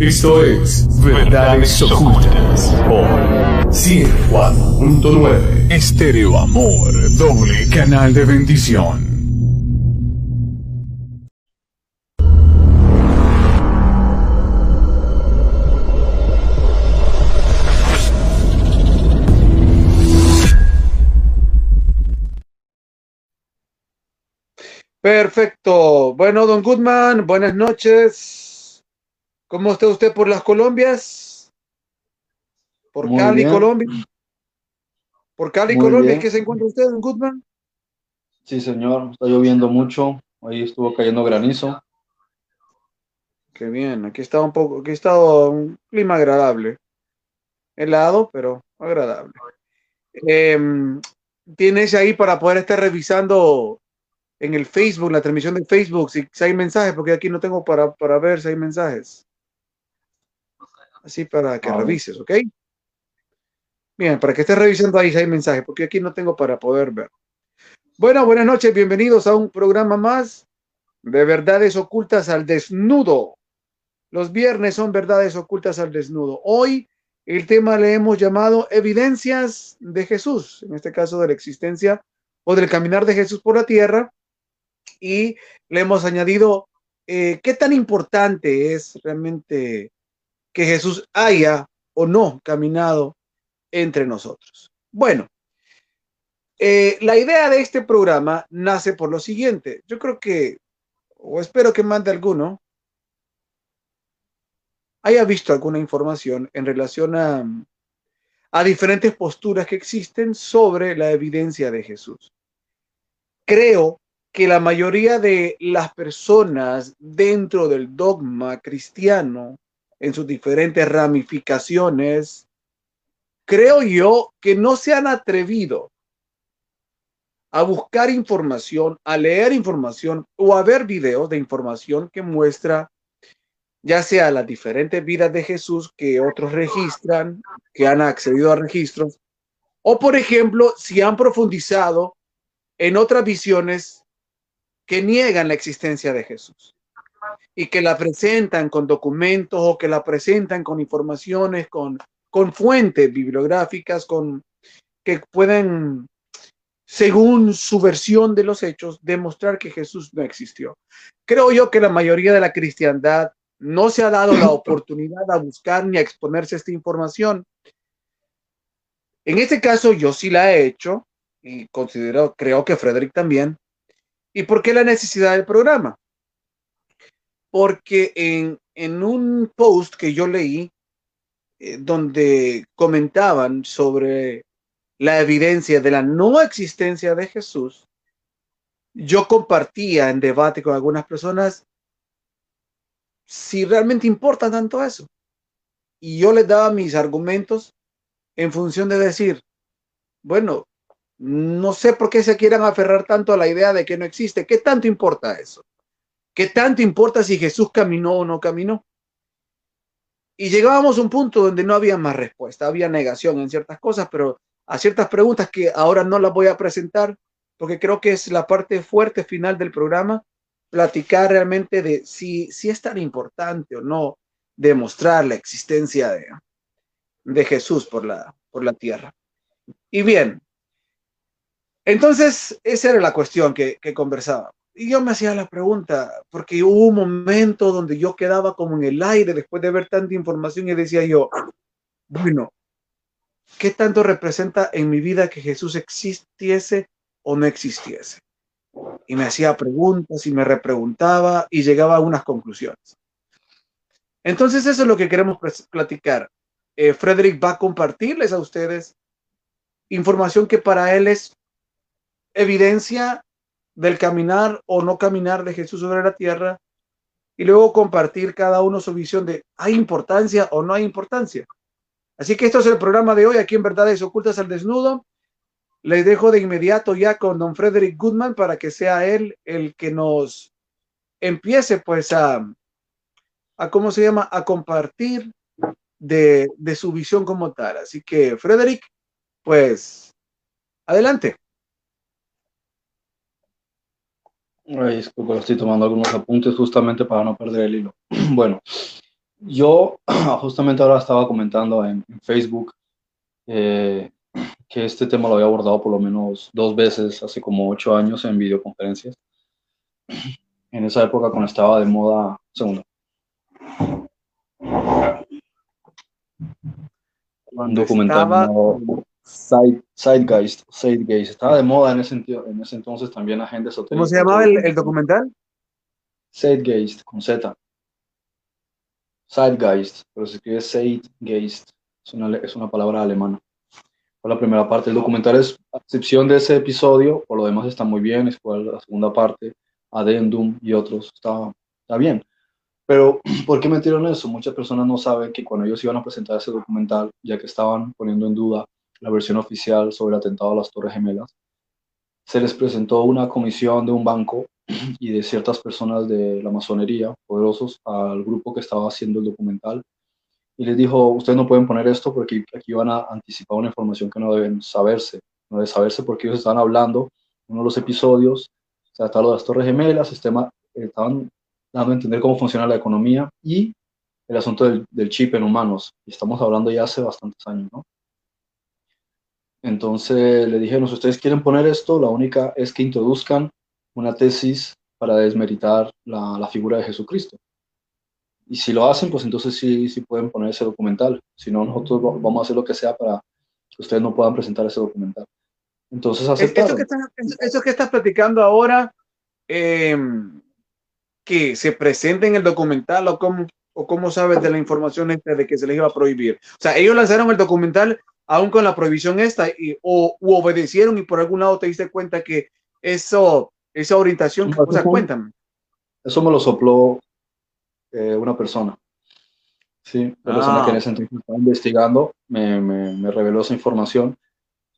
Esto es Verdades Ocultas por 104.9 Estéreo Amor, doble canal de bendición. Perfecto. Bueno, don Goodman, buenas noches. ¿Cómo está usted por las Colombias? Por Cali, Colombia. Por Cali, Colombia, ¿qué se encuentra usted, don Goodman? Sí, señor, está lloviendo mucho. Ahí estuvo cayendo granizo. Qué bien, aquí está un poco, aquí está un clima agradable. Helado, pero agradable. Em, ¿Tienes ahí para poder estar revisando en el Facebook, la transmisión de Facebook, si, hay mensajes, porque aquí no tengo para, para ver si hay mensajes. Así para que revises, ¿ok? Bien, para que estés revisando ahí si hay mensajes, porque aquí no tengo para poder ver. Bueno, buenas noches, bienvenidos a un programa más de verdades ocultas al desnudo. Los viernes son verdades ocultas al desnudo. Hoy el tema le hemos llamado evidencias de Jesús, en este caso de la existencia o del caminar de Jesús por la tierra y le hemos añadido eh, qué tan importante es realmente que Jesús haya o no caminado entre nosotros. Bueno, eh, la idea de este programa nace por lo siguiente. Yo creo que, o espero que mande alguno, haya visto alguna información en relación a, a diferentes posturas que existen sobre la evidencia de Jesús. Creo que la mayoría de las personas dentro del dogma cristiano, en sus diferentes ramificaciones, creo yo que no se han atrevido a buscar información, a leer información o a ver videos de información que muestra ya sea las diferentes vidas de Jesús que otros registran, que han accedido a registros, o por ejemplo, si han profundizado en otras visiones que niegan la existencia de Jesús y que la presentan con documentos o que la presentan con informaciones, con, con fuentes bibliográficas, con que pueden, según su versión de los hechos, demostrar que Jesús no existió. Creo yo que la mayoría de la cristiandad no se ha dado la oportunidad a buscar ni a exponerse a esta información. En este caso, yo sí la he hecho y considero, creo que Frederick también, ¿Y por qué la necesidad del programa? Porque en, un post que yo leí, eh, donde comentaban sobre la evidencia de la no existencia de Jesús, yo compartía en debate con algunas personas si realmente importa tanto eso. Y yo les daba mis argumentos en función de decir, bueno, no sé por qué se quieran aferrar tanto a la idea de que no existe. ¿Qué tanto importa eso? ¿Qué tanto importa si Jesús caminó o no caminó? Y llegábamos a un punto donde no había más respuesta, había negación en ciertas cosas, pero a ciertas preguntas que ahora no las voy a presentar, porque creo que es la parte fuerte final del programa, platicar realmente de si, si es tan importante o no demostrar la existencia de, de Jesús por la, por la tierra. Y bien, entonces, esa era la cuestión que, que conversaba. Y yo me hacía la pregunta, porque hubo un momento donde yo quedaba como en el aire después de ver tanta información y decía yo, bueno, ¿qué tanto representa en mi vida que Jesús existiese o no existiese? Y me hacía preguntas y me repreguntaba y llegaba a unas conclusiones. Entonces eso es lo que queremos platicar. Eh, Frederick va a compartirles a ustedes información que para él es evidencia del caminar o no caminar de Jesús sobre la tierra y luego compartir cada uno su visión de ¿hay importancia o no hay importancia? Así que esto es el programa de hoy aquí en Verdades Ocultas al Desnudo. Les dejo de inmediato ya con don Frederick Goodman para que sea él el que nos empiece pues a, a ¿cómo se llama? A compartir de, de su visión como tal. Así que Frederick, pues adelante. Ay, disculpa, estoy tomando algunos apuntes justamente para no perder el hilo. Bueno, yo justamente ahora estaba comentando en, Facebook eh, que este tema lo había abordado por lo menos dos veces hace como ocho años en videoconferencias. En esa época cuando estaba de moda, segundo. Cuando estaba... Side, Sidegeist, estaba de moda en ese, en ese entonces también Agenda Esotérica. ¿Cómo se llamaba el, el documental? Sidegeist, con Z. Sidegeist, pero se escribe Sidegeist, es una, es una palabra alemana. Fue la primera parte. El documental es excepción de ese episodio, por lo demás está muy bien, es la segunda parte, Adendum y otros, está, está bien. Pero, ¿por qué metieron eso? Muchas personas no saben que cuando ellos iban a presentar ese documental, ya que estaban poniendo en duda la versión oficial sobre el atentado a las Torres Gemelas, se les presentó una comisión de un banco y de ciertas personas de la masonería, poderosos, al grupo que estaba haciendo el documental. Y les dijo, ustedes no pueden poner esto porque aquí van a anticipar una información que no deben saberse, no debe saberse porque ellos están hablando, uno de los episodios, se sea, lo de las Torres Gemelas, estaban dando a entender cómo funciona la economía y el asunto del, del chip en humanos, y estamos hablando ya hace bastantes años, ¿no? Entonces le dijeron, si ustedes quieren poner esto, la única es que introduzcan una tesis para desmeritar la, figura de Jesucristo. Y si lo hacen, pues entonces sí, sí pueden poner ese documental. Si no, nosotros vamos a hacer lo que sea para que ustedes no puedan presentar ese documental. Entonces aceptaron. Eso que estás, eso que estás platicando ahora, em, que se presente en el documental o cómo, o cómo sabes de la información esta de que se les iba a prohibir. O sea, ellos lanzaron el documental aún con la prohibición esta, y, o obedecieron y por algún lado te diste cuenta que eso, esa orientación, o sea, cuéntame. Eso me lo sopló eh, una persona. Sí, una persona que en ese entonces estaba investigando me, me, me reveló esa información.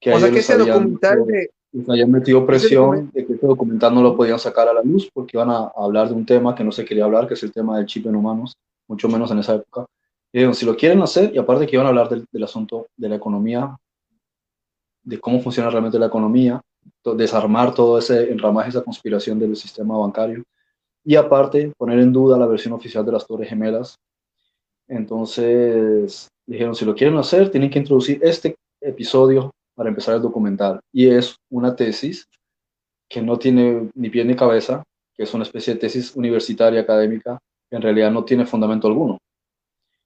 Que o sea, que ese documental de... Les habían metido presión de que ese documental no lo podían sacar a la luz porque iban a hablar de un tema que no se quería hablar, que es el tema del chip en humanos, mucho menos en esa época. Y si lo quieren hacer, y aparte que iban a hablar del, asunto de la economía, de cómo funciona realmente la economía, desarmar todo ese enramaje, esa conspiración del sistema bancario, y aparte poner en duda la versión oficial de las Torres Gemelas. Entonces dijeron, si lo quieren hacer, tienen que introducir este episodio para empezar el documental. Y es una tesis que no tiene ni pie ni cabeza, que es una especie de tesis universitaria académica, que en realidad no tiene fundamento alguno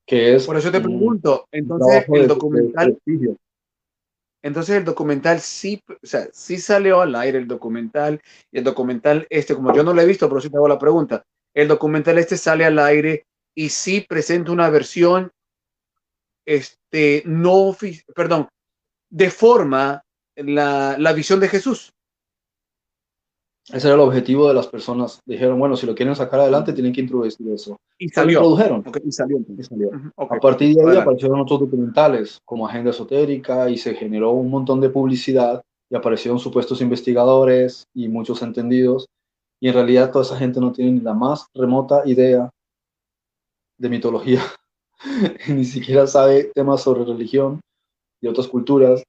que es... Por eso te pregunto, entonces el documental... entonces el documental sí, o sea, sí salió al aire el documental, y el documental este, como yo no lo he visto, pero sí te hago la pregunta, el documental este sale al aire y sí presenta una versión, este, no, perdón, de forma la, la visión de Jesús. Ese era el objetivo de las personas. Dijeron, bueno, si lo quieren sacar adelante, tienen que introducir eso. Y salió. Lo introdujeron. y salió. A partir de ahí aparecieron otros documentales como Agenda Esotérica y se generó un montón de publicidad y aparecieron supuestos investigadores y muchos entendidos. Y en realidad toda esa gente no tiene ni la más remota idea de mitología. ni siquiera sabe temas sobre religión y otras culturas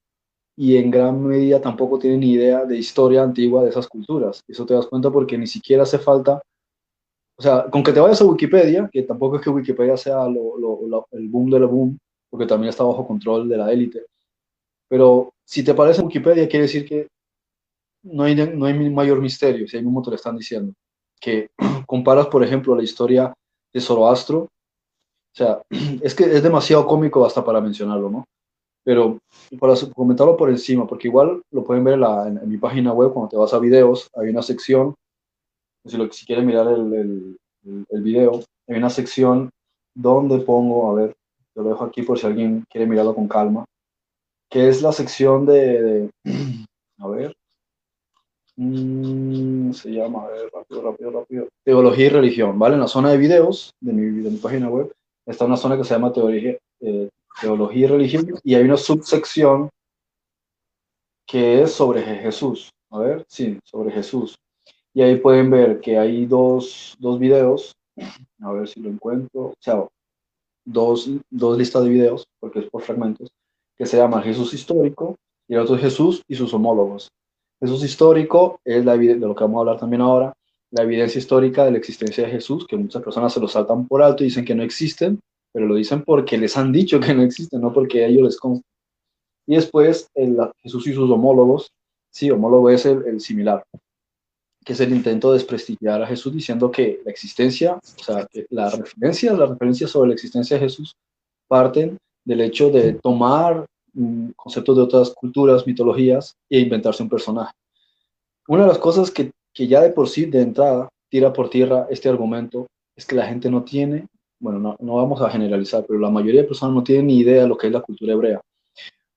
y en gran medida tampoco tienen ni idea de historia antigua de esas culturas. Eso te das cuenta porque ni siquiera hace falta, o sea, con que te vayas a Wikipedia, que tampoco es que Wikipedia sea el boom de la boom, porque también está bajo control de la élite, pero si te parece Wikipedia quiere decir que no hay, no hay mayor misterio, si ahí mismo te lo están diciendo, que comparas, por ejemplo, la historia de Zoroastro, o sea, es que es demasiado cómico hasta para mencionarlo, ¿no? Pero para comentarlo por encima, porque igual lo pueden ver en, mi página web, cuando te vas a videos, hay una sección, si, lo, si quieren mirar el, el, video, hay una sección donde pongo, a ver, te lo dejo aquí por si alguien quiere mirarlo con calma, que es la sección de, a ver, mm, se llama, a ver, rápido, rápido, rápido, teología y religión, ¿vale? En la zona de videos de mi, de mi página web está una zona que se llama teología, eh, teología y religión, y hay una subsección que es sobre Jesús. A ver, sí, sobre Jesús. Y ahí pueden ver que hay dos, dos videos, a ver si lo encuentro, o sea, dos, dos listas de videos, porque es por fragmentos, que se llama Jesús histórico y el otro es Jesús y sus homólogos. Jesús histórico es la de lo que vamos a hablar también ahora, la evidencia histórica de la existencia de Jesús, que muchas personas se lo saltan por alto y dicen que no existen, pero lo dicen porque les han dicho que no existen, no porque ellos les consta. Y después el, Jesús y sus homólogos, sí, homólogo es el, similar, que es el intento de desprestigiar a Jesús diciendo que la existencia, o sea, que la referencia, la sobre la existencia de Jesús parten del hecho de tomar mm, conceptos de otras culturas, mitologías e inventarse un personaje. Una de las cosas que, que ya de por sí, de entrada, tira por tierra este argumento es que la gente no tiene, bueno, no, no vamos a generalizar, pero la mayoría de personas no tienen ni idea de lo que es la cultura hebrea.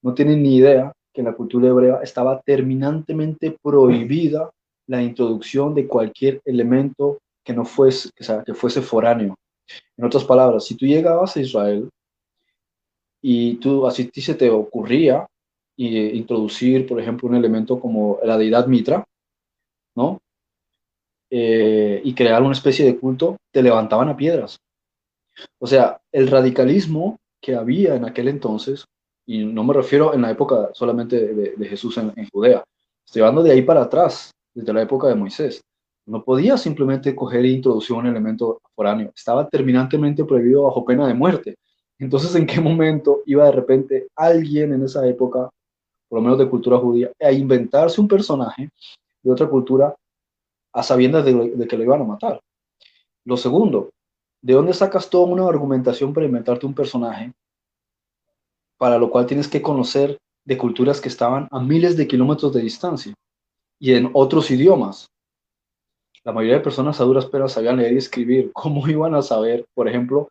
No tienen ni idea que en la cultura hebrea estaba terminantemente prohibida la introducción de cualquier elemento que no fuese, que fuese foráneo. En otras palabras, si tú llegabas a Israel y tú así se te ocurría eh, introducir, por ejemplo, un elemento como la deidad Mitra, ¿no? Eh, y crear una especie de culto, te levantaban a piedras. O sea, el radicalismo que había en aquel entonces, y no me refiero en la época solamente de, Jesús en, Judea, estoy hablando de ahí para atrás, desde la época de Moisés. No podía simplemente coger e introducir un elemento foráneo, estaba terminantemente prohibido bajo pena de muerte. Entonces, ¿en qué momento iba de repente alguien en esa época, por lo menos de cultura judía, a inventarse un personaje de otra cultura a sabiendas de, que lo iban a matar? Lo segundo, ¿de dónde sacas toda una argumentación para inventarte un personaje para lo cual tienes que conocer de culturas que estaban a miles de kilómetros de distancia y en otros idiomas? La mayoría de personas a duras penas sabían leer y escribir. ¿Cómo iban a saber, por ejemplo,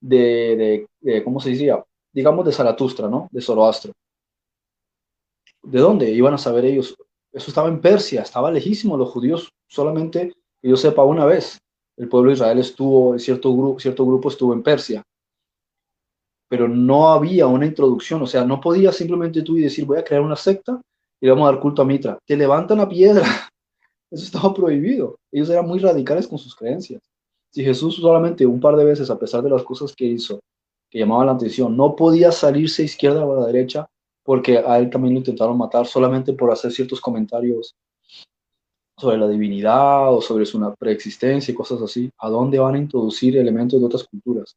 de, ¿cómo se decía? Digamos de Zaratustra, ¿no? De Zoroastro. ¿De dónde iban a saber ellos? Eso estaba en Persia, estaba lejísimo. Los judíos solamente, que yo sepa, una vez. El pueblo de Israel estuvo, cierto grupo, cierto grupo estuvo en Persia. Pero no había una introducción, o sea, no podías simplemente tú y decir, voy a crear una secta y vamos a dar culto a Mitra. Te levantan la piedra. Eso estaba prohibido. Ellos eran muy radicales con sus creencias. Si Jesús solamente un par de veces, a pesar de las cosas que hizo, que llamaban la atención, no podía salirse izquierda o a la derecha, porque a él también lo intentaron matar solamente por hacer ciertos comentarios sobre la divinidad o sobre su preexistencia y cosas así, ¿a dónde van a introducir elementos de otras culturas?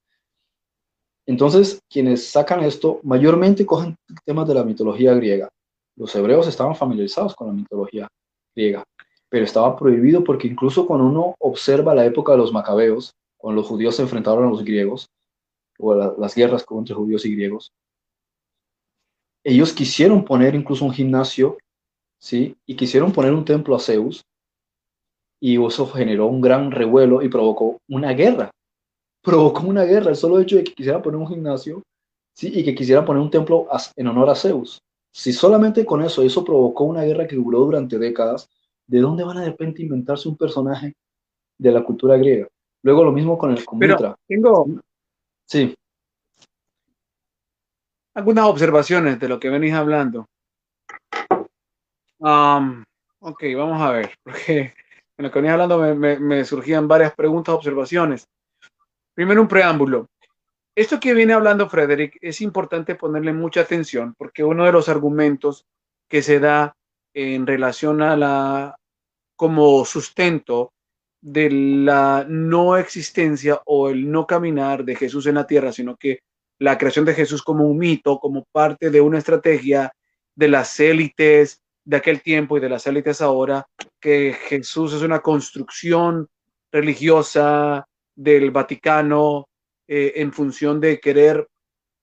Entonces, quienes sacan esto mayormente cogen temas de la mitología griega. Los hebreos estaban familiarizados con la mitología griega pero estaba prohibido porque incluso cuando uno observa la época de los macabeos, cuando los judíos se enfrentaron a los griegos, o las guerras entre judíos y griegos, ellos quisieron poner incluso un gimnasio, ¿sí? Y quisieron poner un templo a Zeus, y eso generó un gran revuelo y provocó una guerra. Provocó una guerra el solo hecho de que quisieran poner un gimnasio, ¿sí? Y que quisieran poner un templo en honor a Zeus. Si solamente con eso, eso provocó una guerra que duró durante décadas, ¿de dónde van a de repente inventarse un personaje de la cultura griega? Luego lo mismo con el Pero tengo sí. algunas observaciones de lo que venís hablando. ok, vamos a ver, porque en lo que venís hablando me, surgían varias preguntas, observaciones. Primero un preámbulo. Esto que viene hablando Frederick es importante ponerle mucha atención porque uno de los argumentos que se da en relación a la como sustento de la no existencia o el no caminar de Jesús en la tierra, sino que la creación de Jesús como un mito, como parte de una estrategia de las élites de aquel tiempo y de las élites ahora, que Jesús es una construcción religiosa del Vaticano eh, en función de querer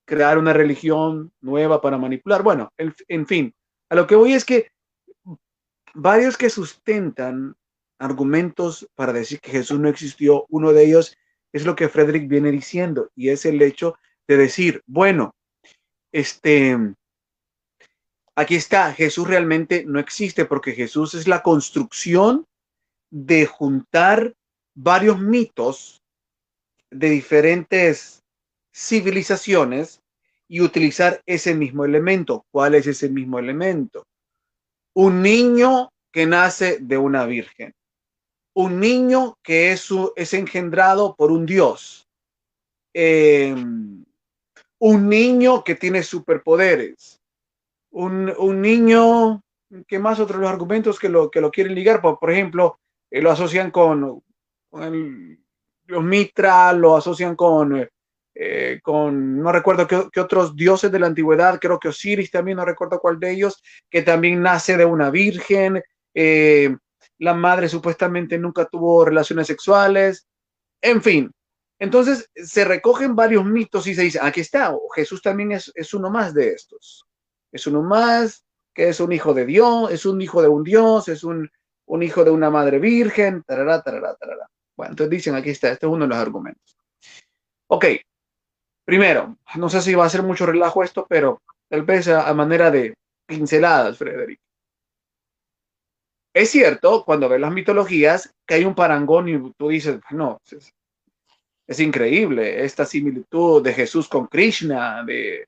crear una religión nueva para manipular. Bueno, en fin, a lo que voy es que varios que sustentan argumentos para decir que Jesús no existió. Uno de ellos es lo que Frederick viene diciendo y es el hecho de decir, bueno, este, aquí está, Jesús realmente no existe porque Jesús es la construcción de juntar varios mitos de diferentes civilizaciones y utilizar ese mismo elemento. ¿Cuál es ese mismo elemento? un niño que nace de una virgen, un niño que es, engendrado por un Dios, em, un niño que tiene superpoderes, un, niño, que más otros los argumentos que lo, que lo quieren ligar, por, por ejemplo, eh, lo asocian con, los Mitra, lo asocian con, eh, con no recuerdo qué, otros dioses de la antigüedad, creo que Osiris también, no recuerdo cuál de ellos, que también nace de una virgen. la madre supuestamente nunca tuvo relaciones sexuales. En fin, entonces se recogen varios mitos y se dice, aquí está, Jesús también es, es, uno más de estos. Es uno más que es un hijo de Dios, es un hijo de un Dios, es un, un hijo de una madre virgen, tarará, tarará, tarará. Bueno, entonces dicen, aquí está, este es uno de los argumentos. Ok, primero, no sé si va a ser mucho relajo esto, pero tal vez a, manera de pinceladas, Frederick. Es cierto, cuando ves las mitologías, que hay un parangón y tú dices, no, es increíble esta similitud de Jesús con Krishna, de,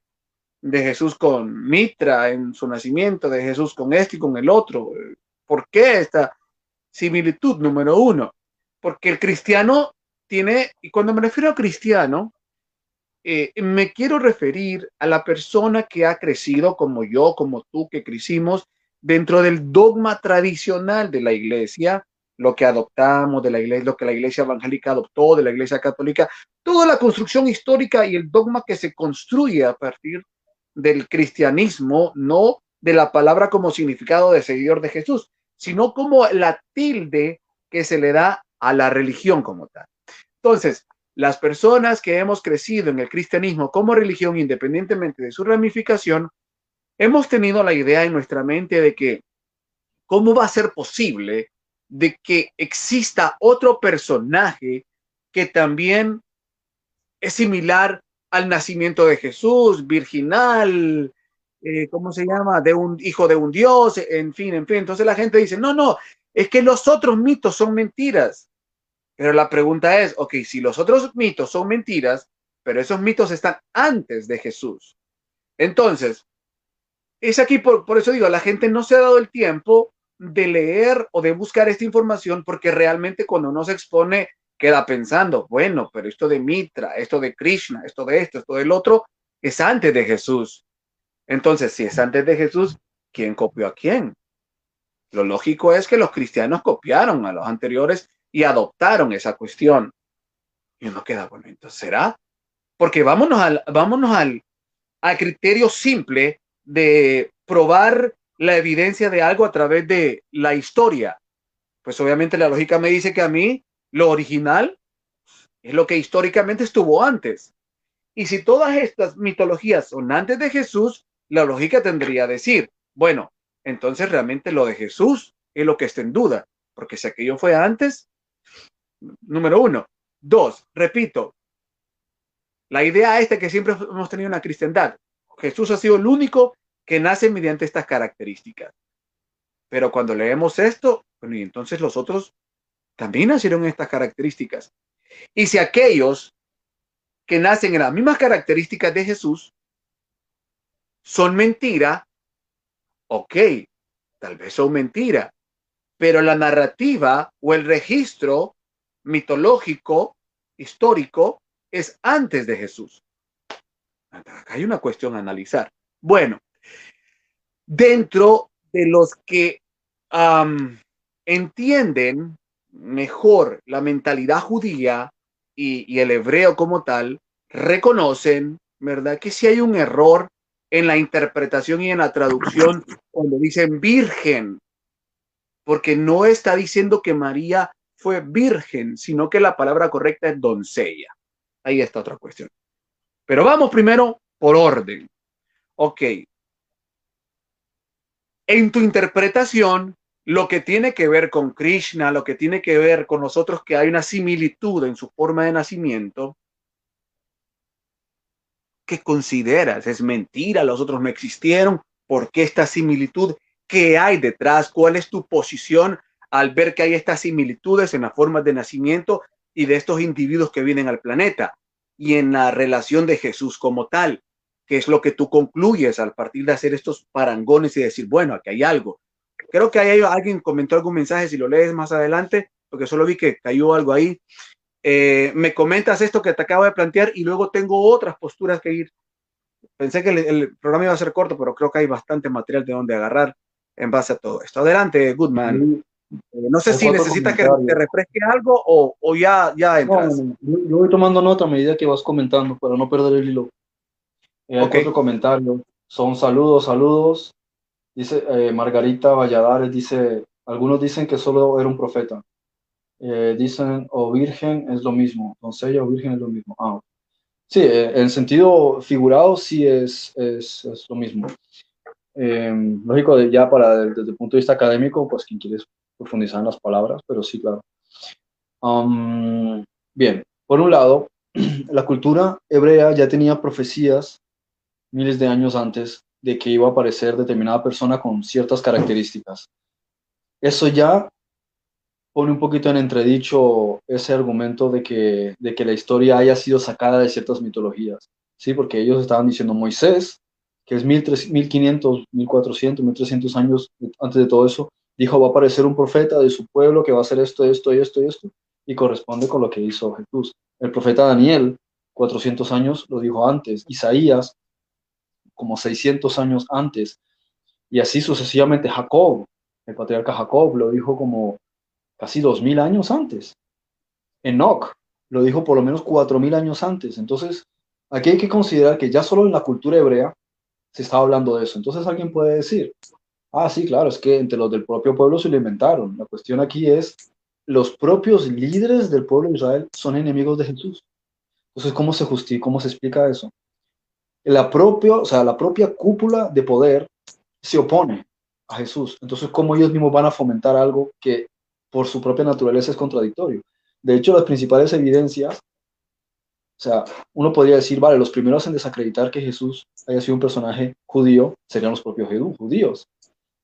Jesús con Mitra en su nacimiento, de Jesús con este y con el otro. ¿Por qué esta similitud número uno? Porque el cristiano tiene, y cuando me refiero a cristiano, eh, me quiero referir a la persona que ha crecido como yo, como tú, que crecimos dentro del dogma tradicional de la iglesia, lo que adoptamos de la iglesia, lo que la iglesia evangélica adoptó de la iglesia católica, toda la construcción histórica y el dogma que se construye a partir del cristianismo, no de la palabra como significado de seguidor de Jesús, sino como la tilde que se le da a la religión como tal. Entonces, las personas que hemos crecido en el cristianismo como religión, independientemente de su ramificación, hemos tenido la idea en nuestra mente de que, ¿cómo va a ser posible de que exista otro personaje que también es similar al nacimiento de Jesús, virginal, eh, ¿cómo se llama? De un hijo de un Dios, en fin, en fin. Entonces la gente dice, no, no, es que los otros mitos son mentiras. Pero la pregunta es, ok, si los otros mitos son mentiras, pero esos mitos están antes de Jesús. Entonces, es aquí, por, por eso digo, la gente no se ha dado el tiempo de leer o de buscar esta información porque realmente cuando uno se expone queda pensando, bueno, pero esto de Mitra, esto de Krishna, esto de esto, esto del otro, es antes de Jesús. Entonces, si es antes de Jesús, ¿quién copió a quién? Lo lógico es que los cristianos copiaron a los anteriores y adoptaron esa cuestión. Y uno queda, bueno, entonces será. Porque vámonos al, vámonos al, al criterio simple de probar la evidencia de algo a través de la historia. Pues obviamente la lógica me dice que a mí lo original es lo que históricamente estuvo antes. Y si todas estas mitologías son antes de Jesús, la lógica tendría que decir, bueno, entonces realmente lo de Jesús es lo que está en duda, porque si aquello fue antes, número uno. Dos, repito, la idea esta que siempre hemos tenido en la cristiandad, Jesús ha sido el único que nace mediante estas características. Pero cuando leemos esto, bueno, y entonces los otros también nacieron estas características. Y si aquellos que nacen en las mismas características de Jesús son mentira, ok, tal vez son mentira, pero la narrativa o el registro mitológico, histórico, es antes de Jesús. Acá hay una cuestión a analizar. Bueno, dentro de los que entienden mejor la mentalidad judía y, el hebreo como tal, reconocen, ¿verdad? Que si hay un error en la interpretación y en la traducción cuando dicen virgen, porque no está diciendo que María fue virgen, sino que la palabra correcta es doncella. Ahí está otra cuestión. Pero vamos primero por orden. Ok, en tu interpretación, lo que tiene que ver con Krishna, lo que tiene que ver con nosotros, que hay una similitud en su forma de nacimiento, ¿qué consideras? ¿Es mentira? ¿Los otros no existieron? ¿Por qué esta similitud? ¿Qué hay detrás? ¿Cuál es tu posición al ver que hay estas similitudes en las formas de nacimiento y de estos individuos que vienen al planeta y en la relación de Jesús como tal? ¿Qué es lo que tú concluyes al partir de hacer estos parangones y decir, bueno, aquí hay algo. Creo que hay alguien comentó algún mensaje, si lo lees más adelante, porque solo vi que cayó algo ahí. Eh, me comentas esto que te acabo de plantear y luego tengo otras posturas que ir. Pensé que el, programa iba a ser corto, pero creo que hay bastante material de donde agarrar en base a todo esto. Adelante, Goodman. Eh, no sé si necesitas que te refresque algo o, o ya, ya entras. yo, voy tomando nota a medida que vas comentando para no perder el hilo. Eh, Otro comentario. Son saludos, saludos. Dice eh, Margarita Valladares, dice, algunos dicen que solo era un profeta. Eh, dicen, o virgen es lo mismo, doncella o virgen es lo mismo. Ah, sí, en sentido figurado sí es, es, lo mismo. lógico, ya para desde el punto de vista académico, pues quien quiere profundizar en las palabras, pero sí, claro. bien, por un lado, la cultura hebrea ya tenía profecías miles de años antes de que iba a aparecer determinada persona con ciertas características. Eso ya pone un poquito en entredicho ese argumento de que, de que la historia haya sido sacada de ciertas mitologías, ¿sí? Porque ellos estaban diciendo Moisés, que es 1500, 1400, 1300 años antes de todo eso, dijo, va a aparecer un profeta de su pueblo que va a hacer esto, esto, y esto y esto, y corresponde con lo que hizo Jesús. El profeta Daniel, 400 años, lo dijo antes. Isaías, como 600 años antes. Y así sucesivamente Jacob, el patriarca Jacob, lo dijo como casi 2000 años antes. Enoch lo dijo por lo menos 4000 años antes. Entonces, aquí hay que considerar que ya solo en la cultura hebrea se estaba hablando de eso. Entonces alguien puede decir, ah, sí, claro, es que entre los del propio pueblo se lo inventaron. La cuestión aquí es, los propios líderes del pueblo de Israel son enemigos de Jesús. Entonces, ¿cómo se justifica, cómo se explica eso? La, propio, o sea, la propia cúpula de poder se opone a Jesús. Entonces, ¿cómo ellos mismos van a fomentar algo que por su propia naturaleza es contradictorio? De hecho, las principales evidencias, o sea, uno podría decir, vale, los primeros en desacreditar que Jesús haya sido un personaje judío serían los propios judíos.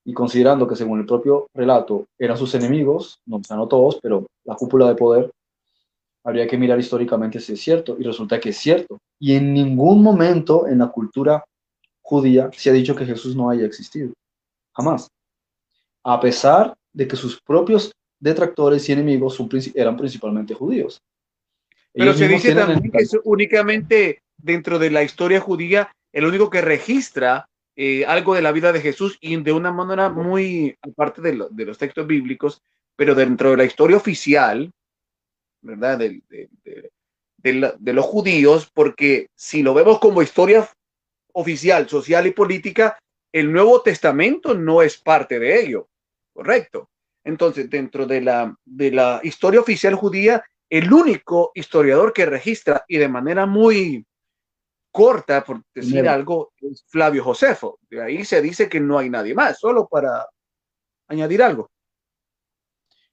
Y considerando que según el propio relato eran sus enemigos, no, no todos, pero la cúpula de poder habría que mirar históricamente si es cierto, y resulta que es cierto. Y en ningún momento en la cultura judía se ha dicho que Jesús no haya existido. Jamás. A pesar de que sus propios detractores y enemigos eran principalmente judíos. Pero se dice también que es únicamente dentro de la historia judía el único que registra eh, algo de la vida de Jesús y de una manera muy aparte de, de los textos bíblicos, pero dentro de la historia oficial, ¿verdad? De, de, los judíos, porque si lo vemos como historia oficial, social y política, el Nuevo Testamento no es parte de ello, ¿correcto? Entonces, dentro de la, de la historia oficial judía, el único historiador que registra y de manera muy corta, por decir algo, es Flavio Josefo. De ahí se dice que no hay nadie más, solo para añadir algo.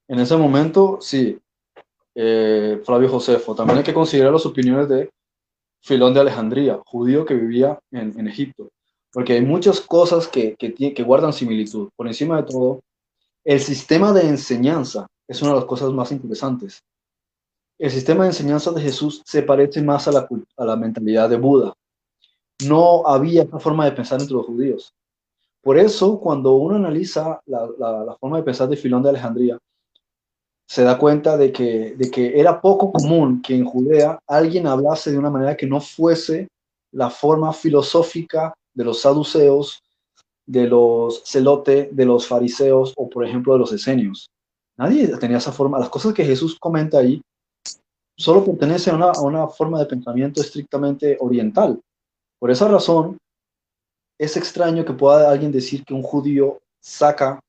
En ese momento, sí, eh, Flavio Josefo. También hay que considerar las opiniones de Filón de Alejandría, judío que vivía en, Egipto, porque hay muchas cosas que, que, guardan similitud. Por encima de todo, el sistema de enseñanza es una de las cosas más interesantes. El sistema de enseñanza de Jesús se parece más a la, a la mentalidad de Buda. No había esa forma de pensar entre los judíos. Por eso, cuando uno analiza la, la forma de pensar de Filón de Alejandría, se da cuenta de que, de que era poco común que en Judea alguien hablase de una manera que no fuese la forma filosófica de los saduceos, de los celote, de los fariseos o, por ejemplo, de los esenios. Nadie tenía esa forma. Las cosas que Jesús comenta ahí solo pertenecen a una, a una forma de pensamiento estrictamente oriental. Por esa razón, es extraño que pueda alguien decir que un judío saca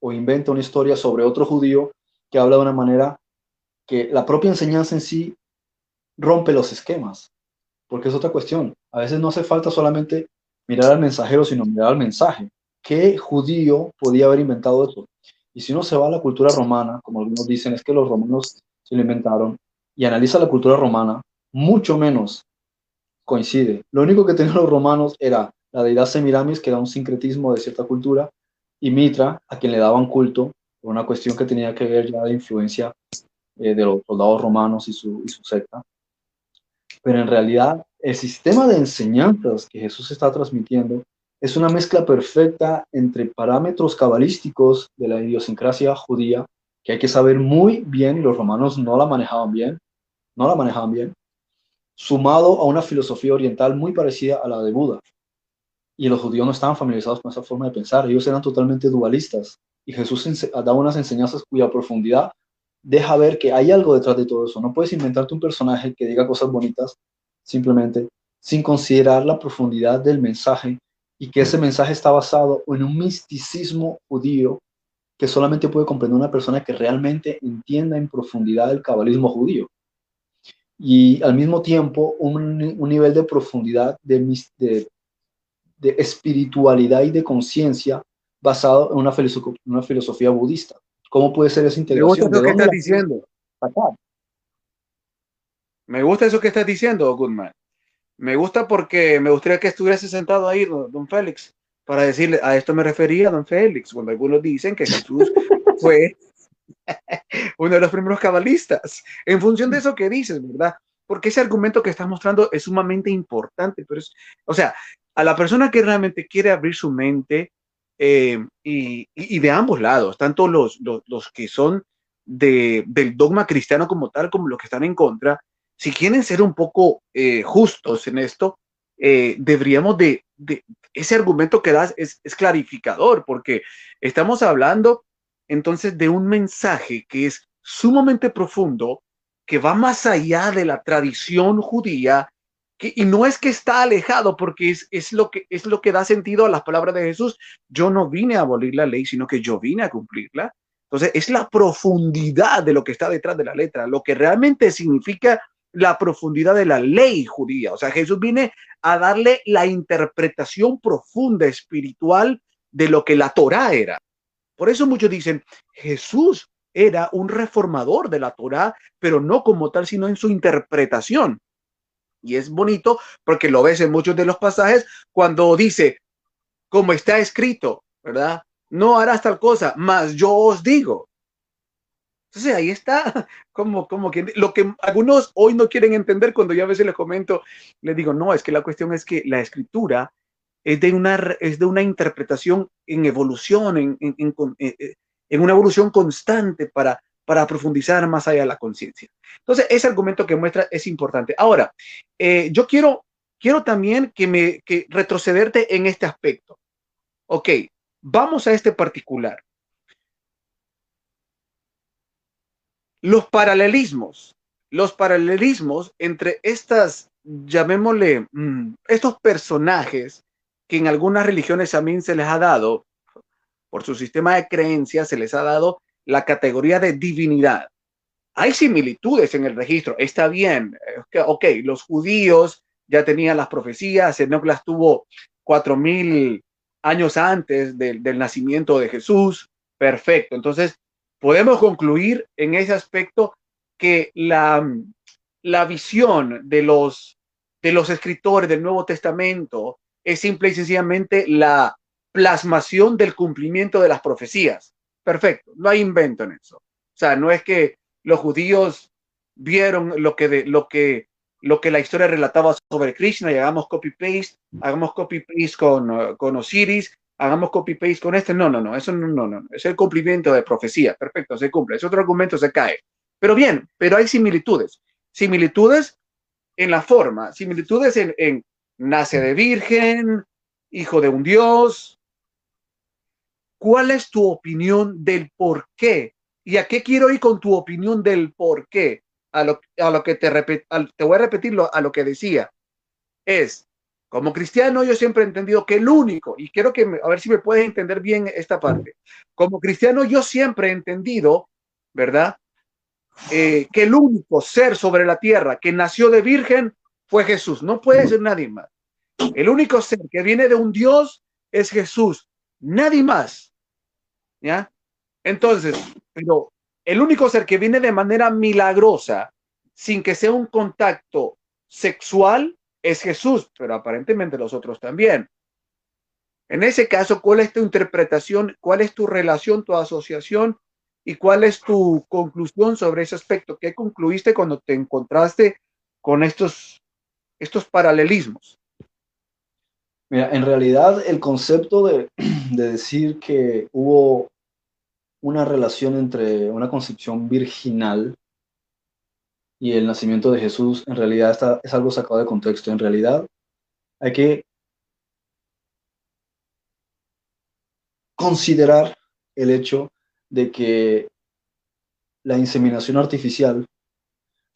o inventa una historia sobre otro judío que habla de una manera que la propia enseñanza en sí rompe los esquemas, porque es otra cuestión. A veces no hace falta solamente mirar al mensajero, sino mirar al mensaje. ¿Qué judío podía haber inventado eso? Y si uno se va a la cultura romana, como algunos dicen, es que los romanos se lo inventaron, y analiza la cultura romana, mucho menos coincide. Lo único que tenían los romanos era la deidad Semiramis, que era un sincretismo de cierta cultura, y Mitra, a quien le daban culto, una cuestión que tenía que ver ya de influencia eh, de los soldados romanos y su, y su secta. Pero en realidad el sistema de enseñanzas que Jesús está transmitiendo es una mezcla perfecta entre parámetros cabalísticos de la idiosincrasia judía, que hay que saber muy bien, y los romanos no la manejaban bien, no la manejaban bien, sumado a una filosofía oriental muy parecida a la de Buda. Y los judíos no estaban familiarizados con esa forma de pensar, ellos eran totalmente dualistas, y Jesús da unas enseñanzas cuya profundidad deja ver que hay algo detrás de todo eso. No puedes inventarte un personaje que diga cosas bonitas simplemente sin considerar la profundidad del mensaje y que ese mensaje está basado en un misticismo judío que solamente puede comprender una persona que realmente entienda en profundidad el cabalismo judío. Y al mismo tiempo un, nivel de profundidad de, espiritualidad y de conciencia basado en una, filosofía, una filosofía budista. ¿Cómo puede ser esa integración? Me gusta eso que estás diciendo. Me gusta eso que estás diciendo, Goodman. Me gusta porque me gustaría que estuviese sentado ahí, don Félix, para decirle, a esto me refería, don Félix, cuando algunos dicen que Jesús fue uno de los primeros cabalistas, en función de eso que dices, ¿verdad? Porque ese argumento que estás mostrando es sumamente importante, pero es, o sea, a la persona que realmente quiere abrir su mente eh, y, de ambos lados, tanto los, los, que son de, del dogma cristiano como tal, como los que están en contra, si quieren ser un poco eh, justos en esto, eh, deberíamos de, de, ese argumento que das es, es clarificador, porque estamos hablando entonces de un mensaje que es sumamente profundo, que va más allá de la tradición judía y no es que está alejado, porque es, es, lo que, es lo que da sentido a las palabras de Jesús. Yo no vine a abolir la ley, sino que yo vine a cumplirla. Entonces, es la profundidad de lo que está detrás de la letra, lo que realmente significa la profundidad de la ley judía. O sea, Jesús viene a darle la interpretación profunda, espiritual de lo que la Torah era. Por eso muchos dicen, Jesús era un reformador de la Torah, pero no como tal, sino en su interpretación. Y es bonito porque lo ves en muchos de los pasajes cuando dice, como está escrito, ¿verdad? No harás tal cosa, mas yo os digo. Entonces ahí está, como, como que lo que algunos hoy no quieren entender cuando yo a veces les comento, les digo, no, es que la cuestión es que la escritura es de una, es de una interpretación en evolución, en, en, una evolución constante para para profundizar más allá de la conciencia. Entonces, ese argumento que muestra es importante. Ahora, eh, yo quiero, quiero también que retrocederte en este aspecto. Ok, vamos a este particular. Los paralelismos, los paralelismos entre estas, llamémosle, mm, estos personajes que en algunas religiones también se les ha dado, por su sistema de creencias, se les ha dado la categoría de divinidad. Hay similitudes en el registro, está bien. Ok, los judíos ya tenían las profecías, Enoch las tuvo cuatro mil años antes del, nacimiento de Jesús. Perfecto. Entonces, podemos concluir en ese aspecto que la, la visión de los, de los escritores del Nuevo Testamento es simple y sencillamente la plasmación del cumplimiento de las profecías. Perfecto, no hay invento en eso. O sea, no es que los judíos vieron lo que, de, lo que, lo que la historia relataba sobre Krishna y hagamos copy-paste, hagamos copy-paste con, con Osiris, hagamos copy-paste con este. No, no, no, eso no, no, no, es el cumplimiento de profecía. Perfecto, se cumple. Ese otro argumento se cae. Pero bien, pero hay similitudes. Similitudes en la forma, similitudes en, en nace de virgen, hijo de un dios, ¿Cuál es tu opinión del por qué? ¿Y a qué quiero ir con tu opinión del por qué? A lo, a que te, te voy a a lo que decía. Es, como cristiano yo siempre he entendido que el único, y quiero que, a ver si me puedes entender bien esta parte, como cristiano yo siempre he entendido, ¿verdad? Eh, que el único ser sobre la tierra que nació de virgen fue Jesús, no puede ser nadie más. El único ser que viene de un Dios es Jesús nadie más. ¿Ya? Entonces, pero el único ser que viene de manera milagrosa, sin que sea un contacto sexual, es Jesús, pero aparentemente los otros también. En ese caso, ¿cuál es tu interpretación? ¿Cuál es tu relación, tu asociación? ¿Y cuál es tu conclusión sobre ese aspecto? ¿Qué concluiste cuando te encontraste con estos, estos paralelismos? Mira, en realidad el concepto de, decir que hubo una relación entre una concepción virginal y el nacimiento de Jesús, en realidad está, es algo sacado de contexto. En realidad hay que considerar el hecho de que la inseminación artificial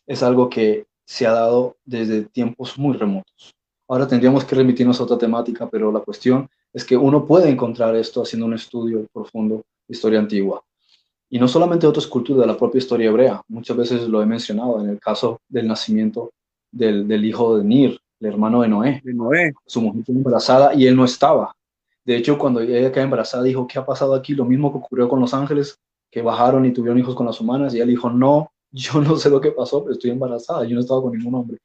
es algo que se ha dado desde tiempos muy remotos. Ahora tendríamos que remitirnos a otra temática, pero la cuestión es que uno puede encontrar esto haciendo un estudio profundo de historia antigua. Y no solamente de otras culturas, de la propia historia hebrea. Muchas veces lo he mencionado en el caso del nacimiento del, del hijo de Nir, el hermano de Noé. De Noé. Su mujer fue embarazada y él no estaba. De hecho, cuando ella quedó embarazada, dijo, ¿qué ha pasado aquí? Lo mismo que ocurrió con los ángeles, que bajaron y tuvieron hijos con las humanas. Y él dijo, no, yo no sé lo que pasó, pero estoy embarazada, yo no estaba con ningún hombre.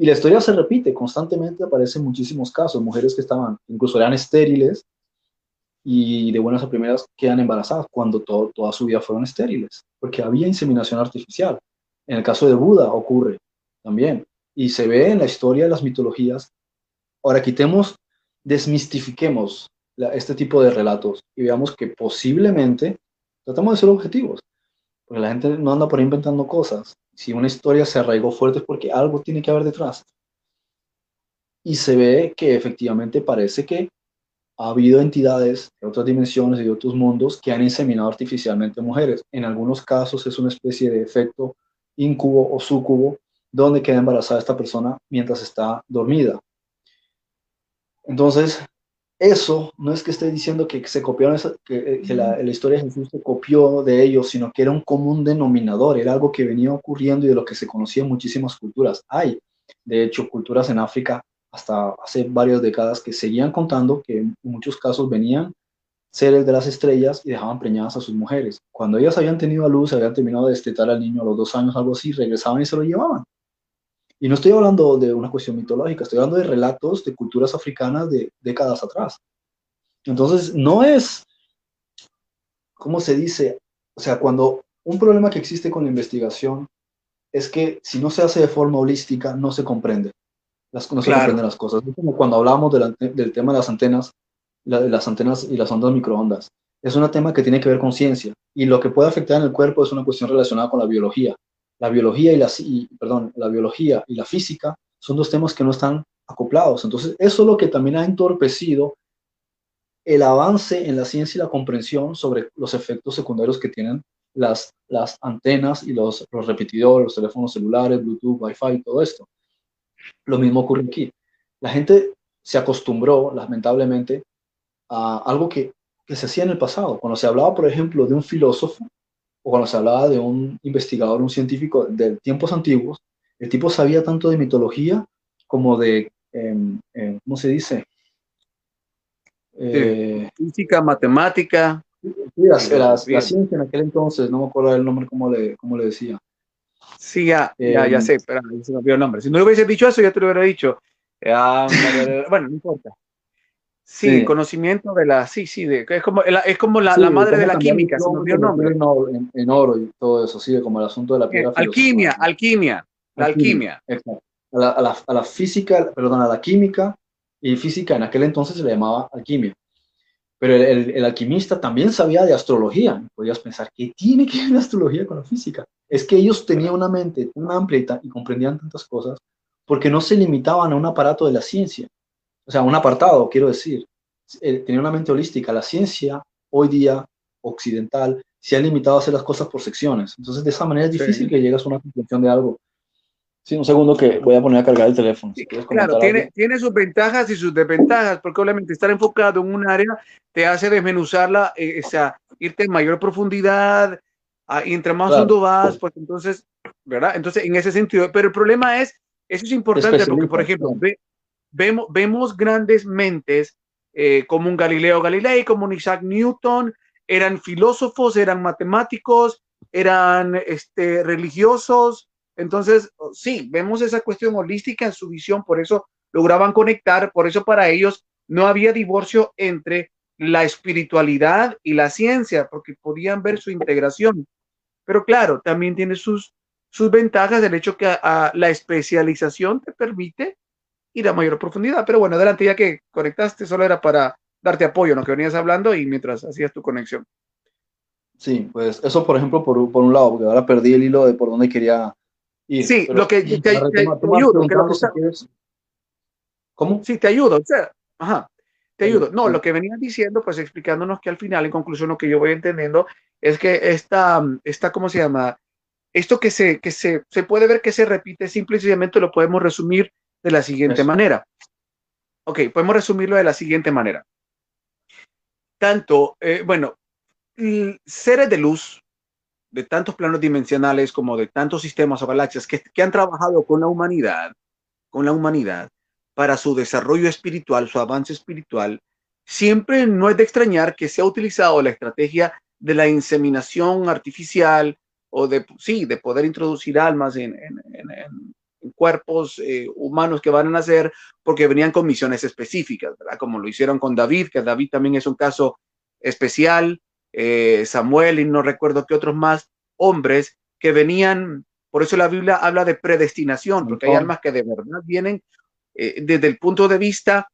Y la historia se repite constantemente, aparecen muchísimos casos, mujeres que estaban, incluso eran estériles y de buenas a primeras quedan embarazadas cuando toda su vida fueron estériles, porque había inseminación artificial. En el caso de Buda ocurre también, y se ve en la historia de las mitologías. Ahora quitemos, desmistifiquemos este tipo de relatos y veamos que posiblemente tratamos de ser objetivos, porque la gente no anda por ahí inventando cosas. Si una historia se arraigó fuerte es porque algo tiene que haber detrás. Y se ve que efectivamente parece que ha habido entidades de otras dimensiones y de otros mundos que han inseminado artificialmente mujeres. En algunos casos es una especie de efecto incubo o sucubo donde queda embarazada esta persona mientras está dormida. Entonces, eso no es que esté diciendo que se copiaron, que, que la, la, historia de Jesús se copió de ellos, sino que era un común denominador, era algo que venía ocurriendo y de lo que se conocía en muchísimas culturas. Hay, de hecho, culturas en África hasta hace varias décadas que seguían contando que en muchos casos venían seres de las estrellas y dejaban preñadas a sus mujeres. Cuando ellas habían tenido a luz, habían terminado de destetar al niño a los dos años, algo así, regresaban y se lo llevaban. Y no estoy hablando de una cuestión mitológica, estoy hablando de relatos de culturas africanas de décadas atrás. Entonces, no es, ¿cómo se dice? O sea, cuando un problema que existe con la investigación es que si no se hace de forma holística, no se comprende. Las, no se comprenden las cosas. Es como cuando hablamos del tema de las antenas, la, de las antenas y las ondas microondas. Es un tema que tiene que ver con ciencia. Y lo que puede afectar en el cuerpo es una cuestión relacionada con la biología la biología y la, perdón, la biología y la física son dos temas que no están acoplados. Entonces, eso es lo que también ha entorpecido el avance en la ciencia y la comprensión sobre los efectos secundarios que tienen las, las antenas y los, los repetidores, los teléfonos celulares, Bluetooth, Wi-Fi, todo esto. Lo mismo ocurre aquí. La gente se acostumbró, lamentablemente, a algo que, que se hacía en el pasado. Cuando se hablaba, por ejemplo, de un filósofo, o cuando se hablaba de un investigador, un científico de tiempos antiguos, el tipo sabía tanto de mitología como de, em, em, ¿cómo se dice? Eh, física, matemática. la, ciencia en aquel entonces, no me acuerdo el nombre, cómo le, cómo le decía. Sí, ya, ya, ya em, sé, pero se me olvidó el nombre. Si no le hubiese dicho eso, ya te lo hubiera dicho. bueno, no importa. Sí, conocimiento de la, sí, sí, de, es como, es como la, la madre de la química, se el nombre. En, oro y todo eso, sí, como el asunto de la piedra. alquimia, alquimia, la alquimia. Exacto. A la, a, la, a la, física, perdón, a la química y física en aquel entonces se le llamaba alquimia. Pero el, el, alquimista también sabía de astrología. Podías pensar, ¿qué tiene que ver la astrología con la física? Es que ellos tenían una mente tan amplia y comprendían tantas cosas porque no se limitaban a un aparato de la ciencia o sea, un apartado, quiero decir, tenía una mente holística. La ciencia hoy día occidental se ha limitado a hacer las cosas por secciones. Entonces, de esa manera es difícil que llegues a una conclusión de algo. Sí, un segundo que voy a poner a cargar el teléfono. claro, tiene, tiene, sus ventajas y sus desventajas, porque obviamente estar enfocado en un área te hace desmenuzarla, eh, o sea, irte en mayor profundidad, y entre más hondo vas, pues entonces, ¿verdad? Entonces, en ese sentido, pero el problema es, eso es importante, porque, por ejemplo, ve, vemos, vemos grandes mentes eh, como un Galileo Galilei, como un Isaac Newton, eran filósofos, eran matemáticos, eran este, religiosos. Entonces, sí, vemos esa cuestión holística en su visión, por eso lograban conectar, por eso para ellos no había divorcio entre la espiritualidad y la ciencia, porque podían ver su integración. Pero claro, también tiene sus, sus ventajas el hecho que a la especialización te permite ir a mayor profundidad. Pero bueno, adelante, ya que conectaste, solo era para darte apoyo, ¿no? Que venías hablando y mientras hacías tu conexión. Sí, pues eso, por ejemplo, por, por un lado, porque ahora perdí el hilo de por dónde quería ir. Sí, lo que te, ayudo. ¿Cómo? Sí, te ayudo. O sea, ajá. te ayudo. No, lo que venía diciendo, pues explicándonos que al final, en conclusión, lo que yo voy entendiendo es que esta, esta ¿cómo se llama? Esto que se, que se, se puede ver que se repite, simplemente lo podemos resumir de la siguiente manera. Ok, podemos resumirlo de la siguiente manera. Tanto, eh, bueno, seres de luz de tantos planos dimensionales como de tantos sistemas o galaxias que, que han trabajado con la humanidad, con la humanidad, para su desarrollo espiritual, su avance espiritual, siempre no es de extrañar que se ha utilizado la estrategia de la inseminación artificial o de, sí, de poder introducir almas en, cuerpos eh, humanos que van a nacer porque venían con misiones específicas, ¿verdad? Como lo hicieron con David, que David también es un caso especial, eh, Samuel y no recuerdo qué otros más hombres que venían, por eso la Biblia habla de predestinación, porque hay almas que de verdad vienen eh, desde el punto de vista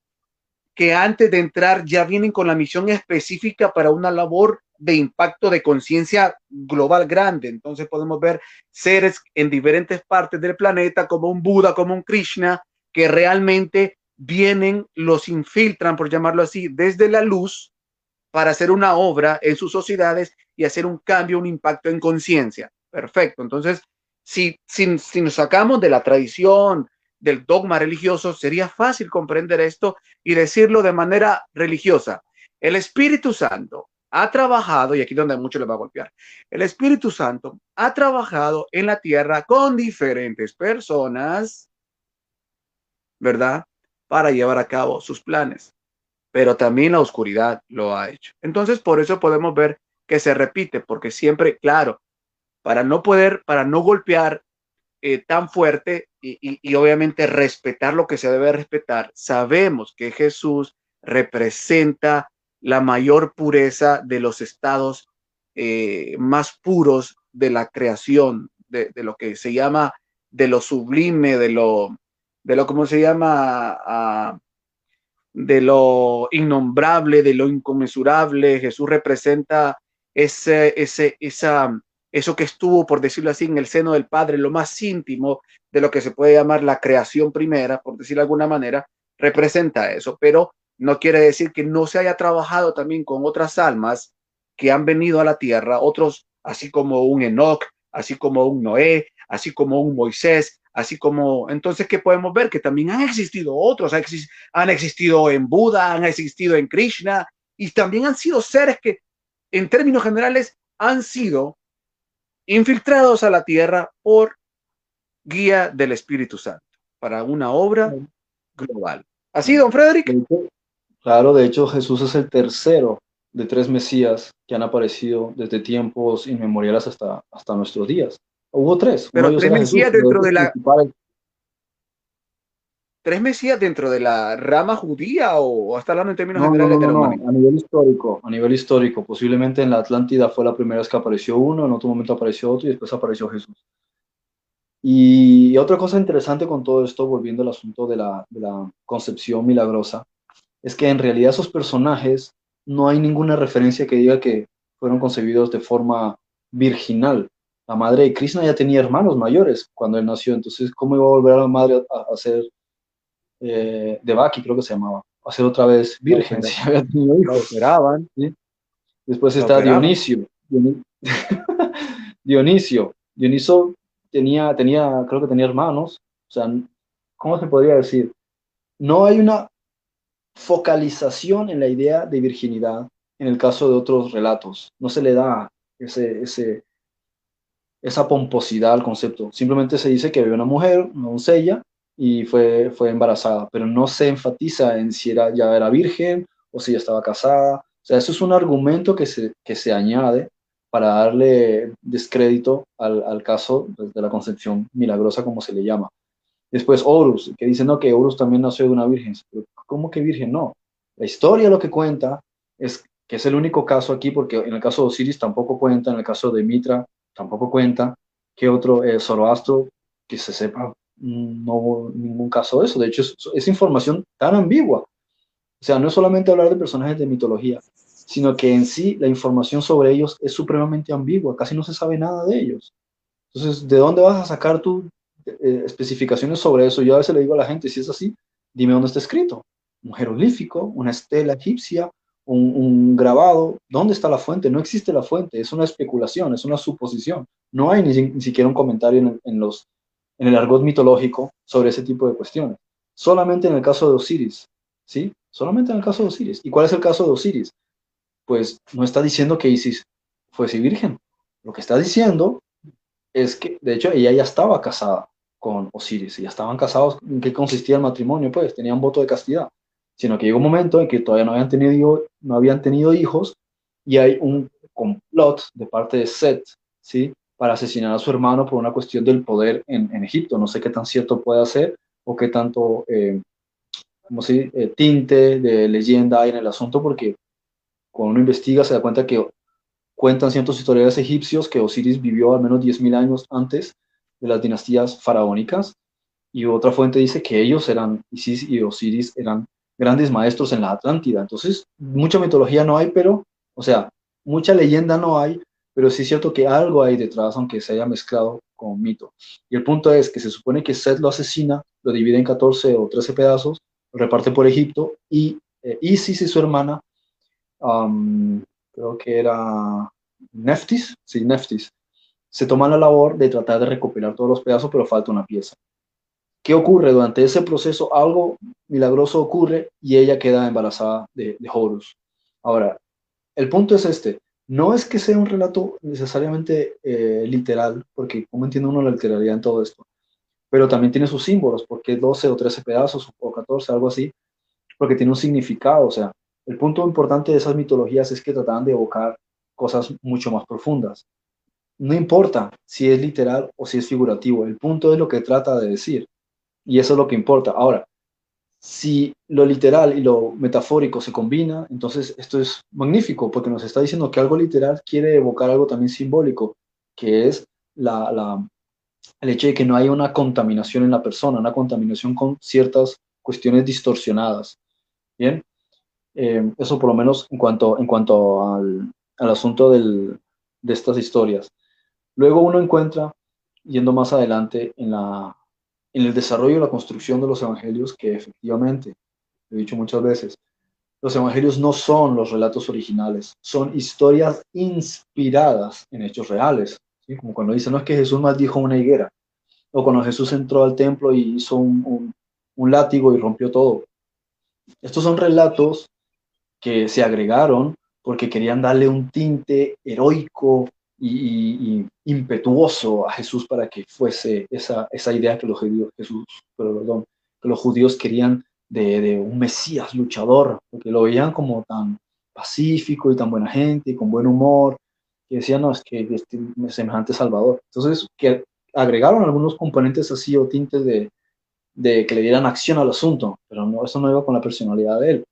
que antes de entrar ya vienen con la misión específica para una labor de impacto de conciencia global grande. Entonces podemos ver seres en diferentes partes del planeta, como un Buda, como un Krishna, que realmente vienen, los infiltran, por llamarlo así, desde la luz para hacer una obra en sus sociedades y hacer un cambio, un impacto en conciencia. Perfecto. Entonces, si, si, si nos sacamos de la tradición, del dogma religioso, sería fácil comprender esto y decirlo de manera religiosa. El Espíritu Santo ha trabajado, y aquí donde mucho le va a golpear, el Espíritu Santo ha trabajado en la tierra con diferentes personas, ¿verdad? Para llevar a cabo sus planes. Pero también la oscuridad lo ha hecho. Entonces, por eso podemos ver que se repite, porque siempre, claro, para no poder, para no golpear eh, tan fuerte y, obviamente respetar lo que se debe respetar, sabemos que Jesús representa la mayor pureza de los estados eh, más puros de la creación, de, lo que se llama de lo sublime, de lo, de lo, ¿cómo se llama? Ah, de lo innombrable, de lo inconmensurable. Jesús representa ese, ese, esa, eso que estuvo, por decirlo así, en el seno del Padre, lo más íntimo de lo que se puede llamar la creación primera, por decirlo de alguna manera, representa eso, pero no quiere decir que no se haya trabajado también con otras almas que han venido a la tierra, otros, así como un Enoch, así como un Noé, así como un Moisés, así como, entonces, ¿qué podemos ver? Que también han existido otros, han existido en Buda, han existido en Krishna, y también han sido seres que, en términos generales, han sido infiltrados a la tierra por guía del Espíritu Santo para una obra global. ¿Así, don Frederick? Claro, de hecho Jesús es el tercero de tres Mesías que han aparecido desde tiempos inmemoriales hasta, hasta nuestros días. Hubo tres. Pero tres Mesías dentro de la tres Mesías dentro de la rama judía o hasta hablando en términos generales de la A nivel histórico, a nivel histórico, posiblemente en la Atlántida fue la primera vez que apareció uno, en otro momento apareció otro y después apareció Jesús. Y otra cosa interesante con todo esto, volviendo al asunto de la, de la concepción milagrosa, es que en realidad esos personajes no hay ninguna referencia que diga que fueron concebidos de forma virginal. La madre de Krishna ya tenía hermanos mayores cuando él nació, entonces, ¿cómo iba a volver a la madre a, a ser eh, de Baki, creo que se llamaba, a ser otra vez virgen, si había tenido hijos. Después está Dionisio. Dionisio. Dioniso tenía, tenía, creo que tenía hermanos. O sea, ¿cómo se podría decir? No hay una focalización en la idea de virginidad en el caso de otros relatos. No se le da ese, esa pomposidad al concepto. Simplemente se dice que había una mujer, una doncella, y fue, fue embarazada, pero no se enfatiza en si era, ya era virgen o si ya estaba casada. O sea, eso es un argumento que se, que se añade para darle descrédito al, al caso de la concepción milagrosa, como se le llama. Después Horus, que dice, no, que Horus también nació de una virgen. ¿Cómo que virgen? No. La historia lo que cuenta es que es el único caso aquí, porque en el caso de Osiris tampoco cuenta, en el caso de Mitra tampoco cuenta, que otro eh, Zoroastro, que se sepa, no hubo ningún caso de eso. De hecho, es, información tan ambigua. O sea, no es solamente hablar de personajes de mitología, sino que en sí la información sobre ellos es supremamente ambigua, casi no se sabe nada de ellos. Entonces, ¿de dónde vas a sacar tus eh, especificaciones sobre eso? Yo a veces le digo a la gente, si es así, dime dónde está escrito. Un jeroglífico, una estela egipcia, un, grabado. ¿Dónde está la fuente? No existe la fuente, es una especulación, es una suposición. No hay ni, siquiera un comentario en, los, en el argot mitológico sobre ese tipo de cuestiones. Solamente en el caso de Osiris, ¿sí? Solamente en el caso de Osiris. ¿Y cuál es el caso de Osiris? Pues no está diciendo que Isis fuese virgen. Lo que está diciendo es que, de hecho, ella ya estaba casada con Osiris, ya estaban casados. ¿En qué consistía el matrimonio? Pues tenían voto de castidad sino que llegó un momento en que todavía no habían tenido, no habían tenido hijos y hay un complot de parte de Seth, ¿sí? Para asesinar a su hermano por una cuestión del poder en, en Egipto. No sé qué tan cierto puede ser o qué tanto, eh, como si, eh, tinte de leyenda hay en el asunto, porque cuando uno investiga se da cuenta que cuentan ciertos historiadores egipcios que Osiris vivió al menos 10.000 años antes de las dinastías faraónicas y otra fuente dice que ellos eran, Isis y Osiris eran grandes maestros en la Atlántida. Entonces, mucha mitología no hay, pero, o sea, mucha leyenda no hay, pero sí es cierto que algo hay detrás, aunque se haya mezclado con mito. Y el punto es que se supone que Seth lo asesina, lo divide en 14 o 13 pedazos, lo reparte por Egipto, y eh, Isis y su hermana, creo que era Neftis, sí, Neftis, se toman la labor de tratar de recopilar todos los pedazos, pero falta una pieza. ¿Qué ocurre? Durante ese proceso algo milagroso ocurre y ella queda embarazada de, Horus. Ahora, el punto es este. No es que sea un relato necesariamente eh, literal, porque como entiende uno la literalidad en todo esto, pero también tiene sus símbolos, porque 12 o 13 pedazos o 14, algo así, porque tiene un significado. O sea, el punto importante de esas mitologías es que tratan de evocar cosas mucho más profundas. No importa si es literal o si es figurativo, el punto es lo que trata de decir. Y eso es lo que importa. Ahora, si lo literal y lo metafórico se combina, entonces esto es magnífico porque nos está diciendo que algo literal quiere evocar algo también simbólico, que es la, la, el hecho de que no hay una contaminación en la persona, una contaminación con ciertas cuestiones distorsionadas. Bien, eh, eso por lo menos en cuanto, en cuanto al, al asunto del, de estas historias. Luego uno encuentra, yendo más adelante en la, en el desarrollo y la construcción de los evangelios que efectivamente, he dicho muchas veces, los evangelios no son los relatos originales, son historias inspiradas en hechos reales. Como cuando dicen, no es que Jesús maldijo una higuera, o cuando Jesús entró al templo y hizo un, un látigo y rompió todo. Estos son relatos que se agregaron porque querían darle un tinte heroico, y, impetuoso a Jesús para que fuese esa, esa idea que los judíos, perdón, los judíos querían de, un Mesías luchador, porque lo veían como tan pacífico y tan buena gente y con buen humor, que decían, no, es que este semejante Salvador. Entonces, que agregaron algunos componentes así o tintes de, de que le dieran acción al asunto, pero no, eso no iba con la personalidad de él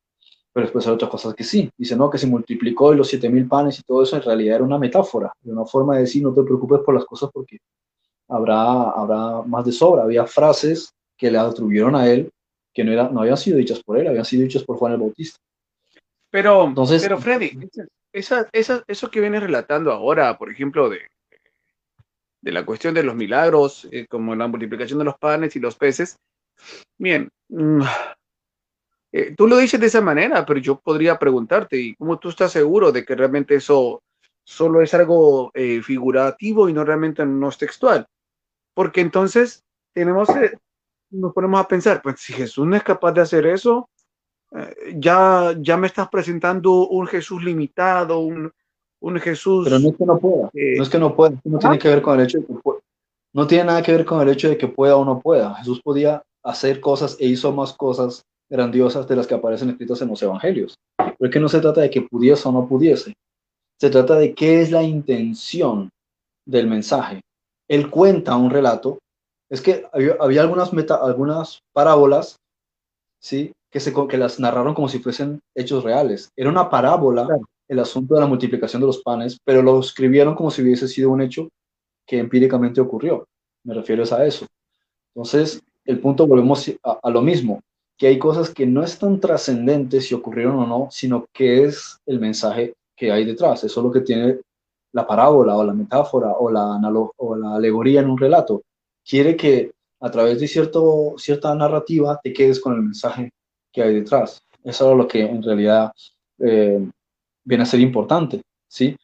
pero después hay otras cosas que sí. Dice, no, que se multiplicó y los siete mil panes y todo eso en realidad era una metáfora, una forma de decir, no te preocupes por las cosas porque habrá, habrá más de sobra. Había frases que le atribuyeron a él que no, era, no habían sido dichas por él, habían sido dichas por Juan el Bautista. Pero, Entonces, pero Freddy, esa, esa, eso que vienes relatando ahora, por ejemplo, de, de la cuestión de los milagros, eh, como la multiplicación de los panes y los peces, bien, mm, eh, tú lo dices de esa manera, pero yo podría preguntarte, ¿y cómo tú estás seguro de que realmente eso solo es algo eh, figurativo y no realmente no es textual? Porque entonces tenemos, eh, nos ponemos a pensar, pues si Jesús no es capaz de hacer eso, ya, ya me estás presentando un Jesús limitado, un, un Jesús... Pero no es que no pueda, no es que no pueda, no tiene que ver con el hecho de que no tiene nada que ver con el hecho de que pueda o no pueda. Jesús podía hacer cosas e hizo más cosas grandiosas de las que aparecen escritas en los evangelios. Pero es que no se trata de que pudiese o no pudiese. Se trata de qué es la intención del mensaje. Él cuenta un relato. Es que había, algunas, meta, algunas parábolas ¿sí? que, se, que las narraron como si fuesen hechos reales. Era una parábola el asunto de la multiplicación de los panes, pero lo escribieron como si hubiese sido un hecho que empíricamente ocurrió. Me refiero a eso. Entonces, el punto volvemos a lo mismo que hay cosas que no están trascendentes si ocurrieron o no, sino que es el mensaje que hay detrás. Eso es lo que tiene la parábola o la metáfora o la, o la alegoría en un relato. Quiere que a través de cierto, cierta narrativa te quedes con el mensaje que hay detrás. Eso es lo que en realidad eh, viene a ser importante, ¿sí?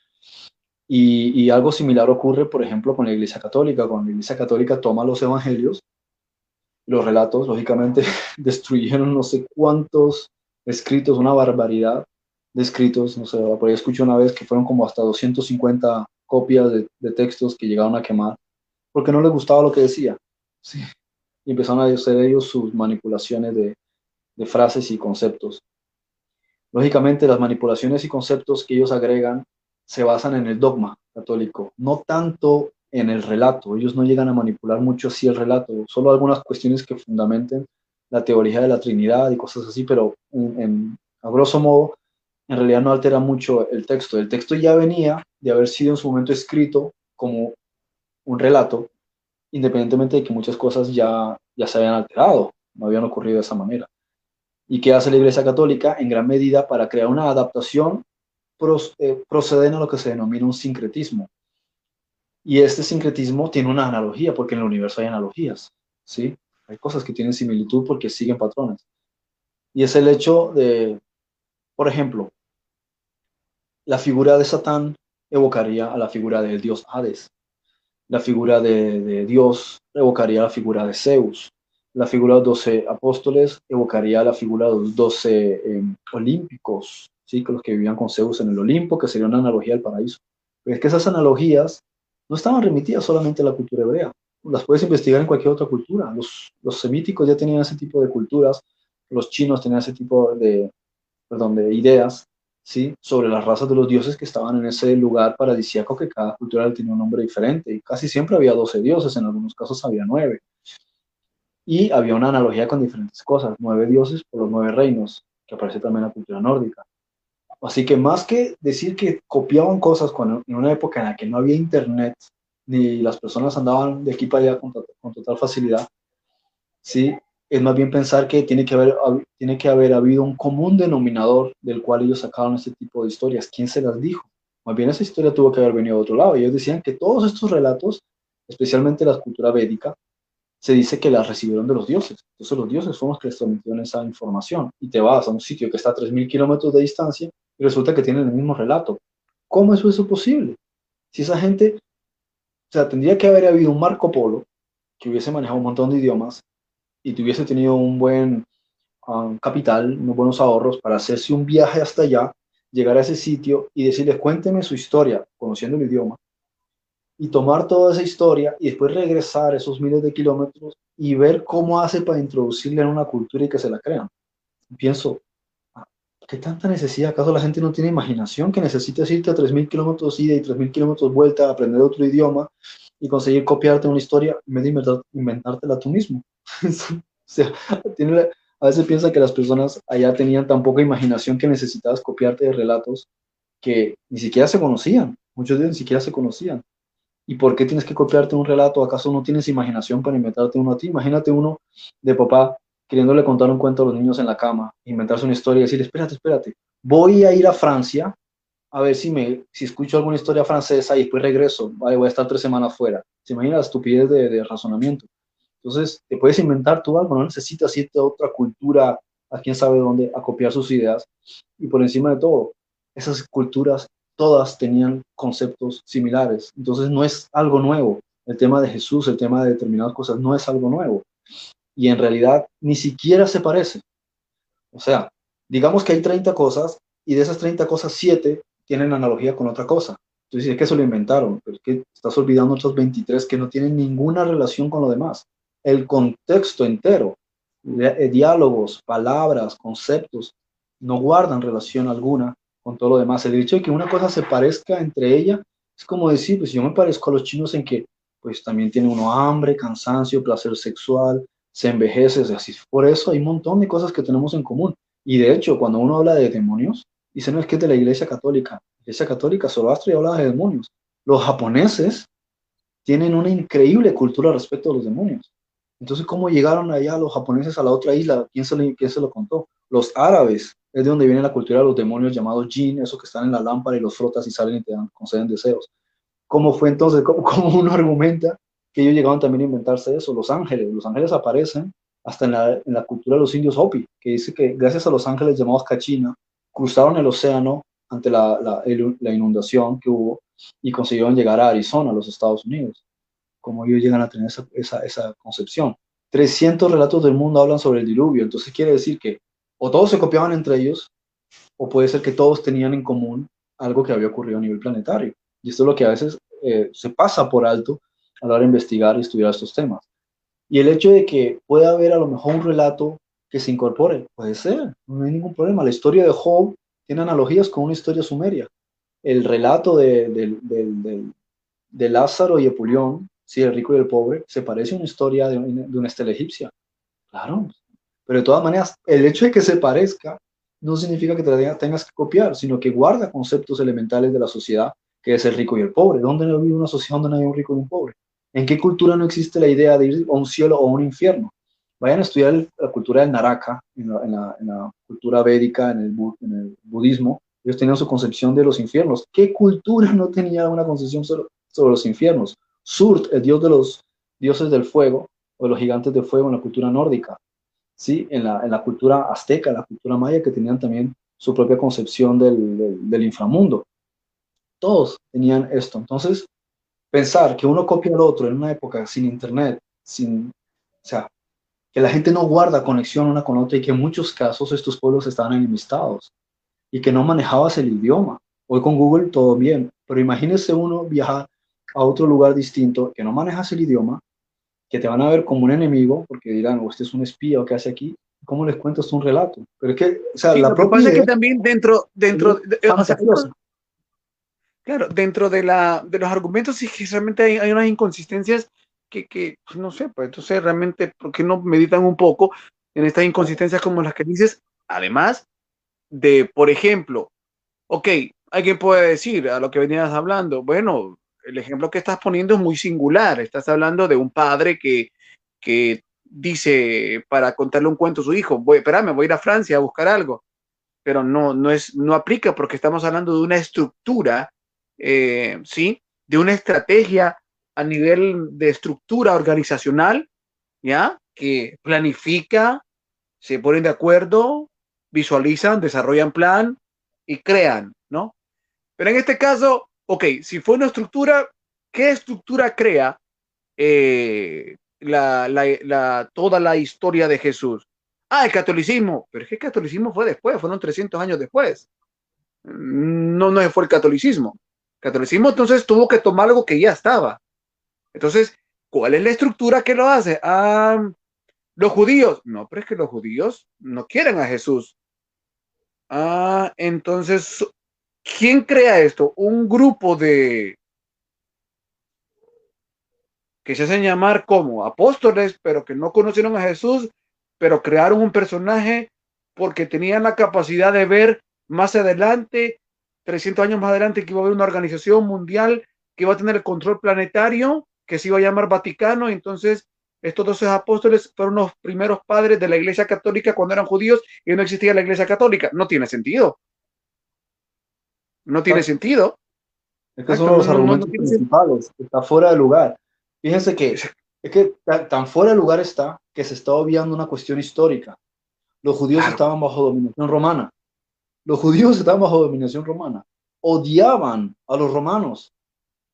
Y, y, algo similar ocurre, por ejemplo, con la Iglesia Católica. Cuando la Iglesia Católica toma los evangelios, los relatos, lógicamente, destruyeron no sé cuántos escritos, una barbaridad de escritos. No sé, por ahí escuché una vez que fueron como hasta 250 copias de, textos que llegaron a quemar, porque no les gustaba lo que decía. Sí. Y empezaron a hacer ellos sus manipulaciones de, de frases y conceptos. Lógicamente, las manipulaciones y conceptos que ellos agregan se basan en el dogma católico, no tanto en el relato. Ellos no llegan a manipular mucho así el relato, solo algunas cuestiones que fundamenten la teoría de la Trinidad y cosas así, pero en, a grosso modo, en realidad no altera mucho el texto. El texto ya venía de haber sido en su momento escrito como un relato, independientemente de que muchas cosas ya, ya se habían alterado, no habían ocurrido de esa manera. ¿Y qué hace la Iglesia Católica? En gran medida para crear una adaptación eh, proceden a lo que se denomina un sincretismo. Y este sincretismo tiene una analogía, porque en el universo hay analogías, ¿sí? Hay cosas que tienen similitud porque siguen patrones. Y es el hecho de, por ejemplo, la figura de Satán evocaría a la figura del dios Hades. La figura de, Dios evocaría a la figura de Zeus la figura de los doce apóstoles evocaría la figura de los doce em, olímpicos, ¿sí? los que vivían con Zeus en el Olimpo, que sería una analogía del paraíso. Pero es que esas analogías no estaban remitidas solamente a la cultura hebrea, las puedes investigar en cualquier otra cultura. Los, semíticos ya tenían ese tipo de culturas, los chinos tenían ese tipo de, ideas, ¿sí? Sobre las razas de los dioses que estaban en ese lugar paradisíaco que cada cultura tenía un nombre diferente. Y casi siempre había 12 dioses, en algunos casos había nueve y había una analogía con diferentes cosas, nueve dioses por los nueve reinos, que aparece también en la cultura nórdica. Así que más que decir que copiaban cosas cuando, en una época en la que no había internet, ni las personas andaban de aquí para allá con, con total facilidad, sí, es más bien pensar que tiene que, haber, tiene que haber habido un común denominador del cual ellos sacaron este tipo de historias. ¿Quién se las dijo? Más bien esa historia tuvo que haber venido de otro lado. Ellos decían que todos estos relatos, especialmente la cultura védica, se dice que las recibieron de los dioses. Entonces los dioses son los que les transmitieron esa información. Y te vas a un sitio que está a 3.000 kilómetros de distancia resulta que tienen el mismo relato. ¿Cómo es posible? Si esa gente, o sea, tendría que haber habido un Marco Polo que hubiese manejado un montón de idiomas y tuviese tenido un buen um, capital, unos buenos ahorros para hacerse un viaje hasta allá, llegar a ese sitio y decirles, cuénteme su historia, conociendo el idioma, y tomar toda esa historia y después regresar esos miles de kilómetros y ver cómo hace para introducirle en una cultura y que se la crean. Pienso, ¿qué tanta necesidad? ¿Acaso la gente no tiene imaginación que necesitas irte a 3.000 kilómetros ida y 3.000 kilómetros vuelta a aprender otro idioma y conseguir copiarte una historia en vez de inventártela tú mismo? o sea, a veces piensa que las personas allá tenían tan poca imaginación que necesitabas copiarte de relatos que ni siquiera se conocían. Muchos de ellos ni siquiera se conocían. ¿Y por qué tienes que copiarte un relato? ¿Acaso no tienes imaginación para inventarte uno a ti? Imagínate uno de papá queriéndole contar un cuento a los niños en la cama, inventarse una historia y decirle, espérate, espérate, voy a ir a Francia a ver si, me, si escucho alguna historia francesa y después regreso, vale, voy a estar tres semanas fuera. ¿Se imagina la estupidez de, razonamiento? Entonces, te puedes inventar tú algo, no necesitas irte a otra cultura, a quién sabe dónde, a copiar sus ideas. Y por encima de todo, esas culturas todas tenían conceptos similares. Entonces no es algo nuevo. El tema de Jesús, el tema de determinadas cosas, no es algo nuevo. Y en realidad ni siquiera se parece. O sea, digamos que hay 30 cosas y de esas 30 cosas, 7 tienen analogía con otra cosa. Entonces es que eso lo inventaron, pero es que estás olvidando otros 23 que no tienen ninguna relación con lo demás. El contexto entero, eh, diálogos, palabras, conceptos, no guardan relación alguna con todo lo demás. El hecho de que una cosa se parezca entre ella es como decir, pues yo me parezco a los chinos en que pues también tiene uno hambre, cansancio, placer sexual, se envejece, así. Por eso hay un montón de cosas que tenemos en común. Y de hecho, cuando uno habla de demonios, dice, no es que es de la iglesia católica. La iglesia católica, Zoroastro y habla de demonios. Los japoneses tienen una increíble cultura respecto a los demonios. Entonces, ¿cómo llegaron allá los japoneses a la otra isla? ¿Quién se, quién se lo contó? Los árabes es de donde viene la cultura de los demonios llamados jinn, esos que están en la lámpara y los frotas y salen y te dan, conceden deseos. ¿Cómo fue entonces? ¿Cómo, uno argumenta que ellos llegaron también a inventarse eso? Los ángeles, los ángeles aparecen hasta en la, en la cultura de los indios Hopi, que dice que gracias a los ángeles llamados Kachina, cruzaron el océano ante la, la, la, inundación que hubo y consiguieron llegar a Arizona, a los Estados Unidos. Como ellos llegan a tener esa, esa, esa concepción. 300 relatos del mundo hablan sobre el diluvio, entonces quiere decir que o todos se copiaban entre ellos, o puede ser que todos tenían en común algo que había ocurrido a nivel planetario. Y esto es lo que a veces eh, se pasa por alto a la hora de investigar y estudiar estos temas. Y el hecho de que pueda haber a lo mejor un relato que se incorpore, puede ser, no hay ningún problema. La historia de Job tiene analogías con una historia sumeria. El relato de, de, Lázaro y Epulión, sí, el rico y el pobre, se parece a una historia de, una estela egipcia. Claro, pero de todas maneras, el hecho de que se parezca no significa que te tengas que copiar, sino que guarda conceptos elementales de la sociedad, que es el rico y el pobre. ¿Dónde no vive una sociedad donde no hay un rico y un pobre? ¿En qué cultura no existe la idea de ir a un cielo o a un infierno? Vayan a estudiar la cultura del Naraka, en la, cultura védica, en el, budismo. Ellos tenían su concepción de los infiernos. ¿Qué cultura no tenía una concepción sobre, los infiernos? Surt, el dios de los dioses del fuego, o los gigantes de fuego en la cultura nórdica. ¿sí? En, la, cultura azteca, la cultura maya, que tenían también su propia concepción del, inframundo. Todos tenían esto. Entonces, pensar que uno copia al otro en una época sin internet, sin, o sea, que la gente no guarda conexión una con otra y que en muchos casos estos pueblos estaban enemistados y que no manejabas el idioma. Hoy con Google todo bien, pero imagínese uno viajar a otro lugar distinto, que no manejas el idioma, que te van a ver como un enemigo, porque dirán, o oh, este es un espía o qué hace aquí, ¿cómo les cuentas un relato? Pero es que, o sea, la propia... Pasa que también dentro, dentro, claro, dentro de, la, de los argumentos sí que realmente hay, hay unas inconsistencias que, pues, no sé, pues entonces realmente, ¿por qué no meditan un poco en estas inconsistencias como las que dices? Además de, por ejemplo, ok, alguien puede decir a lo que venías hablando, bueno, el ejemplo que estás poniendo es muy singular, estás hablando de un padre que, que dice para contarle un cuento a su hijo, voy, espérame, voy a ir a Francia a buscar algo, pero no, no, es, no aplica porque estamos hablando de una estructura, eh, ¿sí? De una estrategia a nivel de estructura organizacional, ¿ya? Que planifica, se ponen de acuerdo, visualizan, desarrollan plan y crean, ¿no? Pero en este caso, ok, si fue una estructura, ¿qué estructura crea eh, la, toda la historia de Jesús? Ah, el catolicismo, pero es que el catolicismo fue después, fueron 300 años después. No, no fue el catolicismo. Catolicismo entonces tuvo que tomar algo que ya estaba. Entonces, ¿cuál es la estructura que lo hace? Ah, los judíos. No, pero es que los judíos no quieren a Jesús. Ah, entonces, ¿quién crea esto? Un grupo de que se hacen llamar como apóstoles, pero que no conocieron a Jesús, pero crearon un personaje porque tenían la capacidad de ver más adelante, 300 años más adelante, que iba a haber una organización mundial que iba a tener el control planetario que se iba a llamar Vaticano. Entonces, estos doce apóstoles fueron los primeros padres de la Iglesia Católica cuando eran judíos y no existía la Iglesia Católica. No tiene sentido. No tiene sentido. Estos son los argumentos principales. Está fuera de lugar. Fíjense que es que tan, fuera de lugar está que se está obviando una cuestión histórica. Los judíos estaban bajo dominación romana. Los judíos estaban bajo dominación romana. Odiaban a los romanos.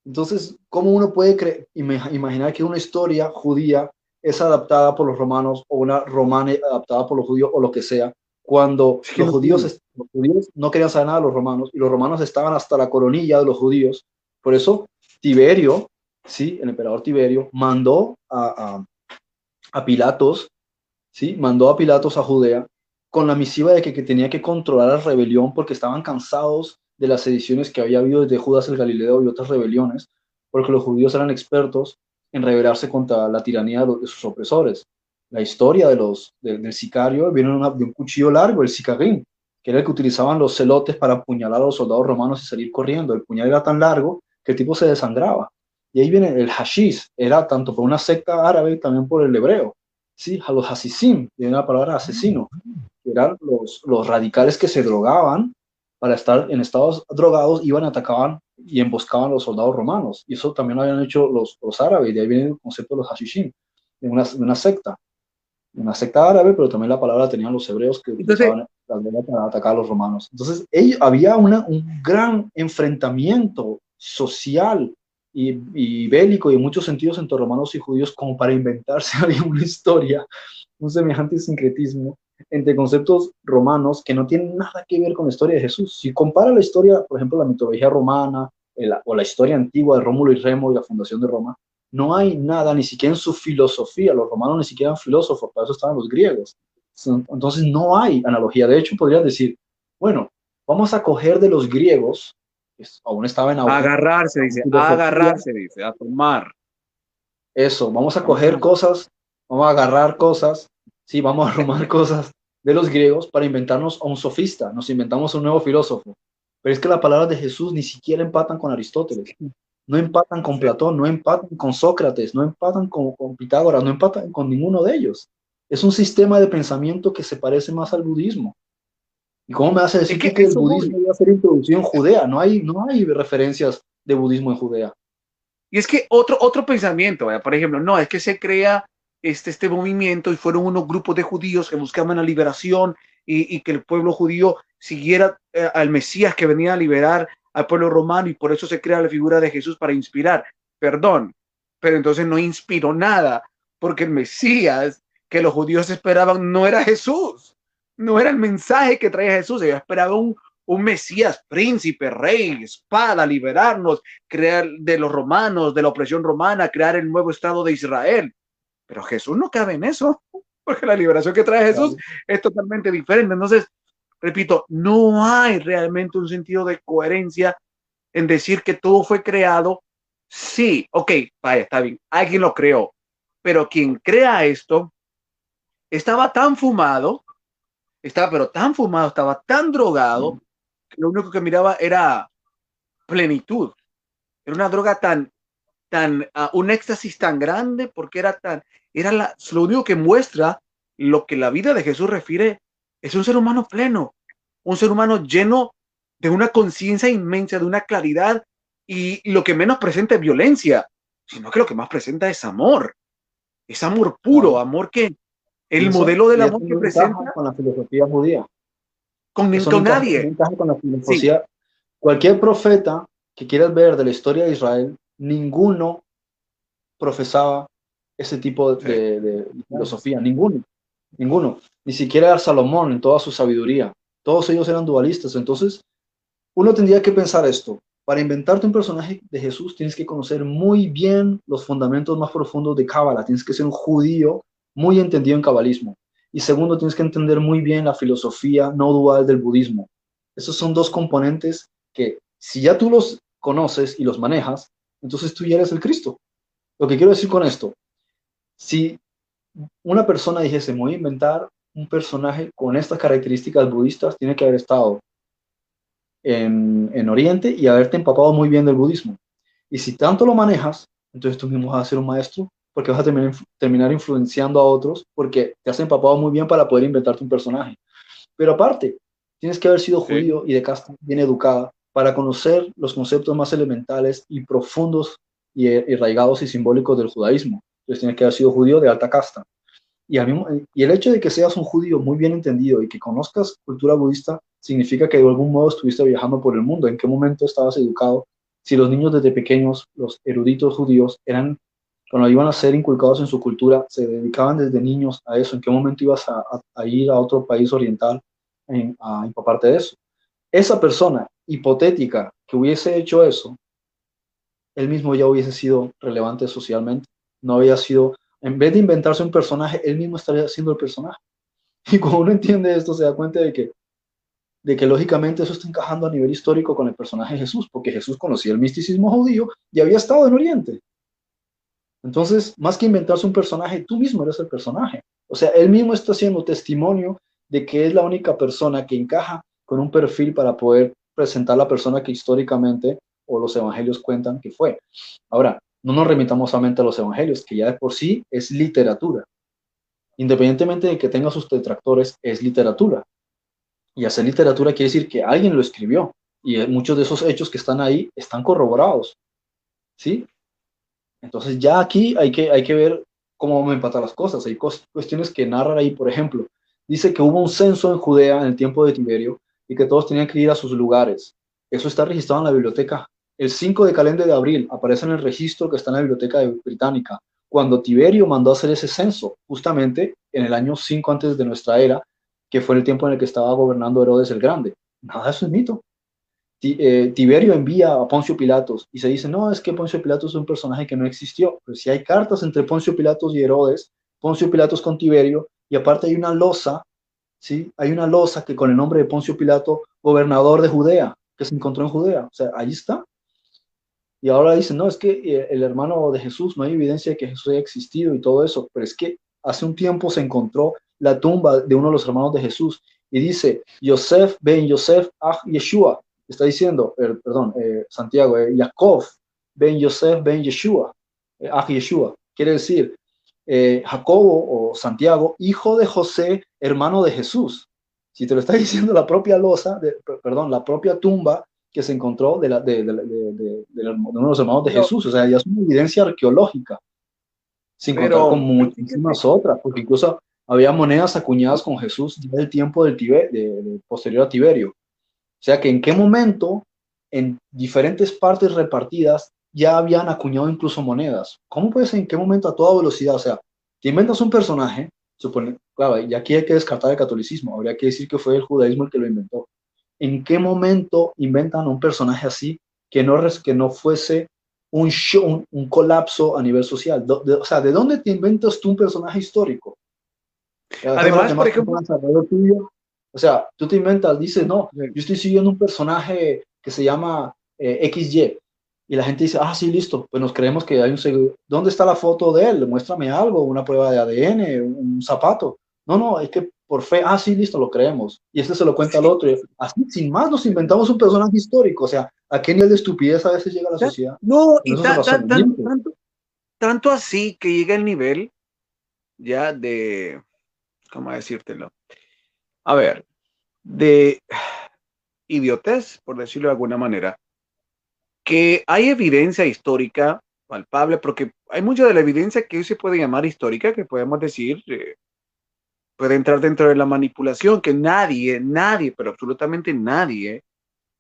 Entonces, ¿cómo uno puede imaginar que una historia judía es adaptada por los romanos o una romana adaptada por los judíos o lo que sea, cuando los judíos, no querían saber nada de los romanos y los romanos estaban hasta la coronilla de los judíos? Por eso, Tiberio, ¿sí? el emperador Tiberio, mandó a, a, Pilatos, ¿sí? mandó a Pilatos a Judea con la misiva de que, que tenía que controlar la rebelión porque estaban cansados de las ediciones que había habido desde Judas el Galileo y otras rebeliones, porque los judíos eran expertos en rebelarse contra la tiranía de, sus opresores. La historia de los, del sicario viene de, un cuchillo largo, el sicarín, que era el que utilizaban los celotes para apuñalar a los soldados romanos y salir corriendo. El puñal era tan largo que el tipo se desangraba. Y ahí viene el hashish, era tanto por una secta árabe también por el hebreo. Sí, a los hasisim, viene la palabra asesino, eran los, los radicales que se drogaban para estar en estados drogados, iban, atacaban y emboscaban a los soldados romanos. Y eso también lo habían hecho los, los árabes, de ahí viene el concepto de los hashishim, de una, una secta. una secta árabe, pero también la palabra tenían los hebreos que utilizaban para atacar a los romanos. Entonces, había una, un gran enfrentamiento social y, y, bélico y en muchos sentidos entre romanos y judíos como para inventarse una historia, un semejante sincretismo entre conceptos romanos que no tienen nada que ver con la historia de Jesús. Si compara la historia, por ejemplo, la mitología romana o la historia antigua de Rómulo y Remo y la fundación de Roma, no hay nada, ni siquiera en su filosofía, los romanos ni siquiera eran filósofos, para eso estaban los griegos. Entonces no hay analogía. De hecho, podrían decir, bueno, vamos a coger de los griegos, que aún estaba en Agarrarse, dice, agarrarse, dice, a tomar. Eso, vamos a coger cosas, vamos a agarrar cosas Sí, vamos a arrumar cosas de los griegos para inventarnos a un sofista, nos inventamos un nuevo filósofo. Pero es que las palabras de Jesús ni siquiera empatan con Aristóteles, no empatan con Platón, no empatan con Sócrates, no empatan con, Pitágoras, no empatan con ninguno de ellos. Es un sistema de pensamiento que se parece más al budismo. ¿Y cómo me hace decir que, el budismo iba a ser introducido en Judea? No hay, no hay referencias de budismo en Judea. Y es que otro, otro pensamiento, por ejemplo, no, es que se crea este, este movimiento y fueron unos grupos de judíos que buscaban la liberación y, que el pueblo judío siguiera eh, al Mesías que venía a liberar al pueblo romano y por eso se crea la figura de Jesús para inspirar. Perdón, pero entonces no inspiró nada porque el Mesías que los judíos esperaban no era Jesús, no era el mensaje que traía Jesús, ellos esperaban un, un Mesías, príncipe, rey, espada, liberarnos, crear de los romanos, de la opresión romana, crear el nuevo Estado de Israel. Pero Jesús no cabe en eso, porque la liberación que trae Jesús es totalmente diferente. Entonces, repito, no hay realmente un sentido de coherencia en decir que todo fue creado. Sí, ok, vaya, está bien, alguien lo creó, pero quien crea esto estaba tan fumado, estaba pero tan fumado, estaba tan drogado, que lo único que miraba era plenitud. Era una droga tan tan, ah, un éxtasis tan grande, porque era tan, era la, lo único que muestra lo que la vida de Jesús refiere, es un ser humano pleno, un ser humano lleno de una conciencia inmensa, de una claridad, y, lo que menos presenta es violencia, sino que lo que más presenta es amor, es amor puro, amor que el modelo del amor que presenta con la filosofía judía. Con, nadie. Con la filosofía. Cualquier profeta que quieras ver de la historia de Israel ninguno profesaba ese tipo de, filosofía, ninguno, ninguno, ni siquiera Salomón en toda su sabiduría, todos ellos eran dualistas, entonces uno tendría que pensar esto, para inventarte un personaje de Jesús tienes que conocer muy bien los fundamentos más profundos de Cábala, tienes que ser un judío muy entendido en cabalismo, y segundo, tienes que entender muy bien la filosofía no dual del budismo. Esos son dos componentes que si ya tú los conoces y los manejas, entonces tú ya eres el Cristo. Lo que quiero decir con esto, si una persona dijese, me voy a inventar un personaje con estas características budistas, tiene que haber estado en, Oriente y haberte empapado muy bien del budismo. Y si tanto lo manejas, entonces tú mismo vas a ser un maestro porque vas a terminar, terminar influenciando a otros porque te has empapado muy bien para poder inventarte un personaje. Pero aparte, tienes que haber sido judío y de casta bien educada para conocer los conceptos más elementales y profundos y arraigados y simbólicos del judaísmo. Entonces tienes que haber sido judío de alta casta. Y, el hecho de que seas un judío muy bien entendido y que conozcas cultura budista significa que de algún modo estuviste viajando por el mundo. ¿En qué momento estabas educado? Si los niños desde pequeños, los eruditos judíos, eran, cuando iban a ser inculcados en su cultura, se dedicaban desde niños a eso. ¿En qué momento ibas a, ir a otro país oriental a empaparte de eso? Esa persona hipotética que hubiese hecho eso, él mismo ya hubiese sido relevante socialmente. No había sido, en vez de inventarse un personaje, él mismo estaría siendo el personaje. Y cuando uno entiende esto, se da cuenta de que, de que lógicamente eso está encajando a nivel histórico con el personaje Jesús, porque Jesús conocía el misticismo judío y había estado en Oriente. Entonces, más que inventarse un personaje, tú mismo eres el personaje. O sea, él mismo está haciendo testimonio de que es la única persona que encaja con un perfil para poder presentar la persona que históricamente o los evangelios cuentan que fue. Ahora, no nos remitamos solamente a los evangelios, que ya de por sí es literatura. Independientemente de que tenga sus detractores, es literatura. Y hacer literatura quiere decir que alguien lo escribió. Y muchos de esos hechos que están ahí están corroborados. ¿Sí? Entonces ya aquí hay que, hay que ver cómo vamos a empatar las cosas. Hay cuestiones que narran ahí, por ejemplo, dice que hubo un censo en Judea en el tiempo de Tiberio y que todos tenían que ir a sus lugares. Eso está registrado en la biblioteca. El 5 de calendario de abril aparece en el registro que está en la biblioteca británica, cuando Tiberio mandó a hacer ese censo, justamente en el año 5 antes de nuestra era, que fue el tiempo en el que estaba gobernando Herodes el Grande. Nada eso es mito. Eh, Tiberio envía a Poncio Pilatos y se dice, no, es que Poncio Pilatos es un personaje que no existió. Pero si hay cartas entre Poncio Pilatos y Herodes, Poncio Pilatos con Tiberio, y aparte hay una losa, ¿sí? Hay una losa que con el nombre de Poncio Pilato, gobernador de Judea, que se encontró en Judea. O sea, ahí está. Y ahora dicen, no, es que eh, el hermano de Jesús, no hay evidencia de que Jesús haya existido y todo eso, pero es que hace un tiempo se encontró la tumba de uno de los hermanos de Jesús y dice, Yosef ben Yosef ah Yeshua, está diciendo, perdón, eh, Santiago, eh, Jacob ben Yosef ben Yeshua, ah Yeshua, quiere decir, eh, Jacobo o Santiago, hijo de José, hermano de Jesús. Si te lo está diciendo la propia losa, perdón, la propia tumba que se encontró de, la, de, de, de, uno de los hermanos de Jesús, o sea, ya es una evidencia arqueológica, sin contar con muchísimas otras, porque incluso había monedas acuñadas con Jesús ya del tiempo del de, posterior a Tiberio. O sea que en qué momento, en diferentes partes repartidas, ya habían acuñado incluso monedas. ¿Cómo puede ser en qué momento a toda velocidad? O sea, te inventas un personaje, supone, claro, y aquí hay que descartar el catolicismo, habría que decir que fue el judaísmo el que lo inventó. ¿En qué momento inventan un personaje así que no, que no fuese un show, un, colapso a nivel social? o sea, ¿de dónde te inventas tú un personaje histórico? Además, por ejemplo, o sea, tú te inventas, dices, no, yo estoy siguiendo un personaje que se llama eh, XY. Y la gente dice, ah, sí, listo, pues nos creemos que hay un seguidor. ¿Dónde está la foto de él? Muéstrame algo, una prueba de ADN, un zapato. No, no, es que por fe, ah, sí, listo, lo creemos. Y este se lo cuenta al otro. así, sin más, nos inventamos un personaje histórico. O sea, ¿a qué nivel de estupidez a veces llega la sociedad? No, y tanto, tanto así que llega el nivel ya de, ¿cómo decírtelo? A ver, de idiotez, por decirlo de alguna manera, que hay evidencia histórica palpable, porque hay mucha de la evidencia que se puede llamar histórica, que podemos decir, eh, puede entrar dentro de la manipulación, que nadie, nadie, pero absolutamente nadie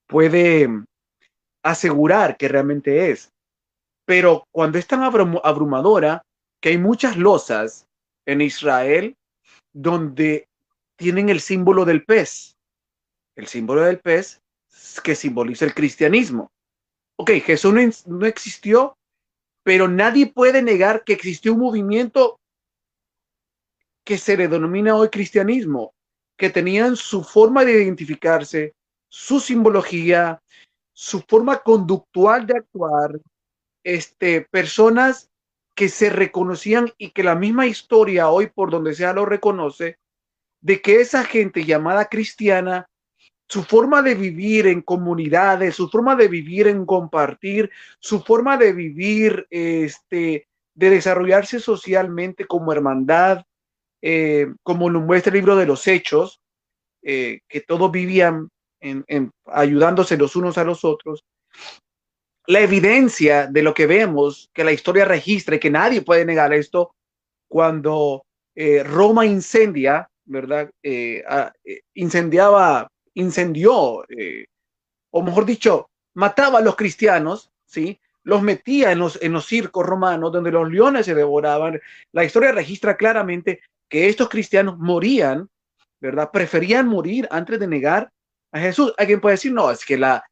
puede asegurar que realmente es. Pero cuando es tan abrumadora, que hay muchas losas en Israel donde tienen el símbolo del pez. El símbolo del pez que simboliza el cristianismo. Ok, Jesús no, existió, pero nadie puede negar que existió un movimiento que se le denomina hoy cristianismo, que tenían su forma de identificarse, su simbología, su forma conductual de actuar, este, personas que se reconocían y que la misma historia hoy por donde sea lo reconoce, de que esa gente llamada cristiana, su forma de vivir en comunidades, su forma de vivir en compartir, su forma de vivir, este, de desarrollarse socialmente como hermandad, eh, como lo muestra el libro de los hechos, eh, que todos vivían en, ayudándose los unos a los otros, la evidencia de lo que vemos, que la historia registra y que nadie puede negar esto, cuando eh, Roma incendia, ¿verdad? Incendiaba, incendió, o mejor dicho, mataba a los cristianos, ¿sí? Los metía en los, en los circos romanos donde los leones se devoraban. La historia registra claramente que estos cristianos morían, ¿verdad? Preferían morir antes de negar a Jesús. Alguien puede decir, no, es que la,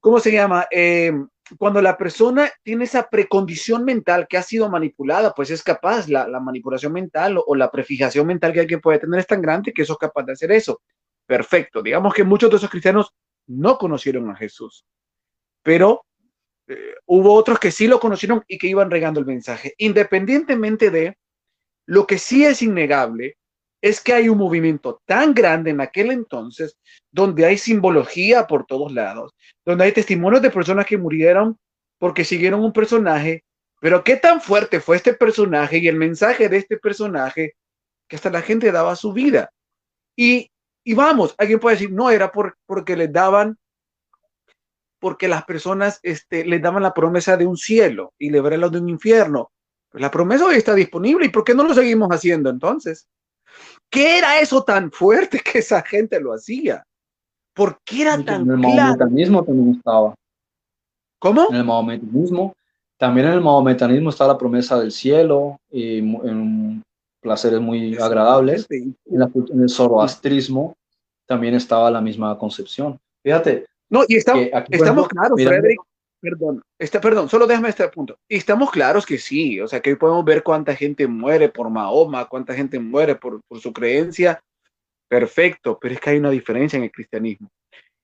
¿cómo se llama? Em, cuando la persona tiene esa precondición mental que ha sido manipulada, pues es capaz, la, manipulación mental o, la prefijación mental que alguien puede tener es tan grande que eso es capaz de hacer eso. Perfecto. Digamos que muchos de esos cristianos no conocieron a Jesús, pero eh, hubo otros que sí lo conocieron y que iban regando el mensaje. Independientemente de lo que sí es innegable, es que hay un movimiento tan grande en aquel entonces donde hay simbología por todos lados, donde hay testimonios de personas que murieron porque siguieron un personaje, pero qué tan fuerte fue este personaje y el mensaje de este personaje que hasta la gente daba su vida. Y, y vamos, alguien puede decir, no, era por, porque les daban, porque las personas este, les daban la promesa de un cielo y librarlos de un infierno. La promesa hoy está disponible. ¿Y por qué no lo seguimos haciendo entonces? ¿Qué era eso tan fuerte que esa gente lo hacía? ¿Por qué era tan En el mahometanismo también estaba. ¿Cómo? En el mahometanismo, también en el mahometanismo está la promesa del cielo y en placeres muy agradables. En, el zoroastrismo también estaba la misma concepción. Fíjate. No, y estamos, estamos claros, Frederick, perdón, este, perdón, solo déjame este punto. Y estamos claros que sí, o sea, que hoy podemos ver cuánta gente muere por Mahoma, cuánta gente muere por, por su creencia. Perfecto, pero es que hay una diferencia en el cristianismo.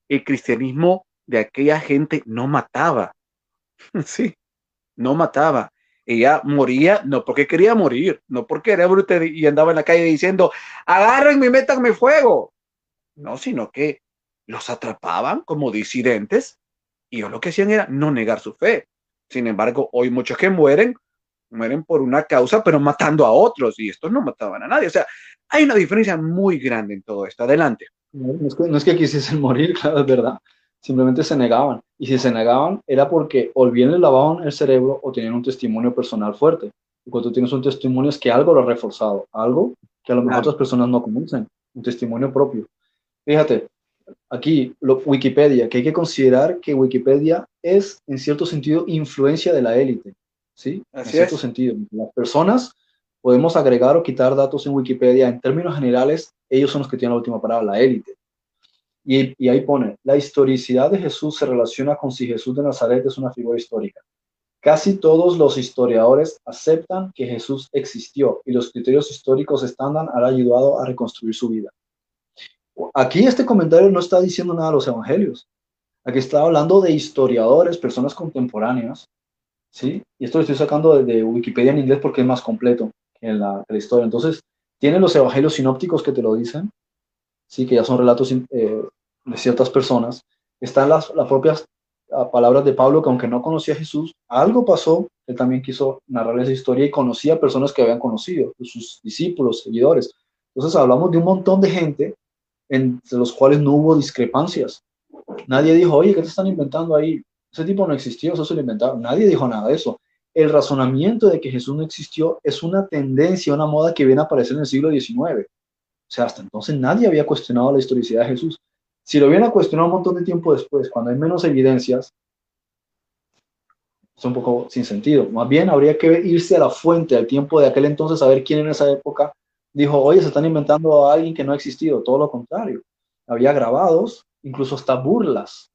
El cristianismo de aquella gente no mataba. sí, no mataba. Ella moría no porque quería morir, no porque era bruta y andaba en la calle diciendo, agarren y métanme fuego. No, sino que los atrapaban como disidentes y ellos lo que hacían era no negar su fe. Sin embargo, hoy muchos que mueren, mueren por una causa, pero matando a otros, y estos no mataban a nadie. O sea, hay una diferencia muy grande en todo esto. Adelante. No es que, no es que quisiesen morir, claro, es verdad. Simplemente se negaban. Y si se negaban, era porque o bien le lavaban el cerebro o tenían un testimonio personal fuerte. Y cuando tienes un testimonio es que algo lo ha reforzado, algo que a lo mejor otras personas no conocen, un testimonio propio. Fíjate, aquí lo, Wikipedia, que hay que considerar que Wikipedia es en cierto sentido influencia de la élite, ¿sí? en cierto sentido. Las personas podemos agregar o quitar datos en Wikipedia. En términos generales, ellos son los que tienen la última palabra, la élite. Y, ahí pone, la historicidad de Jesús se relaciona con si Jesús de Nazaret es una figura histórica. Casi todos los historiadores aceptan que Jesús existió y los criterios históricos estándar han ayudado a reconstruir su vida. Aquí este comentario no está diciendo nada de los evangelios. Aquí está hablando de historiadores, personas contemporáneas, ¿sí? Y esto lo estoy sacando de, Wikipedia en inglés porque es más completo que la, historia. Entonces, tienen los evangelios sinópticos que te lo dicen, ¿sí? Que ya son relatos eh, de ciertas personas. Están las, las propias ah, palabras de Pablo, que aunque no conocía a Jesús, algo pasó, él también quiso narrar esa historia y conocía a personas que habían conocido, sus discípulos, seguidores. Entonces hablamos de un montón de gente entre los cuales no hubo discrepancias. Nadie dijo, oye, ¿qué te están inventando ahí? Ese tipo no existió, eso se lo inventaron. Nadie dijo nada de eso. El razonamiento de que Jesús no existió es una tendencia, una moda que viene a aparecer en el siglo XIX. O sea, hasta entonces nadie había cuestionado la historicidad de Jesús. Si lo viene a cuestionar un montón de tiempo después, cuando hay menos evidencias, es un poco sin sentido. Más bien habría que irse a la fuente, al tiempo de aquel entonces, a ver quién en esa época dijo, oye, se están inventando a alguien que no ha existido, todo lo contrario. Había grabados, incluso hasta burlas,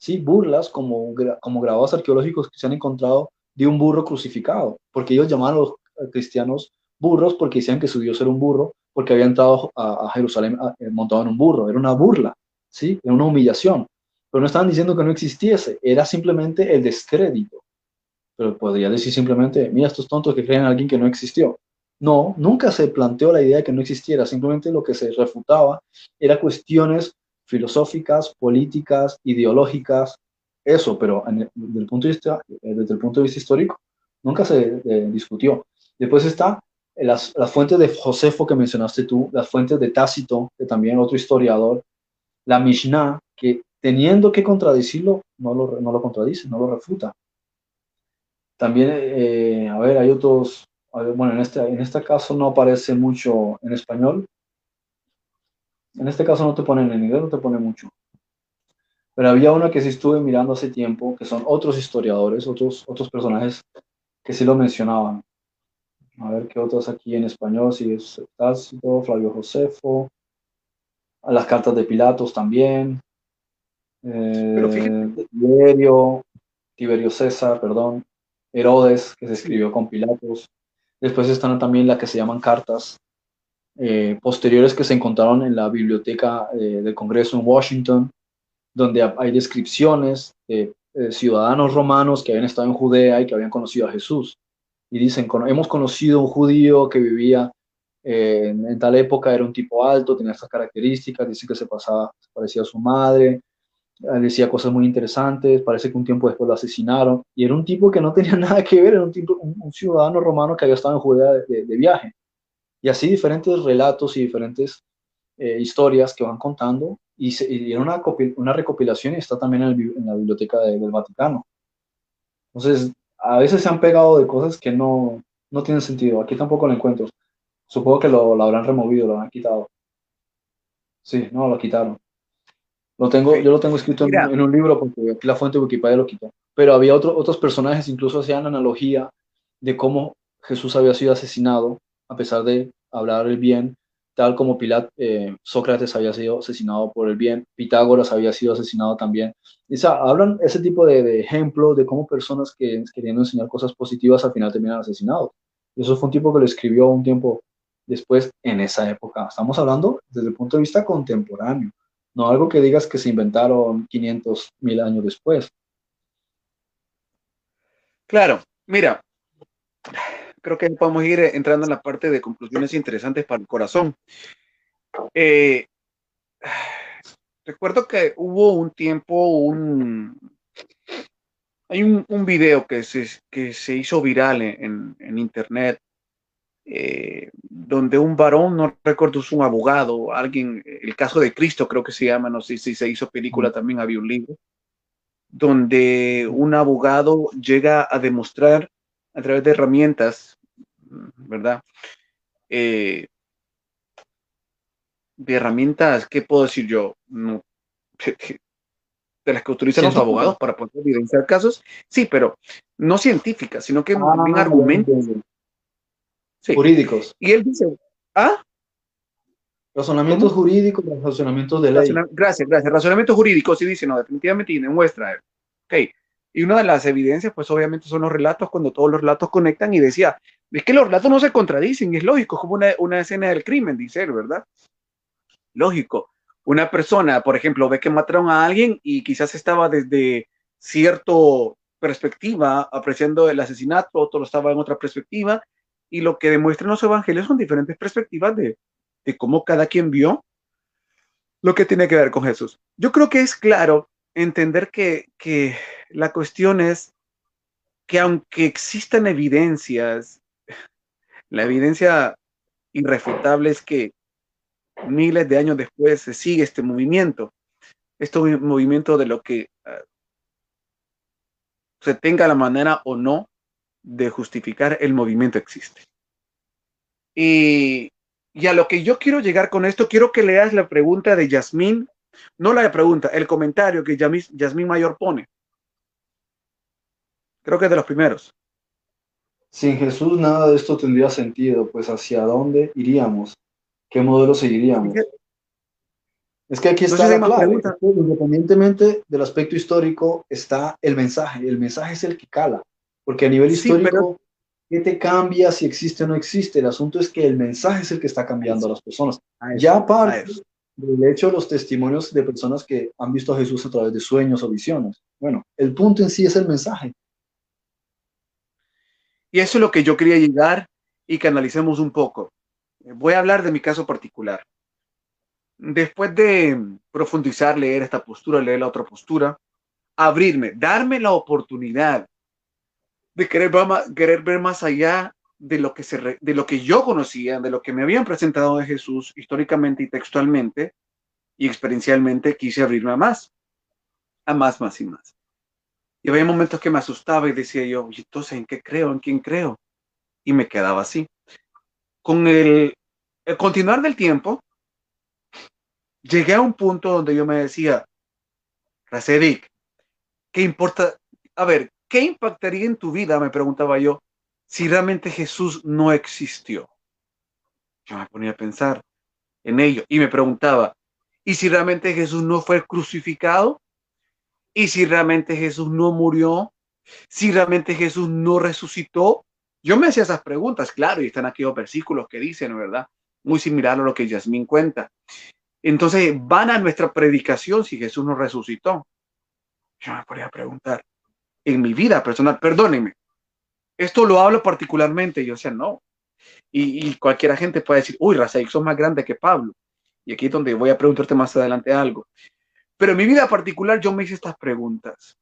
¿sí? Burlas como, como grabados arqueológicos que se han encontrado de un burro crucificado, porque ellos llamaban a los cristianos burros porque decían que su Dios era un burro, porque había entrado a, Jerusalén eh, montado en un burro, era una burla, ¿sí? Era una humillación, pero no estaban diciendo que no existiese, era simplemente el descrédito. Pero podría decir simplemente, mira estos tontos que creen en alguien que no existió. No, nunca se planteó la idea de que no existiera, simplemente lo que se refutaba era cuestiones filosóficas, políticas, ideológicas, eso, pero desde, el punto de vista, eh, desde el punto de vista histórico, nunca se eh, discutió. Después está las, las, fuentes de Josefo que mencionaste tú, las fuentes de Tácito, que también otro historiador, la Mishnah, que teniendo que contradecirlo, no lo, no lo contradice, no lo refuta. También, eh, a ver, hay otros, bueno, en este, en este caso no aparece mucho en español. En este caso no te ponen en inglés, no te pone mucho. Pero había uno que sí estuve mirando hace tiempo, que son otros historiadores, otros, otros personajes que sí lo mencionaban. A ver qué otros aquí en español, si es Tácito, Flavio Josefo, a las cartas de Pilatos también. Eh, Tiberio, Tiberio César, perdón, Herodes, que se escribió con Pilatos. Después están también las que se llaman cartas eh, posteriores que se encontraron en la biblioteca eh, del Congreso en Washington, donde hay descripciones de, ciudadanos romanos que habían estado en Judea y que habían conocido a Jesús. Y dicen, hemos conocido un judío que vivía eh, en, tal época, era un tipo alto, tenía estas características, dice que se pasaba, se parecía a su madre, decía cosas muy interesantes, parece que un tiempo después lo asesinaron, y era un tipo que no tenía nada que ver, era un, tipo, un, ciudadano romano que había estado en Judea de, viaje. Y así diferentes relatos y diferentes eh, historias que van contando, y, era una, una, recopilación y está también en, la biblioteca del Vaticano. Entonces, a veces se han pegado de cosas que no, no tiene sentido. Aquí tampoco lo encuentro. Supongo que lo, habrán removido, lo han quitado. Sí, no, lo quitaron. Lo tengo, yo lo tengo escrito en, un libro porque aquí la fuente de Wikipedia lo quitó. Pero había otro, otros personajes, incluso hacían analogía de cómo Jesús había sido asesinado, a pesar de hablar el bien, tal como Pilat, eh, Sócrates había sido asesinado por el bien, Pitágoras había sido asesinado también. Y, o hablan ese tipo de, de ejemplos de cómo personas que queriendo enseñar cosas positivas al final terminan asesinados. Y eso fue un tipo que lo escribió un tiempo después en esa época. Estamos hablando desde el punto de vista contemporáneo, no algo que digas que se inventaron 500 mil años después. Claro, mira, creo que podemos ir entrando en la parte de conclusiones interesantes para el corazón. Eh, recuerdo que hubo un tiempo, un, hay un, video que se, que se hizo viral en, en internet, eh, donde un varón, no recuerdo, es un abogado, alguien, el caso de Cristo creo que se llama, no sé si se hizo película, también había un libro, donde un abogado llega a demostrar a través de herramientas, ¿verdad? Eh, de herramientas, ¿qué puedo decir yo? No, de las que utilizan los abogados para poder evidenciar casos, sí, pero no científicas, sino que ah, bien argumentos. Jurídicos. Y él dice, ¿ah? Razonamientos jurídicos, razonamientos de ley. gracias, gracias. Razonamientos jurídicos, y dice, no, definitivamente y demuestra. Ok. Y una de las evidencias, pues obviamente son los relatos, cuando todos los relatos conectan y decía, es que los relatos no se contradicen, es lógico, es como una, una escena del crimen, dice él, ¿verdad? Lógico una persona, por ejemplo, ve que mataron a alguien y quizás estaba desde cierta perspectiva apreciando el asesinato, otro estaba en otra perspectiva, y lo que demuestran los evangelios son diferentes perspectivas de, cómo cada quien vio lo que tiene que ver con Jesús. Yo creo que es claro entender que, que la cuestión es que aunque existan evidencias, la evidencia irrefutable es que miles de años después se sigue este movimiento, este movimiento de lo que ah, se tenga la manera o no de justificar el movimiento existe. Y, a lo que yo quiero llegar con esto, quiero que leas la pregunta de Yasmín, no la pregunta, el comentario que Yasmín Mayor pone. Creo que es de los primeros. Sin Jesús nada de esto tendría sentido, pues hacia dónde iríamos. ¿Qué modelo seguiríamos? Es que aquí está la clave. Independientemente del aspecto histórico, está el mensaje. El mensaje es el que cala. Porque a nivel histórico, ¿qué te cambia si existe o no existe? El asunto es que el mensaje es el que está cambiando a las personas. ya aparte del hecho los testimonios de personas que han visto a Jesús a través de sueños o visiones. Bueno, el punto en sí es el mensaje. Y eso es lo que yo quería llegar y que analicemos un poco. Voy a hablar de mi caso particular. Después de profundizar, leer esta postura, leer la otra postura, abrirme, darme la oportunidad de querer ver más, allá de lo, que se, de lo que yo conocía, de lo que me habían presentado de Jesús históricamente y textualmente y experiencialmente, quise abrirme a más, a más, más y más. Y había momentos que me asustaba y decía yo, entonces, ¿en qué creo? ¿En quién creo? Y me quedaba así con el, continuar del tiempo, llegué a un punto donde yo me decía, Racevic, ¿qué importa? A ver, ¿qué impactaría en tu vida? Me preguntaba yo, si realmente Jesús no existió. Yo me ponía a pensar en ello y me preguntaba, ¿y si realmente Jesús no fue crucificado? ¿Y si realmente Jesús no murió? ¿Si realmente Jesús no resucitó? Yo me hacía esas preguntas, claro, y están aquí los versículos que dicen, ¿verdad? Muy similar a lo que Yasmín cuenta. Entonces, van a nuestra predicación si Jesús nos resucitó. Yo me podría preguntar, en mi vida personal, perdónenme, esto lo hablo particularmente, yo decía, no. Y, y cualquier gente puede decir, uy, Razaik, sos más grande que Pablo. Y aquí es donde voy a preguntarte más adelante algo. Pero en mi vida particular yo me hice estas preguntas.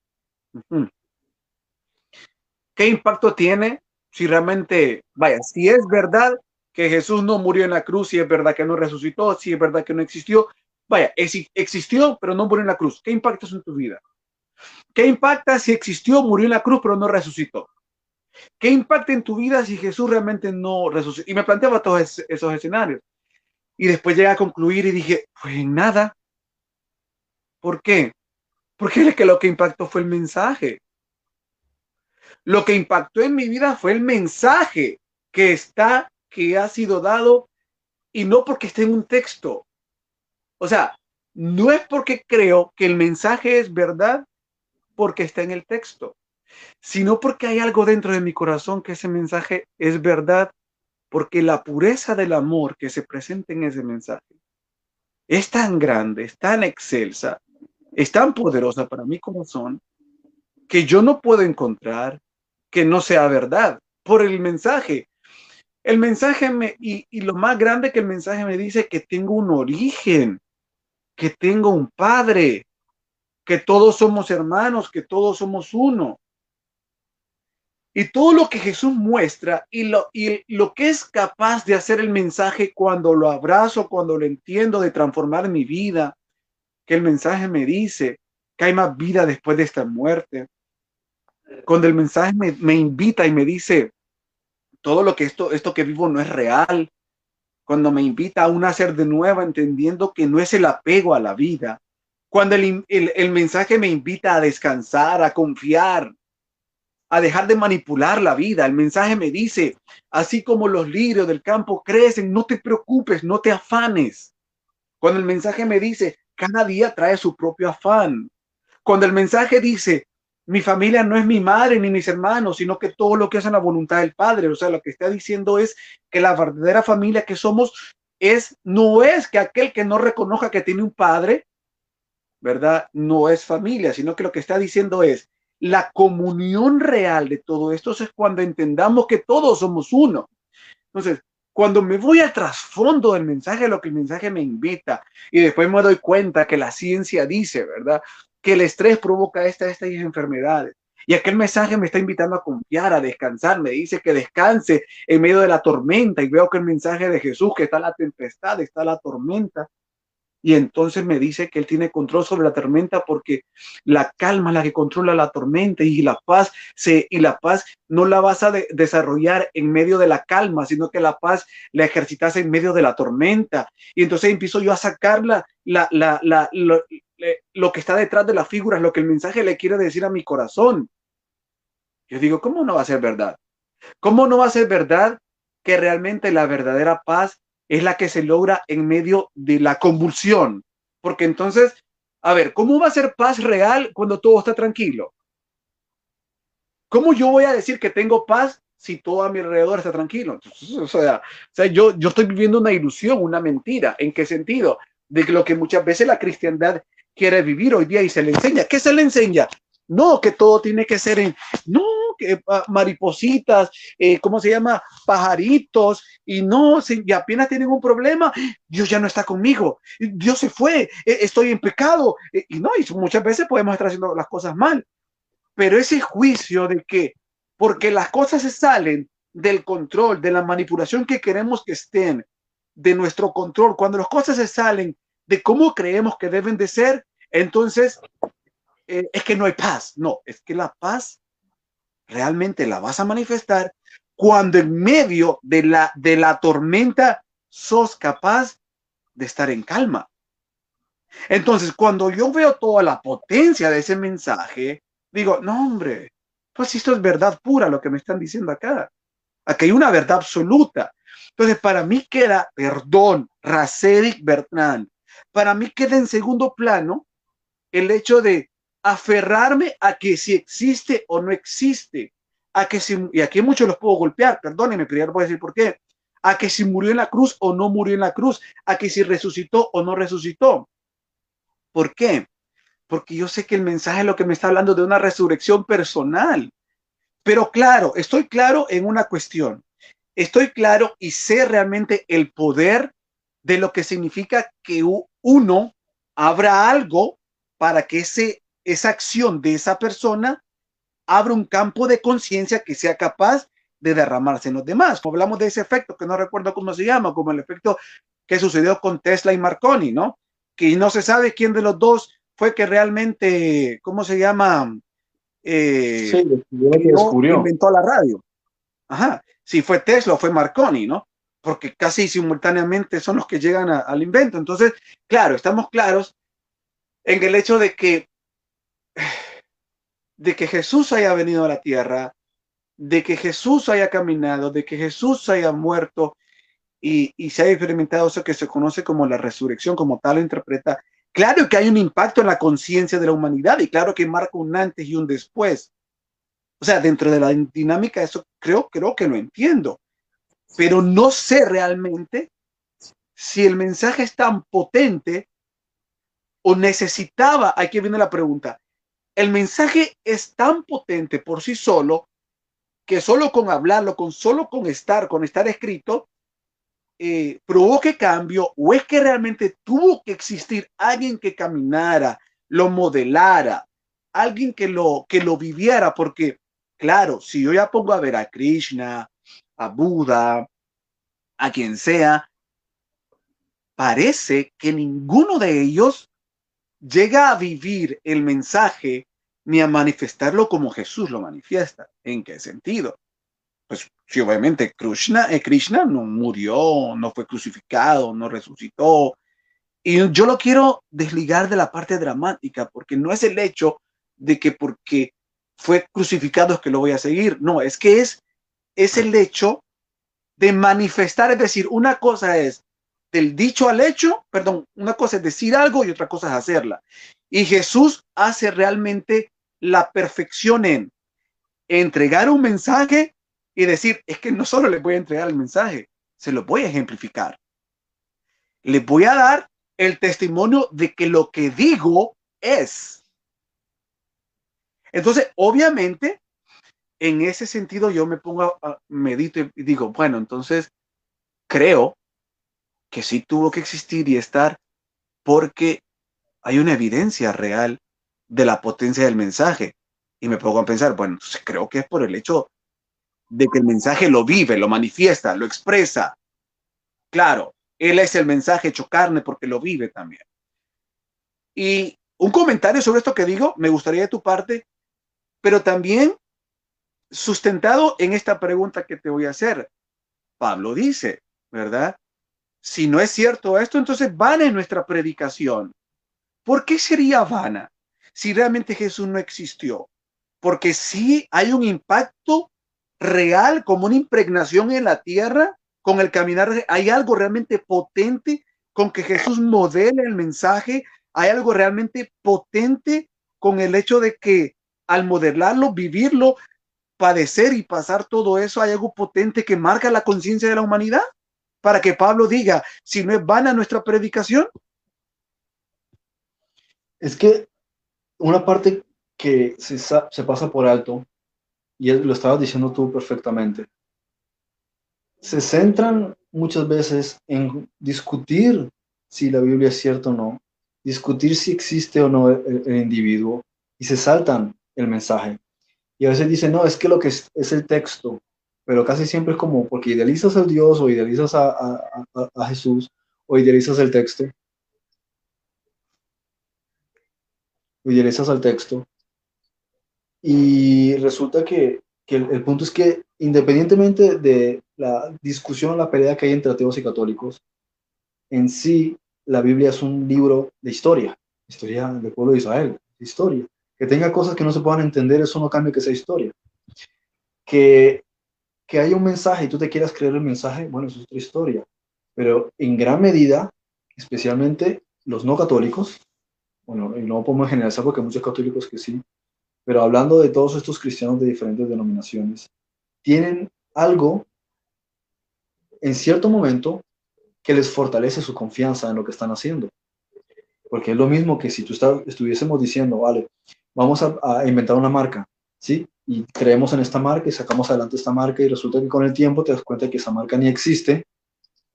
¿Qué impacto tiene si realmente, vaya, si es verdad que Jesús no murió en la cruz, si es verdad que no resucitó, si es verdad que no existió, vaya, existió, pero no murió en la cruz. ¿Qué impacta eso en tu vida? ¿Qué impacta si existió, murió en la cruz, pero no resucitó? ¿Qué impacta en tu vida si Jesús realmente no resucitó? Y me planteaba todos esos escenarios. Y después llegué a concluir y dije, pues nada. ¿Por qué? Porque es que lo que impactó fue el mensaje. Lo que impactó en mi vida fue el mensaje que está, que ha sido dado, y no porque esté en un texto. O sea, no es porque creo que el mensaje es verdad porque está en el texto, sino porque hay algo dentro de mi corazón que ese mensaje es verdad, porque la pureza del amor que se presenta en ese mensaje es tan grande, es tan excelsa, es tan poderosa para mi corazón, que yo no puedo encontrar que no sea verdad por el mensaje. El mensaje me, y, y lo más grande que el mensaje me dice que tengo un origen, que tengo un padre, que todos somos hermanos, que todos somos uno. Y todo lo que Jesús muestra y lo, y lo que es capaz de hacer el mensaje cuando lo abrazo, cuando lo entiendo, de transformar mi vida, que el mensaje me dice que hay más vida después de esta muerte. Cuando el mensaje me, me invita y me dice, todo lo que esto, esto que vivo no es real. Cuando me invita a un nacer de nuevo, entendiendo que no es el apego a la vida, cuando el, mensaje me invita a descansar, a confiar, a dejar de manipular la vida. El mensaje me dice, así como los lirios del campo crecen, no te preocupes, no te afanes. Cuando el mensaje me dice, cada día trae su propio afán. Cuando el mensaje dice, mi familia no es mi madre ni mis hermanos, sino que todo lo que es en la voluntad del Padre. O sea, lo que está diciendo es que la verdadera familia que somos es, no es que aquel que no reconozca que tiene un padre, ¿verdad? No es familia, sino que lo que está diciendo es la comunión real de todo esto es cuando entendamos que todos somos uno. Entonces, cuando me voy al trasfondo del mensaje, lo que el mensaje me invita, y después me doy cuenta que la ciencia dice, ¿verdad? Que el estrés provoca esta, estas enfermedades. Y aquel mensaje me está invitando a confiar, a descansar. Me dice que descanse en medio de la tormenta. Y veo que el mensaje de Jesús, que está la tempestad, está la tormenta, y entonces me dice que él tiene control sobre la tormenta porque la calma es la que controla la tormenta y la paz se y la paz no la vas a desarrollar en medio de la calma, sino que la paz la ejercitas en medio de la tormenta. Y entonces empiezo yo a sacar la, la, la, lo, lo que está detrás de las figuras, lo que el mensaje le quiere decir a mi corazón. Yo digo, ¿cómo no va a ser verdad? ¿Cómo no va a ser verdad que realmente la verdadera paz es la que se logra en medio de la convulsión. Porque entonces, a ver, ¿cómo va a ser paz real cuando todo está tranquilo? ¿Cómo yo voy a decir que tengo paz si todo a mi alrededor está tranquilo? o sea, yo, yo estoy viviendo una ilusión, una mentira. ¿En qué sentido? De lo que muchas veces la cristiandad quiere vivir hoy día y se le enseña. ¿Qué se le enseña? No, que todo tiene que ser en... No, maripositas, eh, ¿cómo se llama? Pajaritos, y no, si, y apenas tienen un problema, Dios ya no está conmigo, Dios se fue, e, estoy en pecado, e, y no, y muchas veces podemos estar haciendo las cosas mal, pero ese juicio de que, porque las cosas se salen del control, de la manipulación que queremos que estén, de nuestro control, cuando las cosas se salen de cómo creemos que deben de ser, entonces eh, es que no hay paz. No, es que la paz realmente la vas a manifestar cuando en medio de la, de la tormenta sos capaz de estar en calma. Entonces, cuando yo veo toda la potencia de ese mensaje, digo, no, hombre, pues esto es verdad pura lo que me están diciendo acá. Aquí hay una verdad absoluta. Entonces, para mí queda, perdón, Racedik Bertrand, para mí queda en segundo plano el hecho de aferrarme a que si existe o no existe, a que si, y aquí muchos los puedo golpear, perdónenme, pero ya no voy a decir por qué, a que si murió en la cruz o no murió en la cruz, a que si resucitó o no resucitó. ¿Por qué? Porque yo sé que el mensaje es lo que me está hablando de una resurrección personal. Pero claro, estoy claro en una cuestión. Estoy claro y sé realmente el poder de lo que significa que uno abra algo para que ese esa acción de esa persona abre un campo de conciencia que sea capaz de derramarse en los demás. Hablamos de ese efecto que no recuerdo cómo se llama, como el efecto que sucedió con Tesla y Marconi, ¿no? Que no se sabe quién de los dos fue que realmente, ¿cómo se llama? Eh, sí, descubrió. inventó la radio. Ajá, si fue Tesla o fue Marconi, ¿no? Porque casi simultáneamente son los que llegan al invento. Entonces, claro, estamos claros en el hecho de que, de que Jesús haya venido a la tierra, de que Jesús haya caminado, de que Jesús haya muerto y, y se haya experimentado eso que se conoce como la resurrección, como tal lo interpreta. Claro que hay un impacto en la conciencia de la humanidad y claro que marca un antes y un después. O sea, dentro de la dinámica, eso creo, creo que lo entiendo, pero no sé realmente si el mensaje es tan potente o necesitaba, aquí viene la pregunta, el mensaje es tan potente por sí solo que solo con hablarlo, con solo con estar, con estar escrito, eh, provoque cambio o es que realmente tuvo que existir alguien que caminara, lo modelara, alguien que lo, que lo viviera, porque claro, si yo ya pongo a ver a Krishna, a Buda, a quien sea, parece que ninguno de ellos llega a vivir el mensaje ni a manifestarlo como Jesús lo manifiesta. ¿En qué sentido? Pues si obviamente Krishna, eh, Krishna no murió, no fue crucificado, no resucitó. Y yo lo quiero desligar de la parte dramática, porque no es el hecho de que porque fue crucificado es que lo voy a seguir. No, es que es, es el hecho de manifestar, es decir, una cosa es del dicho al hecho, perdón, una cosa es decir algo y otra cosa es hacerla. Y Jesús hace realmente la perfección en entregar un mensaje y decir, es que no solo le voy a entregar el mensaje, se lo voy a ejemplificar. Le voy a dar el testimonio de que lo que digo es. Entonces, obviamente, en ese sentido yo me pongo a, medito y digo, bueno, entonces creo que sí tuvo que existir y estar porque hay una evidencia real de la potencia del mensaje. Y me pongo a pensar, bueno, creo que es por el hecho de que el mensaje lo vive, lo manifiesta, lo expresa. Claro, él es el mensaje hecho carne porque lo vive también. Y un comentario sobre esto que digo, me gustaría de tu parte, pero también sustentado en esta pregunta que te voy a hacer. Pablo dice, ¿verdad? Si no es cierto esto, entonces vana es nuestra predicación. ¿Por qué sería vana si realmente Jesús no existió? Porque sí hay un impacto real, como una impregnación en la tierra, con el caminar, hay algo realmente potente con que Jesús modele el mensaje, hay algo realmente potente con el hecho de que al modelarlo, vivirlo, padecer y pasar todo eso, hay algo potente que marca la conciencia de la humanidad para que Pablo diga, si no es vana nuestra predicación. Es que una parte que se, pasa por alto, y lo estabas diciendo tú perfectamente, se centran muchas veces en discutir si la Biblia es cierta o no, discutir si existe o no el, individuo, y se saltan el mensaje. Y a veces dicen, no, es que lo que es, el texto, pero casi siempre es como porque idealizas al Dios o idealizas a, Jesús o idealizas el texto. O idealizas al texto. Y resulta que, el, punto es que independientemente de la discusión, la pelea que hay entre ateos y católicos, en sí la Biblia es un libro de historia, historia del pueblo de Israel, historia. Que tenga cosas que no se puedan entender, eso no cambia que sea historia. Que que haya un mensaje y tú te quieras creer el mensaje, bueno, eso es otra historia. Pero en gran medida, especialmente los no católicos, bueno, y no podemos generalizar porque muchos católicos que sí, pero hablando de todos estos cristianos de diferentes denominaciones, tienen algo en cierto momento que les fortalece su confianza en lo que están haciendo. Porque es lo mismo que si tú estuviésemos diciendo, vale, vamos a, a inventar una marca, ¿sí? y creemos en esta marca y sacamos adelante esta marca y resulta que con el tiempo te das cuenta que esa marca ni existe,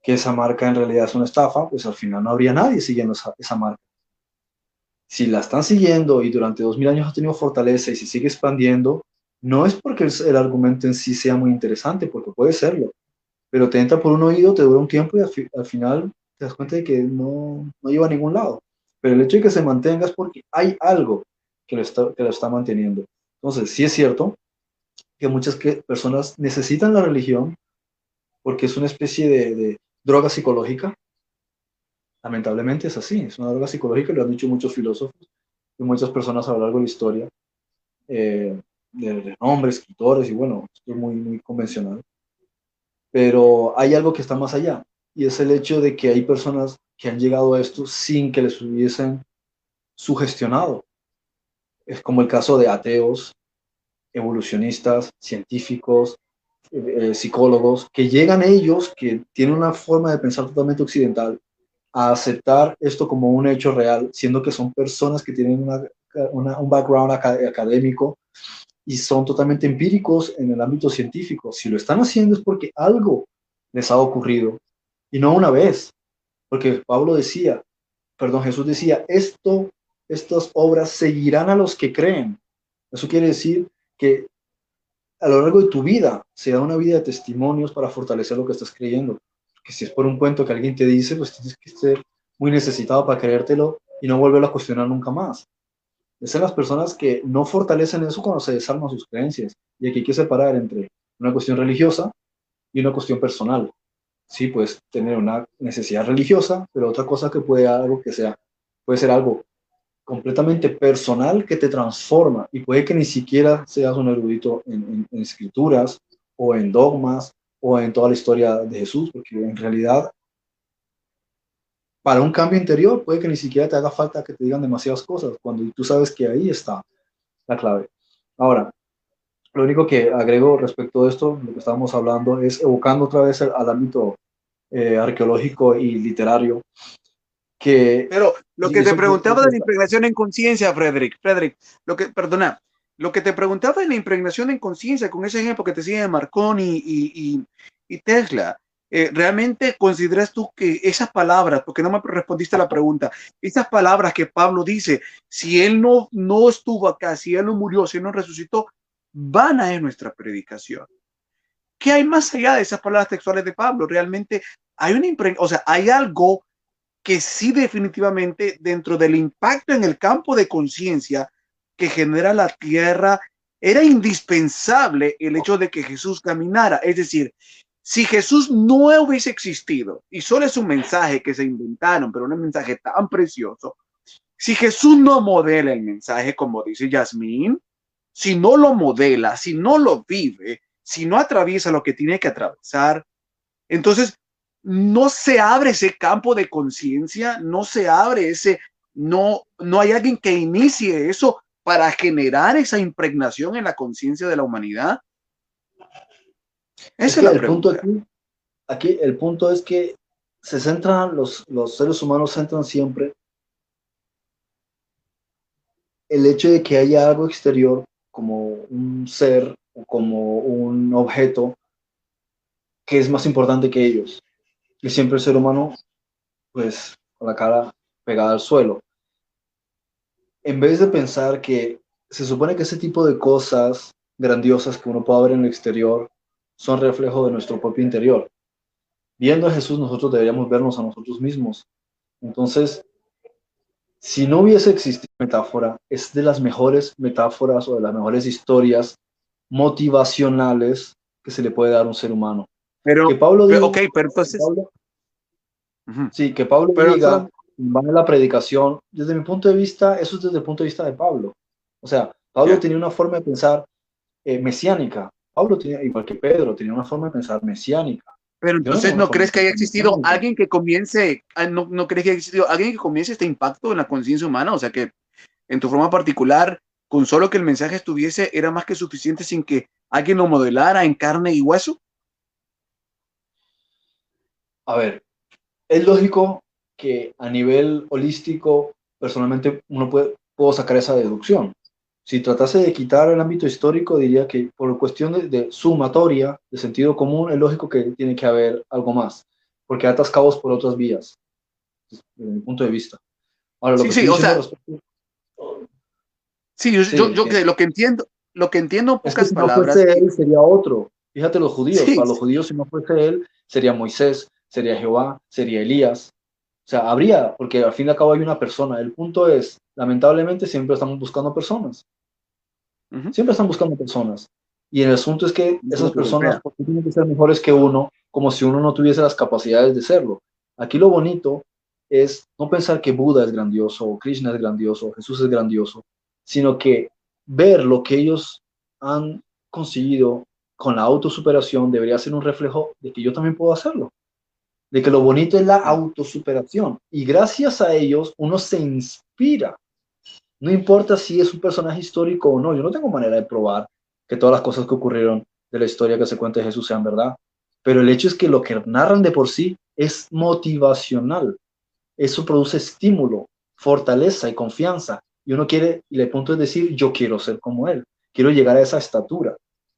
que esa marca en realidad es una estafa, pues al final no habría nadie siguiendo esa, marca. Si la están siguiendo y durante dos mil años ha tenido fortaleza y si sigue expandiendo, no es porque el, argumento en sí sea muy interesante, porque puede serlo, pero te entra por un oído, te dura un tiempo y al, final te das cuenta de que no, no lleva a ningún lado. Pero el hecho de que se mantenga es porque hay algo que lo está, que lo está manteniendo. Entonces, sí es cierto que que muchas personas necesitan la religión porque es una especie de, droga psicológica. Lamentablemente es así, es una droga psicológica, lo han dicho muchos filósofos y muchas personas a lo largo de la historia, eh, de nombres, escritores, y bueno, esto es muy, muy convencional. Pero hay algo que está más allá, y es el hecho de que hay personas que han llegado a esto sin que les hubiesen sugestionado. Es como el caso de ateos, evolucionistas, científicos, eh, psicólogos, que llegan ellos, que tienen una forma de pensar totalmente occidental, a aceptar esto como un hecho real, siendo que son personas que tienen un background académico y son totalmente empíricos en el ámbito científico. Si lo están haciendo es porque algo les ha ocurrido y no una vez, porque Pablo decía, perdón, Jesús decía, esto, estas obras seguirán a los que creen. Eso quiere decir que a lo largo de tu vida se da una vida de testimonios para fortalecer lo que estás creyendo. Que si es por un cuento que alguien te dice, pues tienes que ser muy necesitado para creértelo y no volverlo a cuestionar nunca más. Es las personas que no fortalecen eso cuando se desarman sus creencias. Y aquí hay que separar entre una cuestión religiosa y una cuestión personal sí puedes tener una necesidad religiosa, pero otra cosa que puede algo que sea, puede ser algo completamente personal que te transforma y puede que ni siquiera seas un erudito en, escrituras o en dogmas o en toda la historia de Jesús, porque en realidad para un cambio interior puede que ni siquiera te haga falta que te digan demasiadas cosas, cuando tú sabes que ahí está la clave. Ahora, lo único que agrego respecto a esto, lo que estábamos hablando, es evocando otra vez al, ámbito eh, arqueológico y literario. Que, Pero lo que te preguntaba de la impregnación en conciencia, Frederick, Frederick, lo que, perdona, lo que te preguntaba de la impregnación en conciencia, con ese ejemplo que te sigue de Marconi y, Tesla, eh, ¿realmente consideras tú que esas palabras, porque no me respondiste a la pregunta, esas palabras que Pablo dice, si él no, no estuvo acá, si él no murió, si él no resucitó, vana es nuestra predicación. ¿Qué hay más allá de esas palabras textuales de Pablo? Realmente hay una o sea, hay algo que sí definitivamente dentro del impacto en el campo de conciencia que genera la tierra, era indispensable el hecho de que Jesús caminara. Es decir, si Jesús no hubiese existido, y solo es un mensaje que se inventaron, pero un mensaje tan precioso, si Jesús no modela el mensaje, como dice Yasmín, si no lo modela, si no lo vive, si no atraviesa lo que tiene que atravesar, entonces no se abre ese campo de conciencia, no se abre ese, no, no hay alguien que inicie eso para generar esa impregnación en la conciencia de la humanidad. Ese es, el punto aquí, aquí, el punto es que se centran los, los seres humanos centran siempre el hecho de que haya algo exterior como un ser o como un objeto que es más importante que ellos. Y siempre el ser humano, pues, con la cara pegada al suelo. En vez de pensar que se supone que ese tipo de cosas grandiosas que uno puede ver en el exterior son reflejo de nuestro propio interior. Viendo a Jesús, nosotros deberíamos vernos a nosotros mismos. Entonces, si no hubiese existido metáfora, es de las mejores metáforas o de las mejores historias motivacionales que se le puede dar a un ser humano. Pero, que Pablo diga, ok, pero entonces... Sí, que Pablo diga, va en la predicación, desde mi punto de vista, eso es desde el punto de vista de Pablo. O sea, Pablo tenía una forma de pensar eh, mesiánica. Pablo tenía, igual que Pedro, tenía una forma de pensar mesiánica. Pero entonces, ¿no, crees que haya existido alguien que comience, ah, no, no crees que haya existido alguien que comience este impacto en la conciencia humana? O sea, que en tu forma particular, con solo que el mensaje estuviese, era más que suficiente sin que alguien lo modelara en carne y hueso? A ver, es lógico que a nivel holístico, personalmente, uno puede, puedo sacar esa deducción si tratase de quitar el ámbito histórico, diría que por cuestión de, sumatoria, de sentido común, es lógico que tiene que haber algo más, porque hay atascados por otras vías, desde mi punto de vista. Ahora, lo sí, que sí, o sea, sí, yo, yo, que lo que entiendo, lo que entiendo pocas es que si no fuese él, sería otro. Fíjate los judíos, para los judíos si no fuese él, sería Moisés, sería Jehová, sería Elías. O sea, habría, porque al fin y al cabo hay una persona. El punto es, lamentablemente siempre estamos buscando personas. Siempre están buscando personas. Y el asunto es que esas personas tienen que ser mejores que uno, como si uno no tuviese las capacidades de serlo. Aquí lo bonito es no pensar que Buda es grandioso, o Krishna es grandioso, o Jesús es grandioso, sino que ver lo que ellos han conseguido con la autosuperación debería ser un reflejo de que yo también puedo hacerlo. De que lo bonito es la autosuperación. Y gracias a ellos uno se inspira. No importa si es un personaje histórico o no, yo no tengo manera de probar que todas las cosas que ocurrieron de la historia que se cuenta de Jesús sean verdad. Pero el hecho es que lo que narran de por sí es motivacional. Eso produce estímulo, fortaleza y confianza. Y uno quiere, y el punto es decir, yo quiero ser como él, quiero llegar a esa estatura.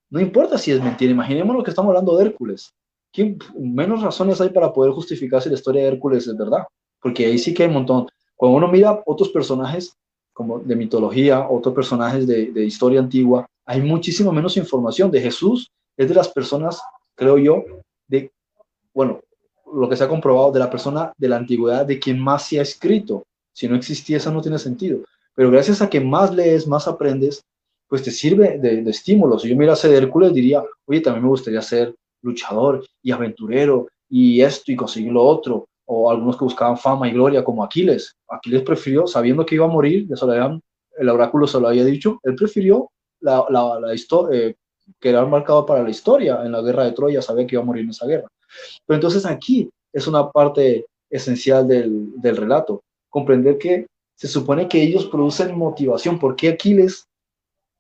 No importa si es mentira, imaginémonos que estamos hablando de Hércules. ¿Qué menos razones hay para poder justificar si la historia de Hércules es verdad? Porque ahí sí que hay un montón. Cuando uno mira otros personajes como de mitología, otros personajes de, historia antigua, hay muchísimo menos información. De Jesús es de las personas, creo yo, de, bueno, lo que se ha comprobado, de la persona de la antigüedad de quien más se ha escrito. Si no existía, eso no tiene sentido. Pero gracias a que más lees, más aprendes, pues te sirve de, de estímulo. Si yo mirase de Hércules, diría, oye, también me gustaría ser luchador y aventurero y esto y conseguir lo otro. O algunos que buscaban fama y gloria, como Aquiles. Aquiles prefirió, sabiendo que iba a morir, ya se lo habían, el oráculo se lo había dicho, él prefirió la, la, la historia, eh, que era marcado para la historia en la guerra de Troya, sabía que iba a morir en esa guerra. Pero entonces aquí es una parte esencial del, del relato, comprender que se supone que ellos producen motivación. ¿Por qué Aquiles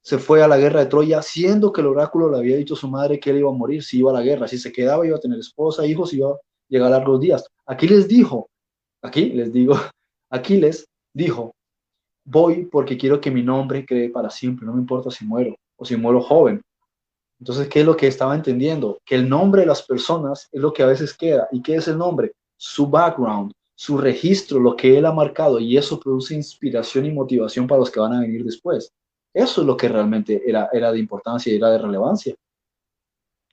se fue a la guerra de Troya, siendo que el oráculo le había dicho a su madre que él iba a morir si iba a la guerra, si se quedaba iba a tener esposa, hijos, iba a llegar largos días. Aquí les dijo, aquí les digo, Aquiles dijo, voy porque quiero que mi nombre quede para siempre, no me importa si muero o si muero joven. Entonces, ¿qué es lo que estaba entendiendo? Que el nombre de las personas es lo que a veces queda. ¿Y qué es el nombre? Su background, su registro, lo que él ha marcado, y eso produce inspiración y motivación para los que van a venir después. Eso es lo que realmente era, era de importancia y era de relevancia.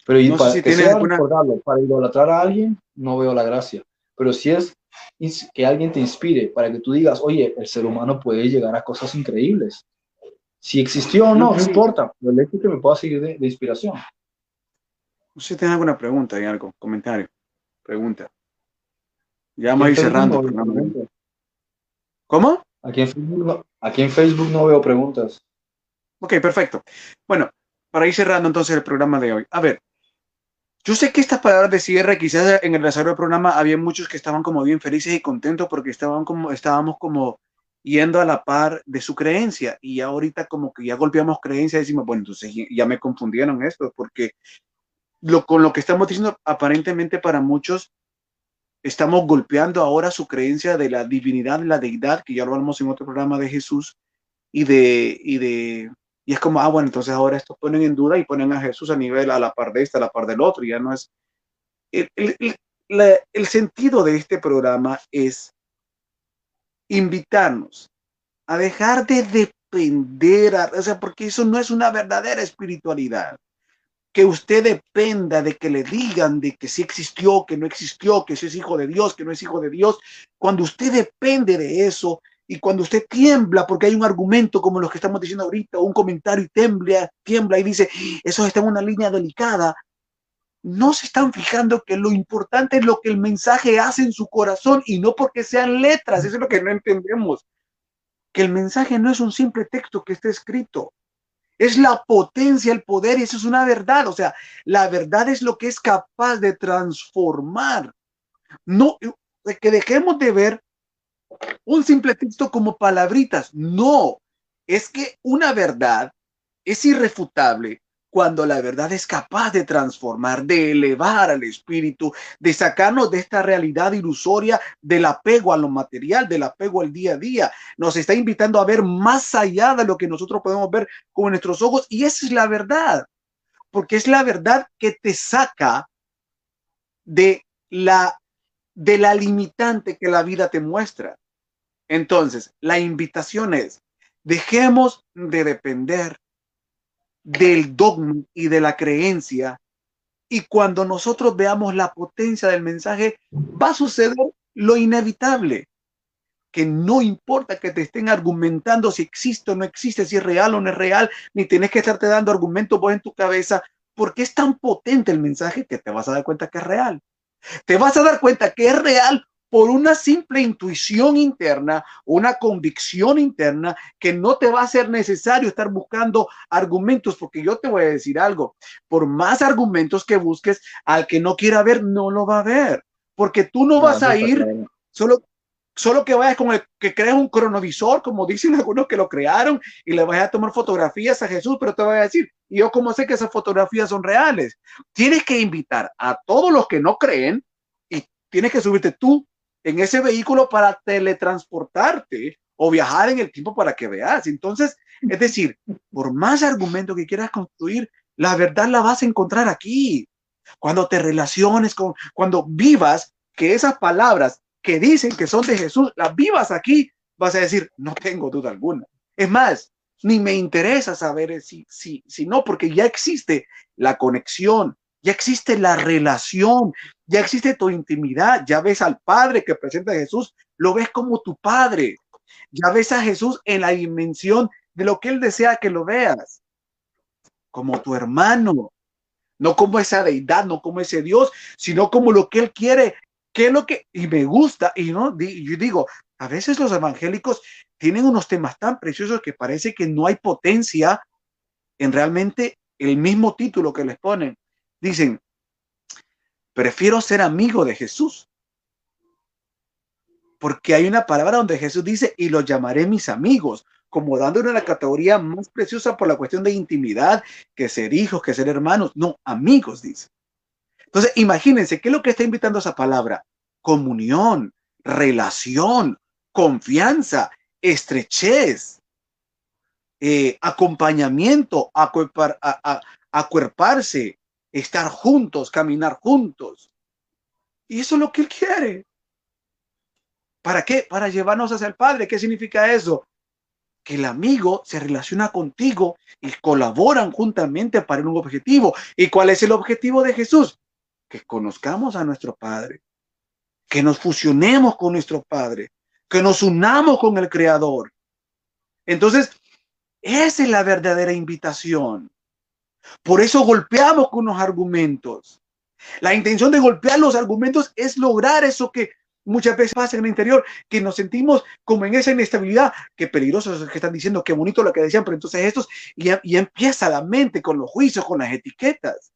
Pero no para, si que sea alguna... para idolatrar a alguien, no veo la gracia. Pero si es que alguien te inspire para que tú digas, oye, el ser humano puede llegar a cosas increíbles. Si existió o no, no importa. El hecho que me pueda seguir de, de inspiración. ¿Usted tiene alguna pregunta y algo? Comentario. Pregunta. Ya vamos a ir cerrando. ¿Cómo? Aquí en, Facebook, aquí en Facebook no veo preguntas. Ok, perfecto. Bueno, para ir cerrando entonces el programa de hoy. A ver, yo sé que estas palabras de cierre, quizás en el desarrollo del programa había muchos que estaban como bien felices y contentos porque estaban como, estábamos como yendo a la par de su creencia y ahorita como que ya golpeamos creencia y decimos, bueno, entonces ya me confundieron esto porque lo, con lo que estamos diciendo aparentemente para muchos estamos golpeando ahora su creencia de la divinidad, la deidad, que ya lo hablamos en otro programa de Jesús y de, y de y es como, ah, bueno, entonces ahora estos ponen en duda y ponen a Jesús a nivel, a la par de este, a la par del otro, y ya no es... El, el, el, el sentido de este programa es invitarnos a dejar de depender, a, o sea, porque eso no es una verdadera espiritualidad. Que usted dependa de que le digan de que sí existió, que no existió, que si es hijo de Dios, que no es hijo de Dios. Cuando usted depende de eso, y cuando usted tiembla porque hay un argumento como los que estamos diciendo ahorita, o un comentario y tiembla, tiembla y dice, eso está en una línea delicada, no se están fijando que lo importante es lo que el mensaje hace en su corazón y no porque sean letras, eso es lo que no entendemos. Que el mensaje no es un simple texto que está escrito, es la potencia, el poder, y eso es una verdad. O sea, la verdad es lo que es capaz de transformar. No, que dejemos de ver un simple texto como palabritas. No, es que una verdad es irrefutable cuando la verdad es capaz de transformar, de elevar al espíritu, de sacarnos de esta realidad ilusoria del apego a lo material, del apego al día a día. Nos está invitando a ver más allá de lo que nosotros podemos ver con nuestros ojos y esa es la verdad, porque es la verdad que te saca de la de la limitante que la vida te muestra. Entonces, la invitación es, dejemos de depender del dogma y de la creencia y cuando nosotros veamos la potencia del mensaje, va a suceder lo inevitable. que no importa que te estén argumentando si existe o no existe, si es real o no es real, ni tienes que estarte dando argumentos vos en tu cabeza, porque es tan potente el mensaje que te vas a dar cuenta que es real. Te vas a dar cuenta que es real por una simple intuición interna, una convicción interna que no te va a ser necesario estar buscando argumentos, porque yo te voy a decir algo, por más argumentos que busques, al que no quiera ver, no lo va a ver, porque tú no, vas a ir solo solo que vayas con el que crees un cronovisor, como dicen algunos que lo crearon, y le vayas a tomar fotografías a Jesús, pero te voy a decir, ¿y yo cómo sé que esas fotografías son reales? Tienes que invitar a todos los que no creen y tienes que subirte tú en ese vehículo para teletransportarte o viajar en el tiempo para que veas. Entonces, es decir, por más argumento que quieras construir, la verdad la vas a encontrar aquí. Cuando te relaciones con, cuando vivas que esas palabras que dicen que son de Jesús, las vivas aquí, vas a decir, no tengo duda alguna. Es más, ni me interesa saber si, si, si no, porque ya existe la conexión, ya existe la relación, ya existe tu intimidad, ya ves al Padre que presenta a Jesús, lo ves como tu Padre, ya ves a Jesús en la dimensión de lo que Él desea que lo veas, como tu hermano, no como esa deidad, no como ese Dios, sino como lo que Él quiere ¿Qué es lo que, y me gusta, y no, yo digo, a veces los evangélicos tienen unos temas tan preciosos que parece que no hay potencia en realmente el mismo título que les ponen. Dicen, prefiero ser amigo de Jesús. Porque hay una palabra donde Jesús dice, y los llamaré mis amigos, como dándole una categoría más preciosa por la cuestión de intimidad, que ser hijos, que ser hermanos. No, amigos, dice. Entonces, imagínense, ¿qué es lo que está invitando esa palabra? Comunión, relación, confianza, estrechez, eh, acompañamiento, acuerparse, estar juntos, caminar juntos. Y eso es lo que Él quiere. ¿Para qué? Para llevarnos hacia el Padre. ¿Qué significa eso? Que el amigo se relaciona contigo y colaboran juntamente para un objetivo. ¿Y cuál es el objetivo de Jesús? que conozcamos a nuestro Padre, que nos fusionemos con nuestro Padre, que nos unamos con el Creador. Entonces, esa es la verdadera invitación. Por eso golpeamos con los argumentos. La intención de golpear los argumentos es lograr eso que muchas veces pasa en el interior, que nos sentimos como en esa inestabilidad, que peligrosos que están diciendo, qué bonito lo que decían, pero entonces estos, y empieza la mente con los juicios, con las etiquetas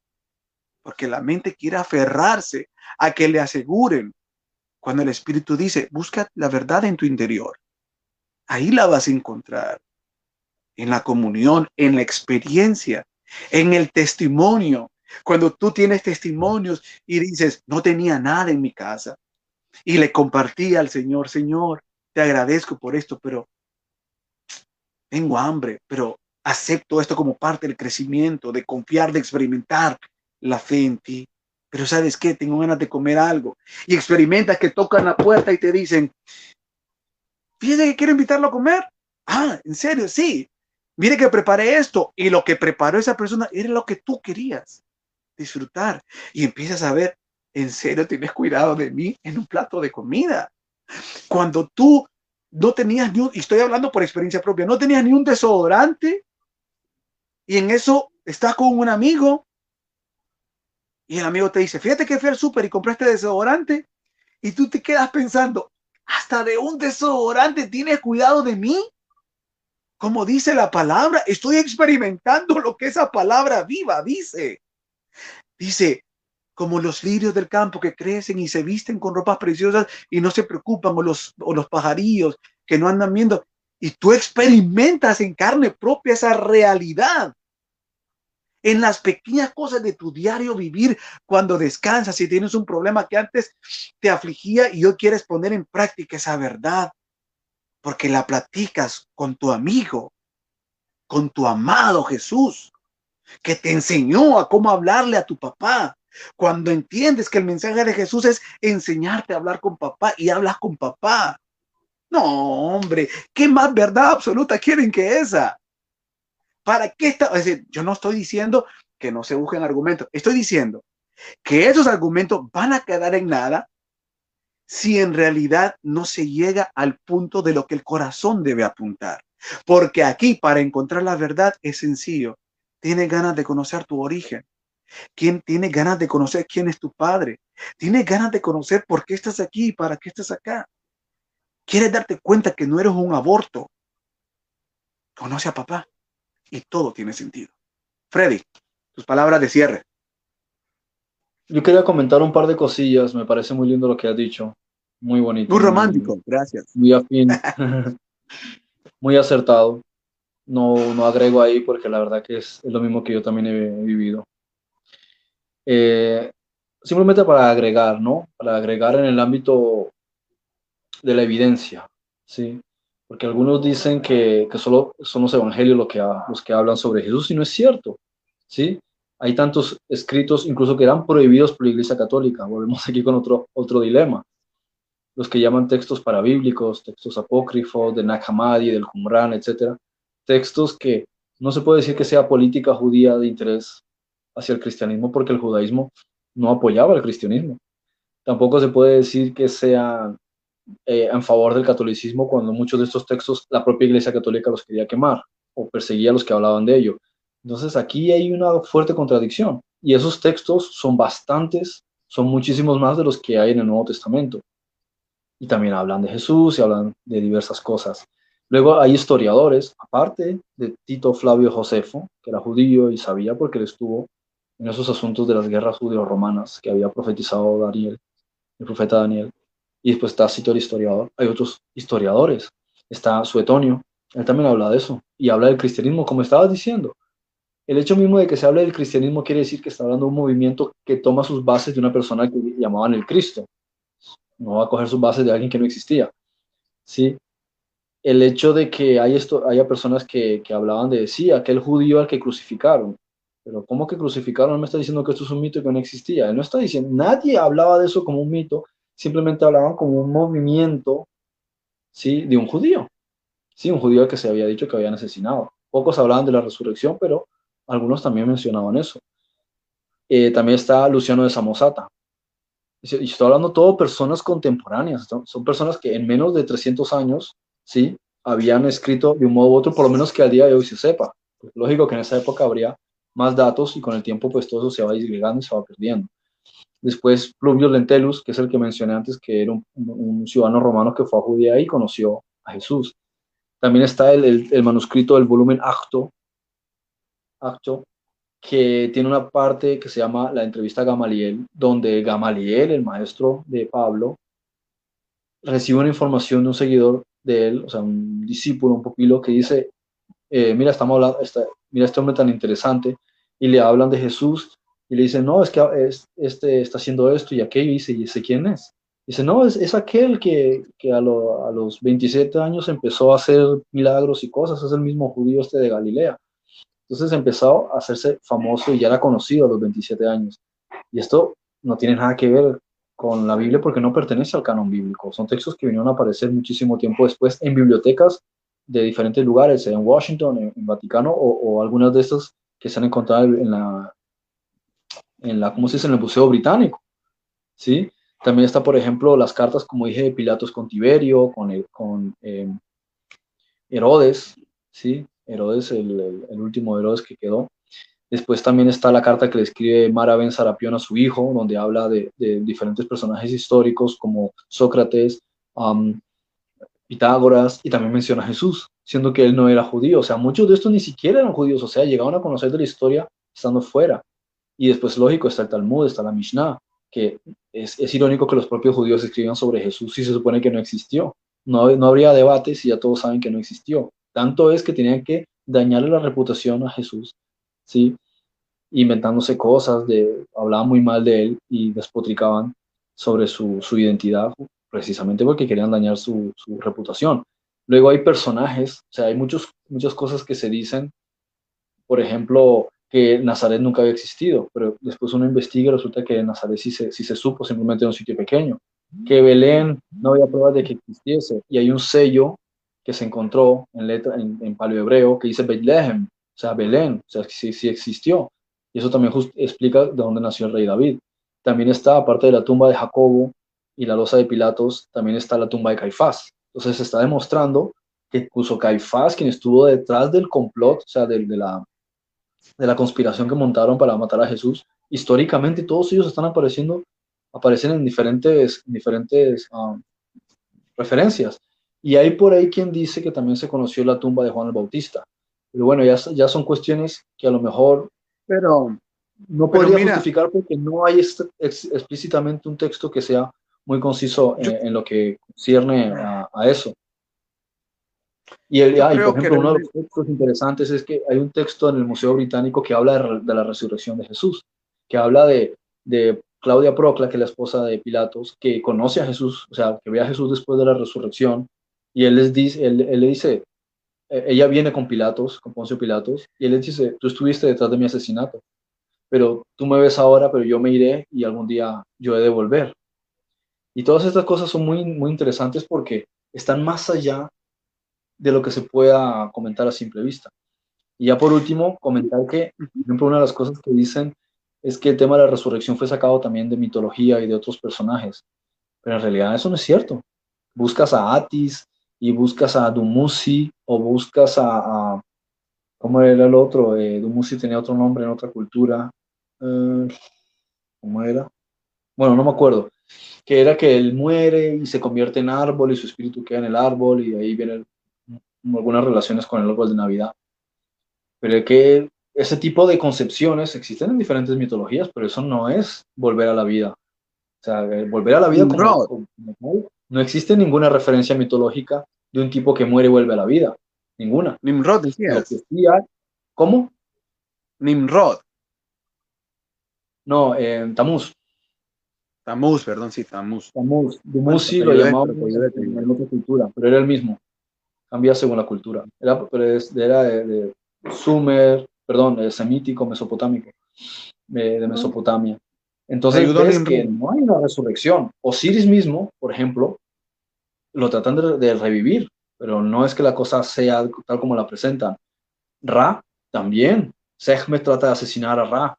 porque la mente quiere aferrarse a que le aseguren. Cuando el Espíritu dice, busca la verdad en tu interior, ahí la vas a encontrar, en la comunión, en la experiencia, en el testimonio. Cuando tú tienes testimonios y dices, no tenía nada en mi casa, y le compartí al Señor, Señor, te agradezco por esto, pero tengo hambre, pero acepto esto como parte del crecimiento, de confiar, de experimentar la fe en ti. Pero sabes qué, tengo ganas de comer algo. Y experimentas que tocan la puerta y te dicen, fíjate que quiero invitarlo a comer. Ah, en serio, sí. Mire que preparé esto. Y lo que preparó esa persona era lo que tú querías disfrutar. Y empiezas a ver, en serio, tienes cuidado de mí en un plato de comida. Cuando tú no tenías ni un, y estoy hablando por experiencia propia, no tenías ni un desodorante y en eso estás con un amigo y el amigo te dice, fíjate que fui al súper y compraste desodorante. Y tú te quedas pensando, hasta de un desodorante tienes cuidado de mí. Como dice la palabra, estoy experimentando lo que esa palabra viva dice. Dice, como los lirios del campo que crecen y se visten con ropas preciosas y no se preocupan, o los, o los pajarillos que no andan viendo. Y tú experimentas en carne propia esa realidad en las pequeñas cosas de tu diario vivir, cuando descansas, si tienes un problema que antes te afligía y hoy quieres poner en práctica esa verdad, porque la platicas con tu amigo, con tu amado Jesús, que te enseñó a cómo hablarle a tu papá. Cuando entiendes que el mensaje de Jesús es enseñarte a hablar con papá y hablas con papá. No, hombre, ¿qué más verdad absoluta quieren que esa? ¿Para qué está? Es decir, yo no estoy diciendo que no se busquen argumentos. Estoy diciendo que esos argumentos van a quedar en nada si en realidad no se llega al punto de lo que el corazón debe apuntar. Porque aquí para encontrar la verdad es sencillo. Tienes ganas de conocer tu origen. ¿Quién tiene ganas de conocer quién es tu padre? Tienes ganas de conocer por qué estás aquí y para qué estás acá. ¿Quieres darte cuenta que no eres un aborto? Conoce a papá y todo tiene sentido. Freddy, tus palabras de cierre. Yo quería comentar un par de cosillas, me parece muy lindo lo que has dicho, muy bonito. Muy romántico, gracias. Muy afín, muy acertado. No, no agrego ahí porque la verdad que es, lo mismo que yo también he, vivido. Eh, simplemente para agregar, ¿no? Para agregar en el ámbito de la evidencia, ¿sí? Porque algunos dicen que, que solo son los evangelios los que, los que hablan sobre Jesús y no es cierto, ¿sí? Hay tantos escritos incluso que eran prohibidos por la Iglesia Católica. Volvemos aquí con otro, otro dilema. Los que llaman textos parabíblicos, textos apócrifos, de Nag Hammadi, del Qumran, etc. Textos que no se puede decir que sea política judía de interés hacia el cristianismo porque el judaísmo no apoyaba el cristianismo. Tampoco se puede decir que sean eh, en favor del catolicismo cuando muchos de estos textos la propia Iglesia Católica los quería quemar o perseguía a los que hablaban de ello. Entonces aquí hay una fuerte contradicción y esos textos son bastantes, son muchísimos más de los que hay en el Nuevo Testamento. Y también hablan de Jesús y hablan de diversas cosas. Luego hay historiadores, aparte de Tito Flavio Josefo, que era judío y sabía porque él estuvo en esos asuntos de las guerras judío-romanas que había profetizado Daniel, el profeta Daniel. Y después está Cito el historiador. Hay otros historiadores. Está Suetonio, él también habla de eso. Y habla del cristianismo, como estabas diciendo el hecho mismo de que se hable del cristianismo quiere decir que está hablando de un movimiento que toma sus bases de una persona que llamaban el Cristo. No va a coger sus bases de alguien que no existía. ¿Sí? El hecho de que hay esto, haya personas que, que hablaban de, sí, aquel judío al que crucificaron. Pero ¿cómo que crucificaron? No me está diciendo que esto es un mito que no existía. Él no está diciendo, nadie hablaba de eso como un mito, simplemente hablaban como un movimiento, ¿sí? De un judío. Sí, un judío que se había dicho que habían asesinado. Pocos hablaban de la resurrección, pero algunos también mencionaban eso. Eh, también está Luciano de Samosata. Y estoy hablando todo personas contemporáneas, son personas que en menos de 300 años, ¿sí? Habían escrito de un modo u otro, por lo menos que al día de hoy se sepa. lógico que en esa época habría más datos y con el tiempo pues todo eso se va disgregando y se va perdiendo. Después Pluvio Lentellus, que es el que mencioné antes, que era un, ciudadano romano que fue a Judea y conoció a Jesús. También está el, el manuscrito del volumen Acto, acto que tiene una parte que se llama la entrevista a Gamaliel, donde Gamaliel, el maestro de Pablo, recibe una información de un seguidor de él, o sea, un discípulo, un pupilo, que dice, eh, mira, estamos hablando, mira este hombre tan interesante, y le hablan de Jesús, y le dicen, no, es que este está haciendo esto y aquello, y dice, ¿y ese quién es? Dice, no, es, es aquel que, que a, a, los 27 años empezó a hacer milagros y cosas, es el mismo judío este de Galilea. Entonces empezó a hacerse famoso y ya era conocido a los 27 años. Y esto no tiene nada que ver con la Biblia porque no pertenece al canon bíblico. Son textos que vinieron a aparecer muchísimo tiempo después en bibliotecas de diferentes lugares, en Washington, en, Vaticano o, algunas de estas que se han encontrado en la, en la, ¿cómo se dice?, en el Museo Británico. ¿Sí? También está, por ejemplo, las cartas, como dije, de Pilatos con Tiberio, con, con eh, Herodes, ¿sí? Herodes, el, último Herodes que quedó. Después también está la carta que le escribe Mara Ben Sarapión a su hijo, donde habla de, diferentes personajes históricos como Sócrates, Pitágoras, y también menciona a Jesús, siendo que él no era judío. O sea, muchos de estos ni siquiera eran judíos, o sea, llegaban a conocer de la historia estando fuera. Y después, lógico, está el Talmud, está la Mishnah, que es, irónico que los propios judíos escriban sobre Jesús y se supone que no existió. No, no habría debate si ya todos saben que no existió. Tanto es que tenían que dañarle la reputación a Jesús, ¿sí? Inventándose cosas, de, hablaban muy mal de él y despotricaban sobre su, identidad, precisamente porque querían dañar su, reputación. Luego hay personajes, o sea, hay muchos, muchas cosas que se dicen, por ejemplo, que Nazaret nunca había existido, pero después uno investiga y resulta que Nazaret sí se, sí se supo, simplemente en un sitio pequeño, que Belén no había pruebas de que existiese, y hay un sello que se encontró en, letra, en, en paleohebreo que dice Bethlehem, o sea, Belén, o sea, sí, sí existió. Y eso también explica de dónde nació el rey David. También está, aparte de la tumba de Jacobo, y la losa de Pilatos también está la tumba de Caifás. Entonces se está demostrando que incluso Caifás, quien estuvo detrás del complot, o sea, de, de, la, de la conspiración que montaron para matar a Jesús, históricamente todos ellos están apareciendo, aparecen en diferentes, diferentes um, referencias. Y hay por ahí quien dice que también se conoció la tumba de Juan el Bautista. Pero bueno, ya, ya son cuestiones que a lo mejor pero, no podría justificar porque no hay explícitamente un texto que sea muy conciso en, lo que cierne a, eso. Y, el, hay, por ejemplo, uno de los textos interesantes es que hay un texto en el Museo Británico que habla de, la resurrección de Jesús, que habla de, de, Claudia Procla, que es la esposa de Pilatos, que conoce a Jesús, o sea, que ve a Jesús después de la resurrección, y él, les dice, él, él le dice, e, ella viene con Pilatos, con Poncio Pilatos, y él le dice, tú estuviste detrás de mi asesinato, pero tú me ves ahora, pero yo me iré y algún día yo he de volver. Y todas estas cosas son muy, muy interesantes porque están más allá de lo que se pueda comentar a simple vista. Y ya por último, comentar que, por ejemplo, una de las cosas que dicen es que el tema de la resurrección fue sacado también de mitología y de otros personajes. Pero en realidad eso no es cierto. Buscas a Atis y buscas a Dumuzi o buscas a, ¿cómo era el otro? Eh, Dumuzi tenía otro nombre en otra cultura. Eh, ¿Cómo era? Bueno, no me acuerdo que era que él muere y se convierte en árbol y su espíritu queda en el árbol y ahí vienen algunas relaciones con el árbol de Navidad. Pero es que ese tipo de concepciones existen en diferentes mitologías, pero eso no es volver a la vida. O sea, volver a la vida como, no existe ninguna referencia mitológica de un tipo que muere y vuelve a la vida. Ninguna. Nimrod decía. ¿Cómo? Nimrod. No, eh, Tamuz. Tamuz, perdón, sí, Tamuz. Tamuz. Tamuz sí lo llamaba en otra cultura, pero era el mismo. Cambia según la cultura. Era, era de, Sumer, perdón, semítico, mesopotámico, de, de Mesopotamia. Entonces ves que no hay una resurrección. Osiris mismo, por ejemplo, lo tratan de, de, revivir, pero no es que la cosa sea tal como la presentan. Ra también. Sehme trata de asesinar a Ra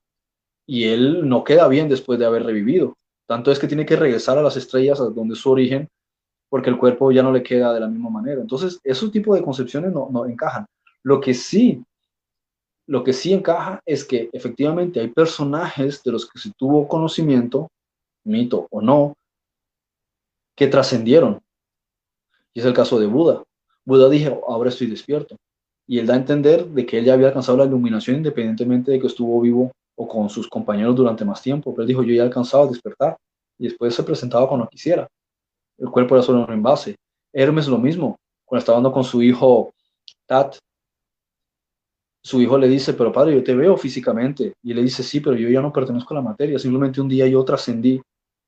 y él no queda bien después de haber revivido. Tanto es que tiene que regresar a las estrellas, a donde es su origen, porque el cuerpo ya no le queda de la misma manera. Entonces, esos tipos de concepciones no, no encajan. Lo que sí, lo que sí encaja es que efectivamente hay personajes de los que se tuvo conocimiento, mito o no, que trascendieron. Y es el caso de Buda. Buda dijo, ahora estoy despierto. Y él da a entender de que él ya había alcanzado la iluminación independientemente de que estuvo vivo o con sus compañeros durante más tiempo, pero él dijo, yo ya he alcanzado a despertar, y después se presentaba cuando quisiera. El cuerpo era solo un envase. Hermes lo mismo, cuando estaba hablando con su hijo Tat, su hijo le dice, pero padre, yo te veo físicamente, y le dice, sí, pero yo ya no pertenezco a la materia, simplemente un día yo trascendí,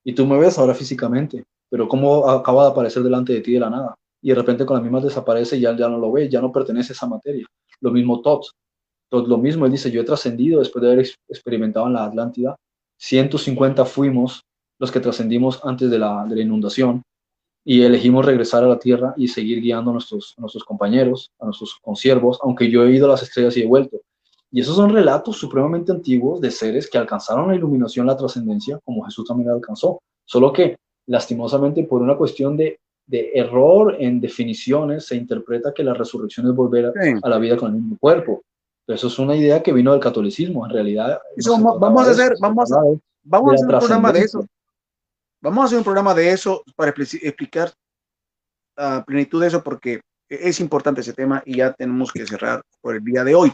y tú me ves ahora físicamente, pero ¿cómo acaba de aparecer delante de ti de la nada? Y de repente con las mismas desaparece y ya, ya no lo ves, ya no pertenece a esa materia. Lo mismo Tot, entonces, lo mismo, él dice, yo he trascendido después de haber experimentado en la Atlántida. 150 fuimos los que trascendimos antes de la, de la, inundación y elegimos regresar a la Tierra y seguir guiando a nuestros, a nuestros compañeros, a nuestros consiervos, aunque yo he ido a las estrellas y he vuelto. Y esos son relatos supremamente antiguos de seres que alcanzaron la iluminación, la trascendencia, como Jesús también la alcanzó. Solo que, lastimosamente, por una cuestión de, de error en definiciones, se interpreta que la resurrección es volver a, sí. a la vida con el mismo cuerpo. Eso es una idea que vino del catolicismo, en realidad. Eso, no vamos a hacer, vamos, a, vamos a hacer un programa de eso. Vamos a hacer un programa de eso para explicar a plenitud de eso porque es importante ese tema y ya tenemos que cerrar por el día de hoy.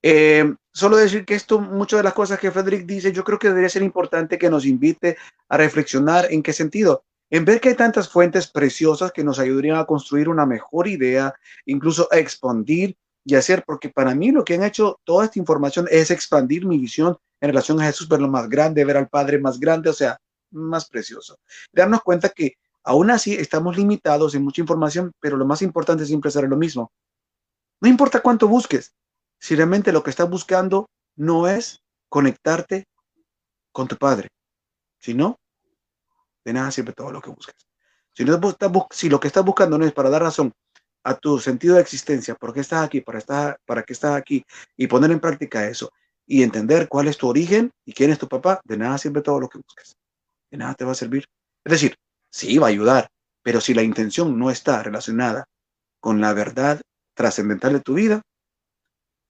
Eh, solo decir que esto, muchas de las cosas que Frederick dice, yo creo que debería ser importante que nos invite a reflexionar en qué sentido. En ver que hay tantas fuentes preciosas que nos ayudarían a construir una mejor idea, incluso a expandir y hacer, porque para mí lo que han hecho toda esta información es expandir mi visión en relación a Jesús, verlo más grande, ver al Padre más grande, o sea, más precioso. Darnos cuenta que aún así estamos limitados en mucha información, pero lo más importante siempre será lo mismo. No importa cuánto busques, si realmente lo que estás buscando no es conectarte con tu Padre, sino de nada sirve todo lo que buscas. Si, no, si lo que estás buscando no es para dar razón a tu sentido de existencia, por qué estás aquí, para, estar, para qué estás aquí, y poner en práctica eso, y entender cuál es tu origen y quién es tu papá, de nada sirve todo lo que busques. De nada te va a servir. Es decir, sí va a ayudar, pero si la intención no está relacionada con la verdad trascendental de tu vida,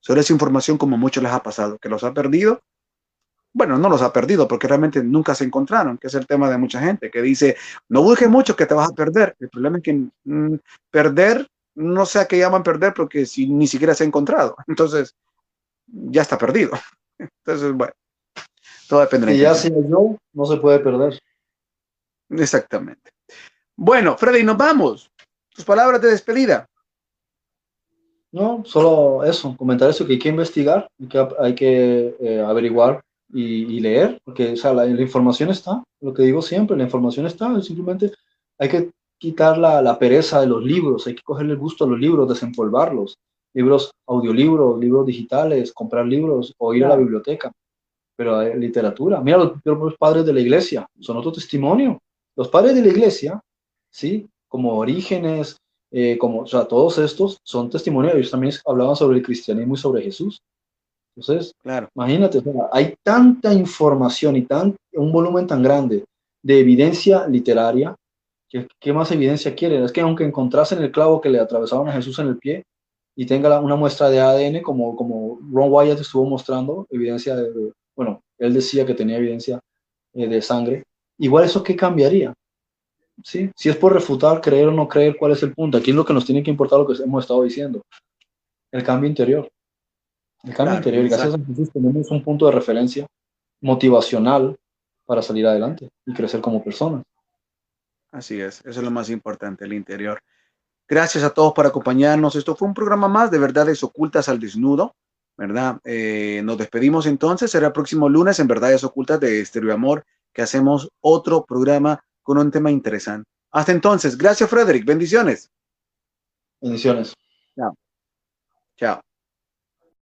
solo esa información como muchos les ha pasado, que los ha perdido. Bueno, no los ha perdido porque realmente nunca se encontraron, que es el tema de mucha gente que dice, no busques mucho que te vas a perder. El problema es que mm, perder, no sé a qué llaman perder porque si ni siquiera se ha encontrado. Entonces, ya está perdido. Entonces, bueno, todo depende de... Y ya si yo, no se puede perder. Exactamente. Bueno, Freddy, nos vamos. Tus palabras de despedida. No, solo eso, comentar eso, que hay que investigar, que hay que eh, averiguar y, leer, porque o sea, la, información está, lo que digo siempre, la información está, simplemente hay que quitar la, la, pereza de los libros, hay que cogerle el gusto a los libros, desempolvarlos, libros, audiolibros, libros digitales, comprar libros o ir a la biblioteca, pero hay literatura. Mira, los, los padres de la iglesia son otro testimonio. Los padres de la iglesia, ¿sí? Como orígenes, eh, como, o sea, todos estos son testimonios, ellos también hablaban sobre el cristianismo y sobre Jesús. Entonces, claro. imagínate, hay tanta información y tan, un volumen tan grande de evidencia literaria, que, ¿qué más evidencia quieren? Es que aunque encontrasen el clavo que le atravesaban a Jesús en el pie y tenga una muestra de ADN, como, como Ron Wyatt estuvo mostrando, evidencia de, bueno, él decía que tenía evidencia eh, de sangre, igual eso qué cambiaría? ¿sí? Si es por refutar, creer o no creer, ¿cuál es el punto? Aquí es lo que nos tiene que importar lo que hemos estado diciendo. El cambio interior. El cambio interior. Y gracias a Jesús tenemos un punto de referencia motivacional para salir adelante y crecer como personas. Así es, eso es lo más importante, el interior. Gracias a todos por acompañarnos. Esto fue un programa más de verdades ocultas al desnudo, ¿verdad? Eh, nos despedimos entonces. Será el próximo lunes en Verdades Ocultas de Estereo Amor que hacemos otro programa con un tema interesante. Hasta entonces, gracias Frederick, bendiciones. Bendiciones. Chao. Chao.